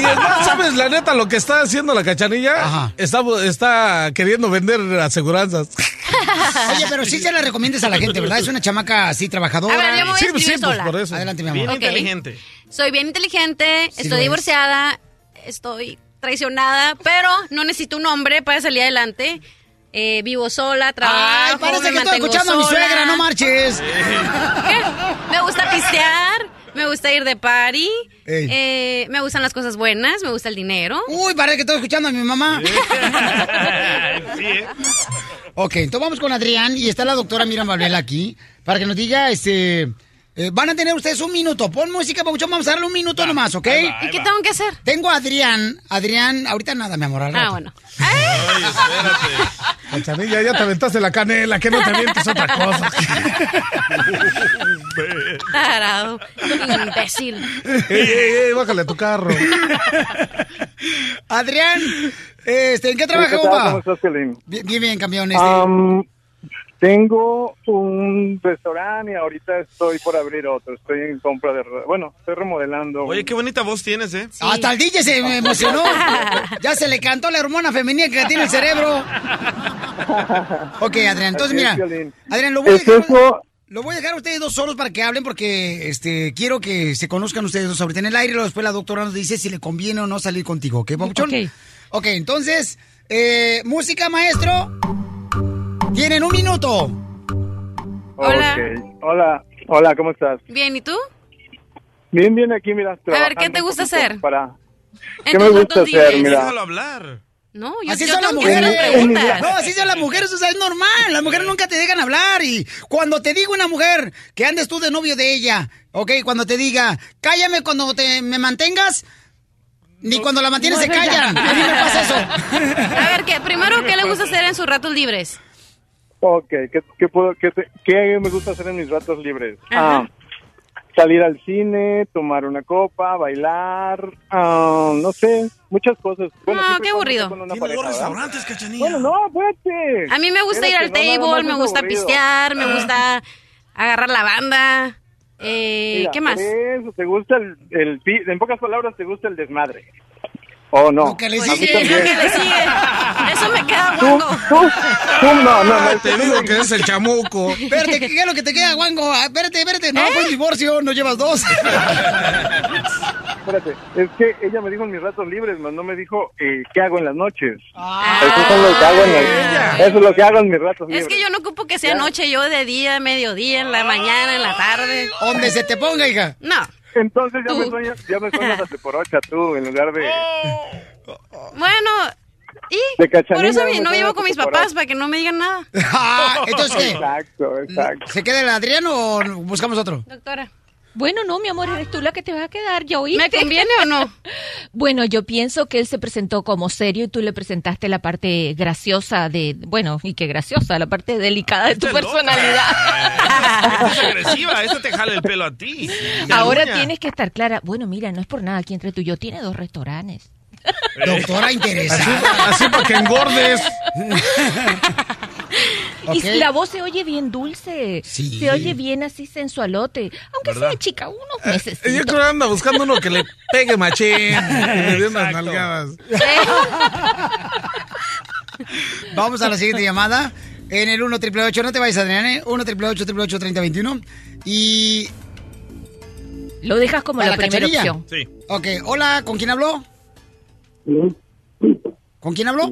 [SPEAKER 3] y ¿sabes la neta lo que está haciendo la cachanilla? Está, está queriendo vender aseguranzas.
[SPEAKER 2] Oye, pero sí se la recomiendas a la gente, ¿verdad? Es una chamaca así trabajadora.
[SPEAKER 7] A ver, yo me voy a
[SPEAKER 3] Sí, sí, pues, por eso.
[SPEAKER 2] Adelante, mi amor.
[SPEAKER 6] Bien inteligente.
[SPEAKER 7] Soy bien inteligente,
[SPEAKER 2] Sí
[SPEAKER 7] estoy
[SPEAKER 2] es.
[SPEAKER 7] divorciada, estoy traicionada, pero no necesito un hombre para salir adelante. eh, vivo sola, trabajo,
[SPEAKER 2] Ay, parece
[SPEAKER 7] me
[SPEAKER 2] que estoy
[SPEAKER 7] mantengo
[SPEAKER 2] escuchando a mi suegra, no marches.
[SPEAKER 7] ¿Qué? Me gusta pistear, me gusta ir de party, eh, me gustan las cosas buenas, me gusta el dinero.
[SPEAKER 2] Uy, parece que estoy escuchando a mi mamá. Ok, entonces vamos con Adrián y está la doctora Miriam Valvela aquí para que nos diga, este, eh, van a tener ustedes un minuto. Pon música, Pabuchón, vamos a darle un minuto nomás, ¿ok?
[SPEAKER 7] ahí va, ahí ¿Y qué va. tengo que hacer?
[SPEAKER 2] Tengo a Adrián, Adrián, ahorita nada, mi amor. al
[SPEAKER 7] Ah, bueno.
[SPEAKER 3] Ay, espérate. Cachanilla, ya te aventaste la canela, que no te avientes otra cosa.
[SPEAKER 7] Tarado, imbécil.
[SPEAKER 3] ey, ey, ey, bájale a tu carro.
[SPEAKER 2] Adrián, este, ¿en qué trabaja,
[SPEAKER 24] ¿Qué tal?
[SPEAKER 2] compa?
[SPEAKER 24] ¿Cómo estás, Piolín?
[SPEAKER 2] Bien, bien, campeón. Este,
[SPEAKER 24] Am, tengo un restaurante y ahorita estoy por abrir otro. Estoy en compra de... re- Bueno, estoy remodelando.
[SPEAKER 6] Oye, qué bonita voz tienes, ¿eh?
[SPEAKER 2] Hasta el DJ se me emocionó. ya se le cantó la hormona femenina que tiene el cerebro. Ok, Adrián, entonces mira. Adrián, lo voy a dejar.
[SPEAKER 24] eso-
[SPEAKER 2] Lo voy a dejar a ustedes dos solos para que hablen porque este quiero que se conozcan ustedes dos ahorita en el aire y luego después la doctora nos dice si le conviene o no salir contigo, ¿ok, Papuchón?
[SPEAKER 22] Ok.
[SPEAKER 2] Ok, entonces, eh, música, maestro. Tienen un minuto.
[SPEAKER 7] Hola.
[SPEAKER 24] Hola. Hola, ¿cómo estás?
[SPEAKER 7] Bien, ¿y tú?
[SPEAKER 24] Bien, bien aquí, mira.
[SPEAKER 7] A ver, ¿qué te gusta hacer?
[SPEAKER 24] Para... ¿Qué me gusta hacer?
[SPEAKER 7] libres.
[SPEAKER 24] Mira.
[SPEAKER 6] Hablar.
[SPEAKER 7] No, yo,
[SPEAKER 2] Así
[SPEAKER 7] yo
[SPEAKER 2] son las mujeres. No, así son las mujeres, o sea, es normal. Las mujeres nunca te dejan hablar. Y cuando te diga una mujer que andes tú de novio de ella, ok, cuando te diga, cállame cuando te me mantengas, ni cuando la mantienes se
[SPEAKER 7] No,
[SPEAKER 2] callan. A mí me pasa eso.
[SPEAKER 7] A ver, ¿qué, primero, ¿qué le gusta hacer en sus ratos libres?
[SPEAKER 24] Ok, ¿qué, qué puedo, qué, te- qué me gusta hacer en mis ratos libres?
[SPEAKER 7] Ajá.
[SPEAKER 24] Ah, salir al cine, tomar una copa, bailar, ah, no sé, muchas cosas. Bueno,
[SPEAKER 7] No,
[SPEAKER 24] siempre
[SPEAKER 7] qué aburrido.
[SPEAKER 24] con una
[SPEAKER 7] Tiene
[SPEAKER 24] pareja,
[SPEAKER 7] dos
[SPEAKER 24] ¿verdad?
[SPEAKER 7] restaurantes, Cachanilla.
[SPEAKER 24] Bueno, no, espérate.
[SPEAKER 7] A mí me gusta ir al
[SPEAKER 24] no,
[SPEAKER 7] table, me gusta
[SPEAKER 24] aburrido.
[SPEAKER 7] pistear, me gusta agarrar la banda. Eh,
[SPEAKER 24] Mira,
[SPEAKER 7] ¿Qué más?
[SPEAKER 24] Eso, ¿te gusta el, el en pocas palabras, te gusta el desmadre? ¿O no?
[SPEAKER 2] Lo que le sigue,
[SPEAKER 7] que le sigue. Eso me queda
[SPEAKER 24] Tú,
[SPEAKER 7] guango.
[SPEAKER 24] tú, tú, no, no, no.
[SPEAKER 3] Te digo que es el chamuco.
[SPEAKER 2] Espérate, ¿qué es lo que te queda, Wango? Ah, Espérate, espérate.
[SPEAKER 7] ¿Eh?
[SPEAKER 2] No, fue un divorcio, no llevas dos.
[SPEAKER 24] Espérate, es que ella me dijo en mis ratos libres, no me dijo eh, qué hago en las noches.
[SPEAKER 7] Ah.
[SPEAKER 24] Eso, es lo que hago en las- eso es lo que hago en mis ratos libres.
[SPEAKER 7] Es que yo no ocupo que sea
[SPEAKER 24] Ya.
[SPEAKER 7] noche, yo de día, mediodía, en la mañana, en la tarde.
[SPEAKER 2] Donde se te ponga, hija.
[SPEAKER 7] No.
[SPEAKER 24] Entonces ya
[SPEAKER 7] Tú.
[SPEAKER 24] me, sueñas, ya me sueñas hasta por ocha tú, en lugar de...
[SPEAKER 7] Bueno, y
[SPEAKER 24] De
[SPEAKER 7] por eso
[SPEAKER 24] me
[SPEAKER 7] no vivo con mis papás, para que no me digan nada.
[SPEAKER 2] Ah, entonces, ¿qué?
[SPEAKER 24] Exacto, exacto.
[SPEAKER 2] ¿Se queda el Adrián o buscamos otro?
[SPEAKER 7] Doctora.
[SPEAKER 20] Bueno, no, mi amor, eres tú la que te va a quedar, ¿ya oíste?
[SPEAKER 7] ¿Me conviene o no?
[SPEAKER 20] Bueno, yo pienso que él se presentó como serio y tú le presentaste la parte graciosa de, bueno, y qué graciosa, la parte delicada de tu personalidad.
[SPEAKER 6] Es agresiva, eso te jala el pelo a ti.
[SPEAKER 20] Ahora
[SPEAKER 6] uña.
[SPEAKER 20] tienes que estar clara. Bueno, mira, no es por nada aquí entre tú y yo, tiene dos restaurantes.
[SPEAKER 2] Doctora interesada.
[SPEAKER 3] Así, así para que engordes.
[SPEAKER 20] Y
[SPEAKER 2] Ok.
[SPEAKER 20] la voz se oye bien dulce,
[SPEAKER 2] Sí.
[SPEAKER 20] se oye bien así sensualote, aunque
[SPEAKER 3] ¿Verdad?
[SPEAKER 20] sea chica, unos
[SPEAKER 3] Eh,
[SPEAKER 20] meses.
[SPEAKER 3] Yo creo que anda buscando uno que le pegue machín. Que le dé unas nalgadas.
[SPEAKER 2] Vamos a la siguiente llamada. En el 1 888 no te vayas, Adrián, ¿eh? 1 888 3021 Y.
[SPEAKER 20] Lo dejas como
[SPEAKER 2] ¿Para
[SPEAKER 20] la,
[SPEAKER 2] la
[SPEAKER 20] primera opción.
[SPEAKER 6] Sí.
[SPEAKER 2] Ok, hola, ¿con quién habló? ¿Con quién habló?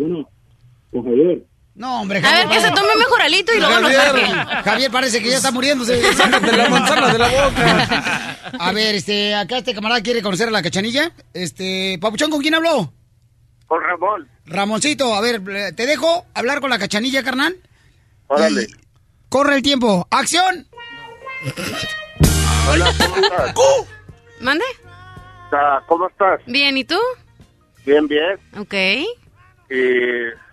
[SPEAKER 24] Con Javier.
[SPEAKER 2] No, hombre,
[SPEAKER 7] A ver,
[SPEAKER 2] Javier.
[SPEAKER 7] que se tome mejor alito y luego nos
[SPEAKER 2] Javier,
[SPEAKER 7] marque.
[SPEAKER 2] Javier parece que ya está muriéndose.
[SPEAKER 3] Sácate la manzana de la boca.
[SPEAKER 2] A ver, este, acá este camarada quiere conocer a la cachanilla. Este, Papuchón, ¿con quién habló?
[SPEAKER 24] Con Ramón.
[SPEAKER 2] Ramoncito, a ver, te dejo hablar con la cachanilla, carnal.
[SPEAKER 24] Órale.
[SPEAKER 2] Corre el tiempo. ¡Acción!
[SPEAKER 24] Hola, ¿cómo estás?
[SPEAKER 7] ¿Mande?
[SPEAKER 24] Ah, ¿Cómo estás?
[SPEAKER 7] Bien, ¿y tú?
[SPEAKER 24] Bien, bien.
[SPEAKER 7] Ok.
[SPEAKER 24] Y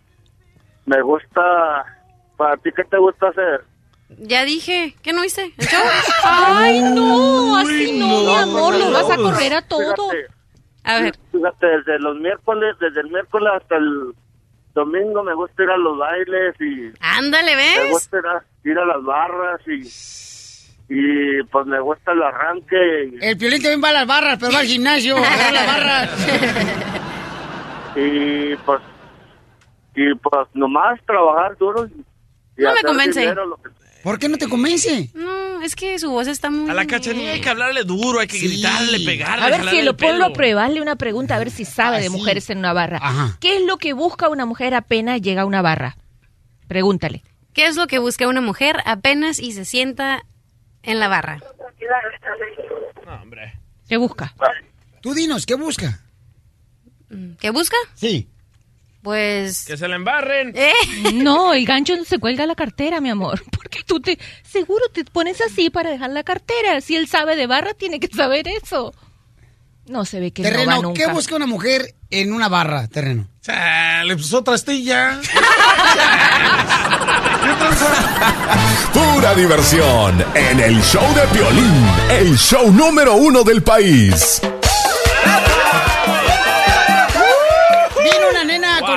[SPEAKER 24] me gusta... ¿Para ti qué te gusta hacer?
[SPEAKER 7] Ya dije, ¿qué no hice? ¿El show?
[SPEAKER 20] Ay, no, así no, mi amor, lo vas a correr a todo.
[SPEAKER 24] Fíjate,
[SPEAKER 7] A ver,
[SPEAKER 24] fíjate, desde los miércoles, desde el miércoles hasta el domingo me gusta ir a los bailes y
[SPEAKER 7] ándale,
[SPEAKER 24] me
[SPEAKER 7] ¿ves?
[SPEAKER 24] gusta ir a, ir a las barras y, y pues me gusta el arranque y,
[SPEAKER 2] El piolín también va a las barras, pero va al gimnasio. a agarrar las barras.
[SPEAKER 24] y pues y pues nomás trabajar duro y, y
[SPEAKER 7] No me convence.
[SPEAKER 24] dinero, lo que-
[SPEAKER 2] ¿Por qué no te convence?
[SPEAKER 7] No, es que su voz está muy...
[SPEAKER 6] A la cachanilla hay que hablarle duro, hay que gritarle, pegarle.
[SPEAKER 20] A ver,
[SPEAKER 6] el pelo.
[SPEAKER 20] ponlo a prueba, hazle una pregunta a ver si sabe
[SPEAKER 2] Ah,
[SPEAKER 20] de
[SPEAKER 2] sí.
[SPEAKER 20] mujeres en una barra.
[SPEAKER 2] Ajá.
[SPEAKER 20] ¿Qué es lo que busca una mujer apenas llega a una barra? Pregúntale.
[SPEAKER 7] ¿Qué es lo que busca una mujer apenas y se sienta en la barra?
[SPEAKER 20] ¿Qué busca?
[SPEAKER 2] Tú dinos, ¿qué busca?
[SPEAKER 7] ¿Qué busca?
[SPEAKER 2] Sí.
[SPEAKER 7] Pues...
[SPEAKER 6] Que se le embarren.
[SPEAKER 20] No, el gancho no se cuelga la cartera, mi amor. Porque tú te... Seguro te pones así para dejar la cartera. Si él sabe de barra, tiene que saber eso. No se ve que no va
[SPEAKER 2] Terreno,
[SPEAKER 20] nunca.
[SPEAKER 2] ¿qué busca una mujer en una barra, terreno?
[SPEAKER 15] Chale, pues otra astilla.
[SPEAKER 12] Pura diversión en el show de Piolín, el show número uno del país.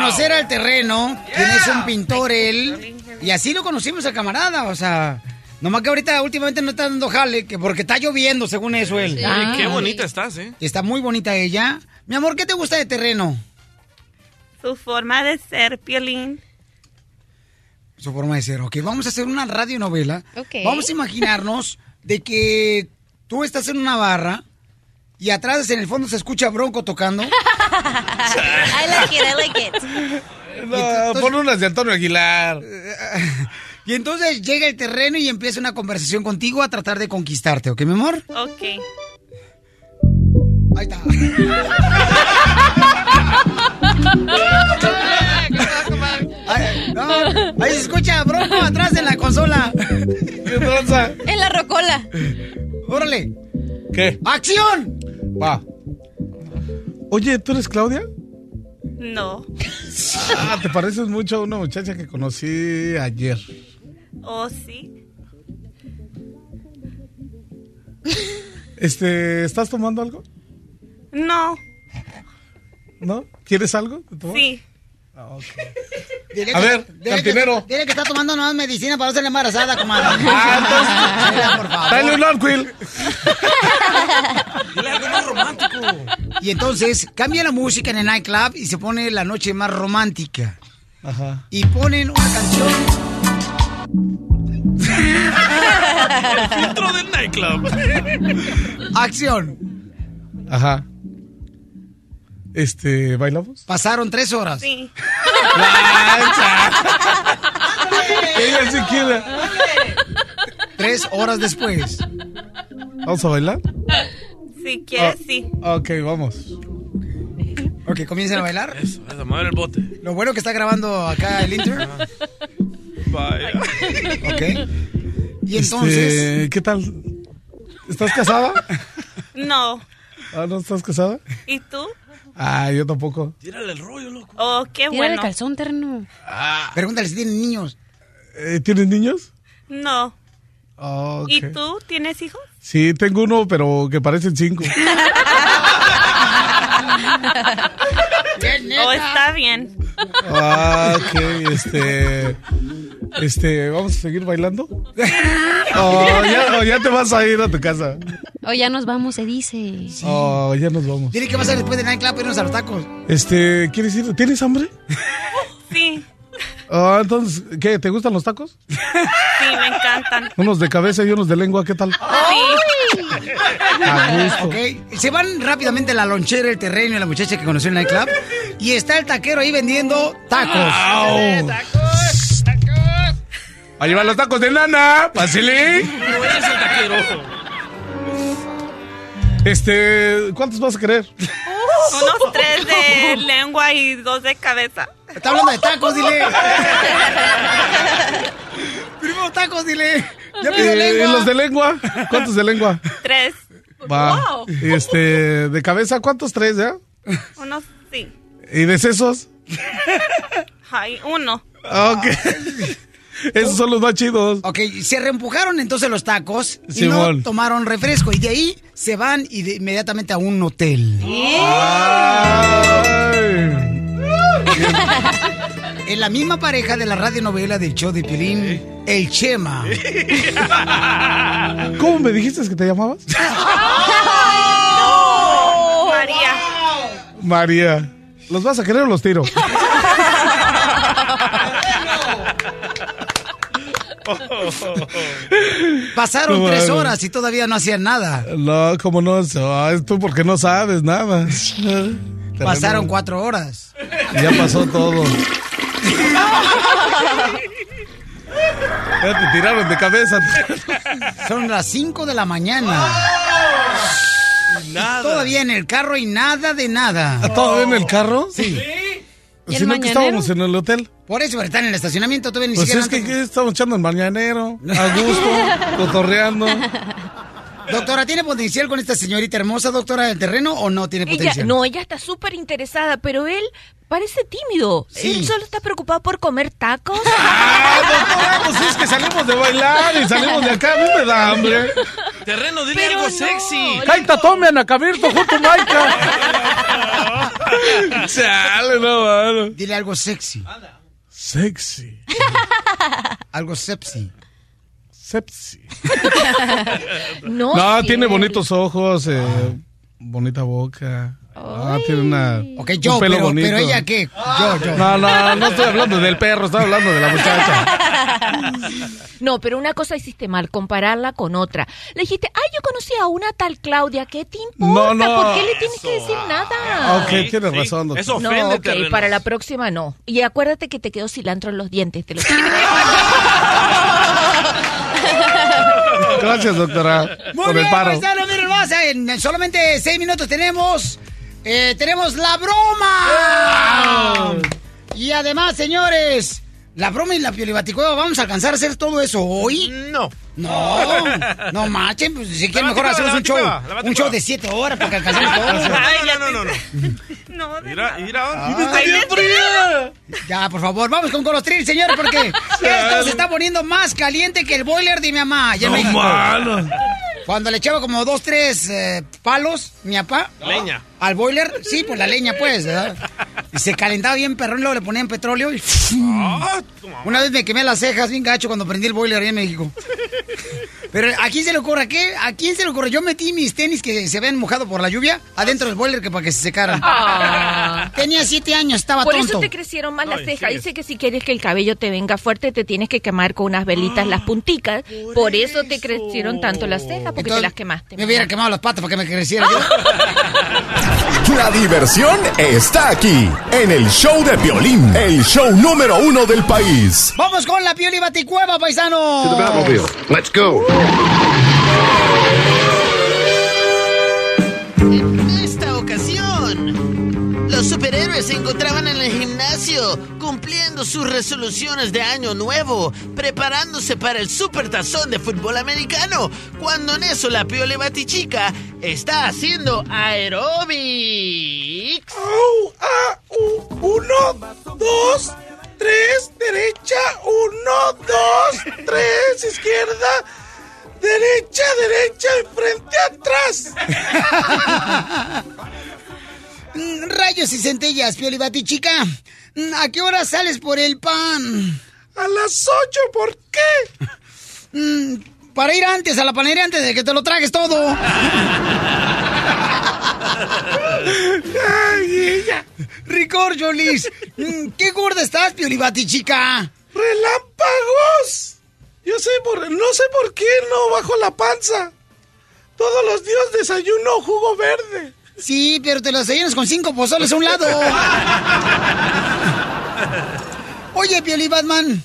[SPEAKER 2] Conocer al terreno, quien es un pintor él, y así lo conocimos al camarada, o sea, nomás que ahorita últimamente no está dando jale, que porque está lloviendo, según eso él.
[SPEAKER 6] Oye, qué bonita estás, ¿eh?
[SPEAKER 2] Está muy bonita ella. Mi amor, ¿qué te gusta de terreno?
[SPEAKER 25] Su forma de ser, Piolín.
[SPEAKER 2] Su forma de ser, ok, vamos a hacer una radionovela.
[SPEAKER 25] Ok.
[SPEAKER 2] Vamos a imaginarnos de que tú estás en una barra y atrás en el fondo se escucha Bronco tocando.
[SPEAKER 22] I like it, I like it.
[SPEAKER 3] No, pon unas de Antonio Aguilar.
[SPEAKER 2] Y entonces llega el terreno y empieza una conversación contigo a tratar de conquistarte, ¿ok, mi amor?
[SPEAKER 25] Ok.
[SPEAKER 2] Ahí está. Ay, no, ahí se escucha Bronco atrás en la consola.
[SPEAKER 3] ¿Qué tranza?
[SPEAKER 7] En la rocola.
[SPEAKER 2] Órale.
[SPEAKER 3] ¿Qué?
[SPEAKER 2] ¡Acción!
[SPEAKER 3] Va. Oye, ¿tú eres Claudia?
[SPEAKER 25] No.
[SPEAKER 3] Ah, te pareces mucho a una muchacha que conocí ayer.
[SPEAKER 25] ¿Oh, sí?
[SPEAKER 3] Este, ¿estás tomando algo?
[SPEAKER 25] No.
[SPEAKER 3] ¿No? ¿Quieres algo? de tomar?
[SPEAKER 25] Sí.
[SPEAKER 3] Ah.
[SPEAKER 2] Dile
[SPEAKER 3] A
[SPEAKER 2] que-
[SPEAKER 3] ver,
[SPEAKER 2] dile que-
[SPEAKER 3] cantinero.
[SPEAKER 2] Dile que está tomando nomás medicina para no ser embarazada, comadre.
[SPEAKER 3] Ah,
[SPEAKER 2] por favor.
[SPEAKER 3] Dale un Norquil.
[SPEAKER 2] Dile algo más romántico. Y entonces cambia la música en el nightclub y se pone la noche más romántica.
[SPEAKER 3] Ajá.
[SPEAKER 2] Y ponen una canción.
[SPEAKER 6] El filtro del nightclub.
[SPEAKER 2] Acción.
[SPEAKER 3] Ajá. Este, ¿bailamos?
[SPEAKER 2] Pasaron tres horas.
[SPEAKER 25] Sí.
[SPEAKER 3] Ella sí quiere.
[SPEAKER 2] Tres horas después.
[SPEAKER 3] ¿Vamos a bailar?
[SPEAKER 25] Si quieres,
[SPEAKER 3] Ah,
[SPEAKER 25] sí.
[SPEAKER 3] Ok, vamos.
[SPEAKER 2] Ok, comiencen a bailar.
[SPEAKER 6] Eso, eso, mueve el bote.
[SPEAKER 2] Lo bueno que está grabando acá el Inter.
[SPEAKER 6] Vaya.
[SPEAKER 2] Ok. Y entonces.
[SPEAKER 3] Este, ¿Qué tal? ¿Estás casada?
[SPEAKER 25] No.
[SPEAKER 3] Ah, ¿no estás casada?
[SPEAKER 25] ¿Y tú?
[SPEAKER 3] Ah, yo tampoco.
[SPEAKER 6] Tírale el rollo, loco.
[SPEAKER 25] Oh, qué
[SPEAKER 7] Tírale
[SPEAKER 25] bueno.
[SPEAKER 7] calzón terno.
[SPEAKER 2] Pregúntale si tienen niños.
[SPEAKER 3] Eh, ¿Tienes niños?
[SPEAKER 25] No.
[SPEAKER 3] Ah.
[SPEAKER 25] ¿Y tú tienes hijos?
[SPEAKER 3] Sí, tengo uno, pero que parecen cinco.
[SPEAKER 25] Oh, está bien.
[SPEAKER 3] Ah, ok, este. Este, ¿vamos a seguir bailando? Oh, ya, oh, ya te vas a ir a tu casa.
[SPEAKER 7] O ya nos vamos, se dice.
[SPEAKER 3] Oh, ya nos vamos.
[SPEAKER 2] Dile que va a ser después de nightclub irnos a los tacos.
[SPEAKER 3] Este, ¿quieres ir? ¿Tienes hambre?
[SPEAKER 25] Sí.
[SPEAKER 3] Ah, entonces, ¿qué? ¿Te gustan los tacos?
[SPEAKER 25] Sí, me encantan.
[SPEAKER 3] Unos de cabeza y unos de lengua, ¿qué tal?
[SPEAKER 25] Sí.
[SPEAKER 3] A gusto.
[SPEAKER 2] Ok, se van rápidamente la lonchera, el terreno y la muchacha que conoció en el nightclub. Y está el taquero ahí vendiendo tacos.
[SPEAKER 3] Au. A llevar los tacos de nana, Pasili.
[SPEAKER 6] No eres el taquero.
[SPEAKER 3] Este, ¿cuántos vas a querer?
[SPEAKER 25] Unos tres de lengua y dos de cabeza.
[SPEAKER 2] Está hablando de tacos, dile. Primero tacos, dile. Ya pidió
[SPEAKER 3] Eh,
[SPEAKER 2] lengua.
[SPEAKER 3] ¿Los de lengua? ¿Cuántos de lengua?
[SPEAKER 25] Tres.
[SPEAKER 3] Va.
[SPEAKER 25] Wow.
[SPEAKER 3] Y Este, de cabeza, ¿cuántos? Tres, ya?
[SPEAKER 25] Unos sí.
[SPEAKER 3] ¿Y de sesos?
[SPEAKER 25] Ay, uno.
[SPEAKER 3] Ok. Esos son los más chidos.
[SPEAKER 2] Ok, se reempujaron entonces los tacos y
[SPEAKER 3] Simón.
[SPEAKER 2] no tomaron refresco. Y de ahí se van y de- inmediatamente a un hotel. En la misma pareja de la radionovela del show de Piolín, El Chema.
[SPEAKER 3] ¿Cómo me dijiste que te llamabas?
[SPEAKER 25] María.
[SPEAKER 3] María. ¿Los vas a querer o los tiro?
[SPEAKER 2] Pasaron
[SPEAKER 3] No,
[SPEAKER 2] tres horas y todavía no hacían nada.
[SPEAKER 3] No, como no? Tú porque no sabes nada.
[SPEAKER 2] Pasaron cuatro horas.
[SPEAKER 3] Ya pasó todo. Ya te tiraron de cabeza.
[SPEAKER 2] Son las 5 de la mañana.
[SPEAKER 3] Nada.
[SPEAKER 2] Todavía en el carro y nada de nada.
[SPEAKER 3] ¿Ah, ¿Todavía en el carro?
[SPEAKER 2] Sí.
[SPEAKER 3] Si no que estábamos en el hotel.
[SPEAKER 2] Por eso, pero están en el estacionamiento, todavía ni
[SPEAKER 3] Pues
[SPEAKER 2] siquiera.
[SPEAKER 3] es que, estamos echando el mañanero, a gusto, cotorreando.
[SPEAKER 2] Doctora, ¿tiene potencial con esta señorita hermosa, doctora, del terreno o no tiene
[SPEAKER 20] Ella,
[SPEAKER 2] potencial?
[SPEAKER 20] no, ella está súper interesada, pero él parece tímido.
[SPEAKER 2] Sí.
[SPEAKER 20] Él solo está preocupado por comer tacos.
[SPEAKER 3] Ah, pues es que salimos de bailar y salimos de acá, a mí me da hambre.
[SPEAKER 6] Terreno, dile
[SPEAKER 20] Pero
[SPEAKER 6] algo
[SPEAKER 20] no,
[SPEAKER 6] sexy.
[SPEAKER 3] Kaita, tome, Anacabirto, junto Maica. Chale, no, mano.
[SPEAKER 2] Dile algo sexy.
[SPEAKER 3] Sexy.
[SPEAKER 2] Algo sepsi.
[SPEAKER 3] Sepsi.
[SPEAKER 20] no,
[SPEAKER 3] No, tiene bonitos ojos, eh, bonita boca. Ah, tiene una,
[SPEAKER 2] Ok,
[SPEAKER 3] un pelo
[SPEAKER 2] pero,
[SPEAKER 3] bonito.
[SPEAKER 2] pero ella qué? Yo, yo.
[SPEAKER 3] No, no, no estoy hablando del perro, estoy hablando de la muchacha.
[SPEAKER 20] No, pero una cosa hiciste mal, compararla con otra. Le dijiste, ay, yo conocí a una tal Claudia, ¿qué te importa?
[SPEAKER 3] No, no.
[SPEAKER 20] ¿Por qué le tienes que decir nada?
[SPEAKER 3] Ok, tienes razón, doctor.
[SPEAKER 6] Eso
[SPEAKER 20] No, ok,
[SPEAKER 6] terrenos.
[SPEAKER 20] para la próxima no. Y acuérdate que te quedó cilantro en los dientes. Te lo
[SPEAKER 3] Gracias, doctora,
[SPEAKER 2] Muy
[SPEAKER 3] por
[SPEAKER 2] bien,
[SPEAKER 3] el paro.
[SPEAKER 2] paisano, miren más, en solamente seis minutos tenemos, eh, tenemos la broma. Y además, señores, la broma y la piolibaticueva, ¿vamos a alcanzar a hacer todo eso hoy?
[SPEAKER 6] No.
[SPEAKER 2] No, no machen, pues si quieren mejor hacemos un show, un show de siete horas para que alcancemos todo.
[SPEAKER 6] Ay, no, no, no, no. Mira, mira.
[SPEAKER 2] Ay, Ya, por favor, vamos con Colostril, señor, porque esto se está poniendo más caliente que el boiler de mi mamá. en
[SPEAKER 3] No.
[SPEAKER 2] Cuando le echaba como dos, tres eh, palos, mi papá.
[SPEAKER 6] Leña.
[SPEAKER 2] Al boiler, sí, pues la leña, pues, ¿verdad? Y se calentaba bien perrón, luego le ponían petróleo y...
[SPEAKER 6] Ah,
[SPEAKER 2] Una vez me quemé las cejas bien gacho cuando prendí el boiler allá en México. Pero ¿a quién se le ocurre? ¿A qué? ¿A quién se le ocurre? Yo metí mis tenis que se habían mojado por la lluvia adentro del boiler que para que se secaran.
[SPEAKER 20] Ah.
[SPEAKER 2] Tenía siete años, estaba
[SPEAKER 20] Por
[SPEAKER 2] tonto.
[SPEAKER 20] eso te crecieron más las
[SPEAKER 6] Ay,
[SPEAKER 20] cejas. Dice que si quieres que el cabello te venga fuerte, te tienes que quemar con unas velitas las punticas. Por, eso te crecieron tanto las cejas, porque te las quemaste.
[SPEAKER 2] Me hubiera quemado las patas para que me creciera yo.
[SPEAKER 12] La diversión está aquí, en el show de violín, el show número uno del país.
[SPEAKER 2] Vamos con la pioli baticueva, paisano.
[SPEAKER 14] Let's go.
[SPEAKER 26] Los superhéroes se encontraban en el gimnasio cumpliendo sus resoluciones de año nuevo, preparándose para el supertazón de fútbol americano, cuando en eso la Piole Batichica está haciendo aeróbics.
[SPEAKER 15] Au, ah, u- uno, dos, tres, derecha, uno, dos, tres, izquierda, derecha, derecha, enfrente, atrás.
[SPEAKER 2] Mm, Rayos y centellas, pioli batichica. Mm, ¿A qué hora sales por el pan?
[SPEAKER 15] A las ocho, ¿por qué?
[SPEAKER 2] Mm, Para ir antes a la panadería antes de que te lo tragues todo.
[SPEAKER 15] Ay, ella.
[SPEAKER 2] Ricor, Jolis. ¿Qué gorda estás, pioli batichica?
[SPEAKER 15] ¡Relámpagos! Yo sé por, no sé por qué no bajo la panza. Todos los días desayuno jugo verde.
[SPEAKER 2] Sí, pero te los desayunas con cinco pozoles a un lado. Oye, Pioli Batman.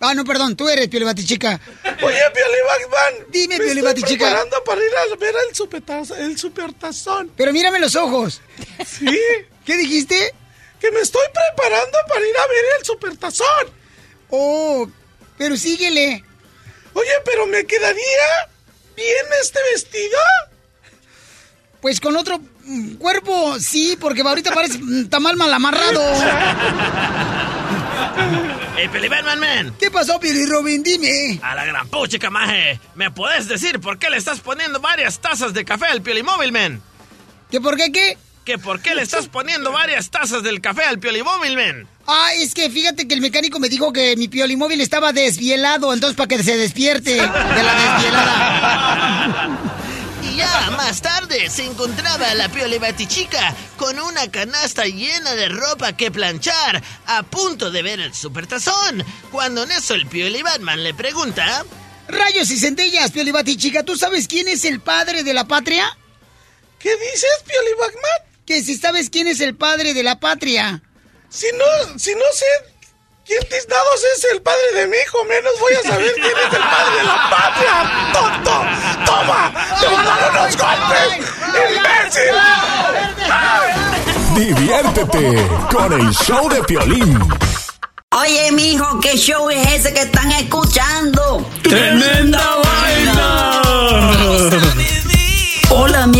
[SPEAKER 2] Ah, no, perdón, tú eres Pioli Batichica.
[SPEAKER 15] Oye, Pioli Batman.
[SPEAKER 2] Dime,
[SPEAKER 15] me
[SPEAKER 2] Pioli
[SPEAKER 15] estoy
[SPEAKER 2] Batichica.
[SPEAKER 15] preparando para ir a ver el, supetazo- el supertazón.
[SPEAKER 2] Pero mírame los ojos.
[SPEAKER 15] ¿Sí?
[SPEAKER 2] ¿Qué dijiste?
[SPEAKER 15] Que me estoy preparando para ir a ver el supertazón.
[SPEAKER 2] Oh, pero síguele.
[SPEAKER 15] Oye, pero me quedaría bien este vestido.
[SPEAKER 2] Pues con otro mm, cuerpo, sí, porque ahorita parece mm, tamal mal amarrado.
[SPEAKER 6] ¡Ey, Batman Man!
[SPEAKER 2] ¿Qué pasó, Pioli Robin? Dime.
[SPEAKER 6] A la gran puchica, maje. ¿Me puedes decir por qué le estás poniendo varias tazas de café al Piolimóvil, man?
[SPEAKER 2] ¿Que por qué qué?
[SPEAKER 6] ¿Que por qué le estás poniendo varias tazas del café al Piolimóvil, man?
[SPEAKER 2] Ah, es que fíjate que el mecánico me dijo que mi piolimóvil estaba desvielado, entonces para que se despierte de la desvielada.
[SPEAKER 26] Y ya más tarde se encontraba la Piole Batichica con una canasta llena de ropa que planchar, a punto de ver el supertazón. Cuando en eso el Piole Batman le pregunta...
[SPEAKER 2] Rayos y centellas, Piolibati chica, ¿tú sabes quién es el padre de la patria?
[SPEAKER 15] ¿Qué dices, Pioli Batman?
[SPEAKER 2] Que si sabes quién es el padre de la patria.
[SPEAKER 15] Si no, si no sé quién tiznados es el padre de mi hijo, menos voy a saber quién es el padre de la patria. ¡Tonto! ¡Toma! ¡Te voy a dar unos golpes! ¡Imbécil!
[SPEAKER 12] Diviértete con el show de Piolín.
[SPEAKER 27] Oye, mijo, ¿qué show es ese que están escuchando?
[SPEAKER 13] ¡Tremenda vaina!
[SPEAKER 27] Hola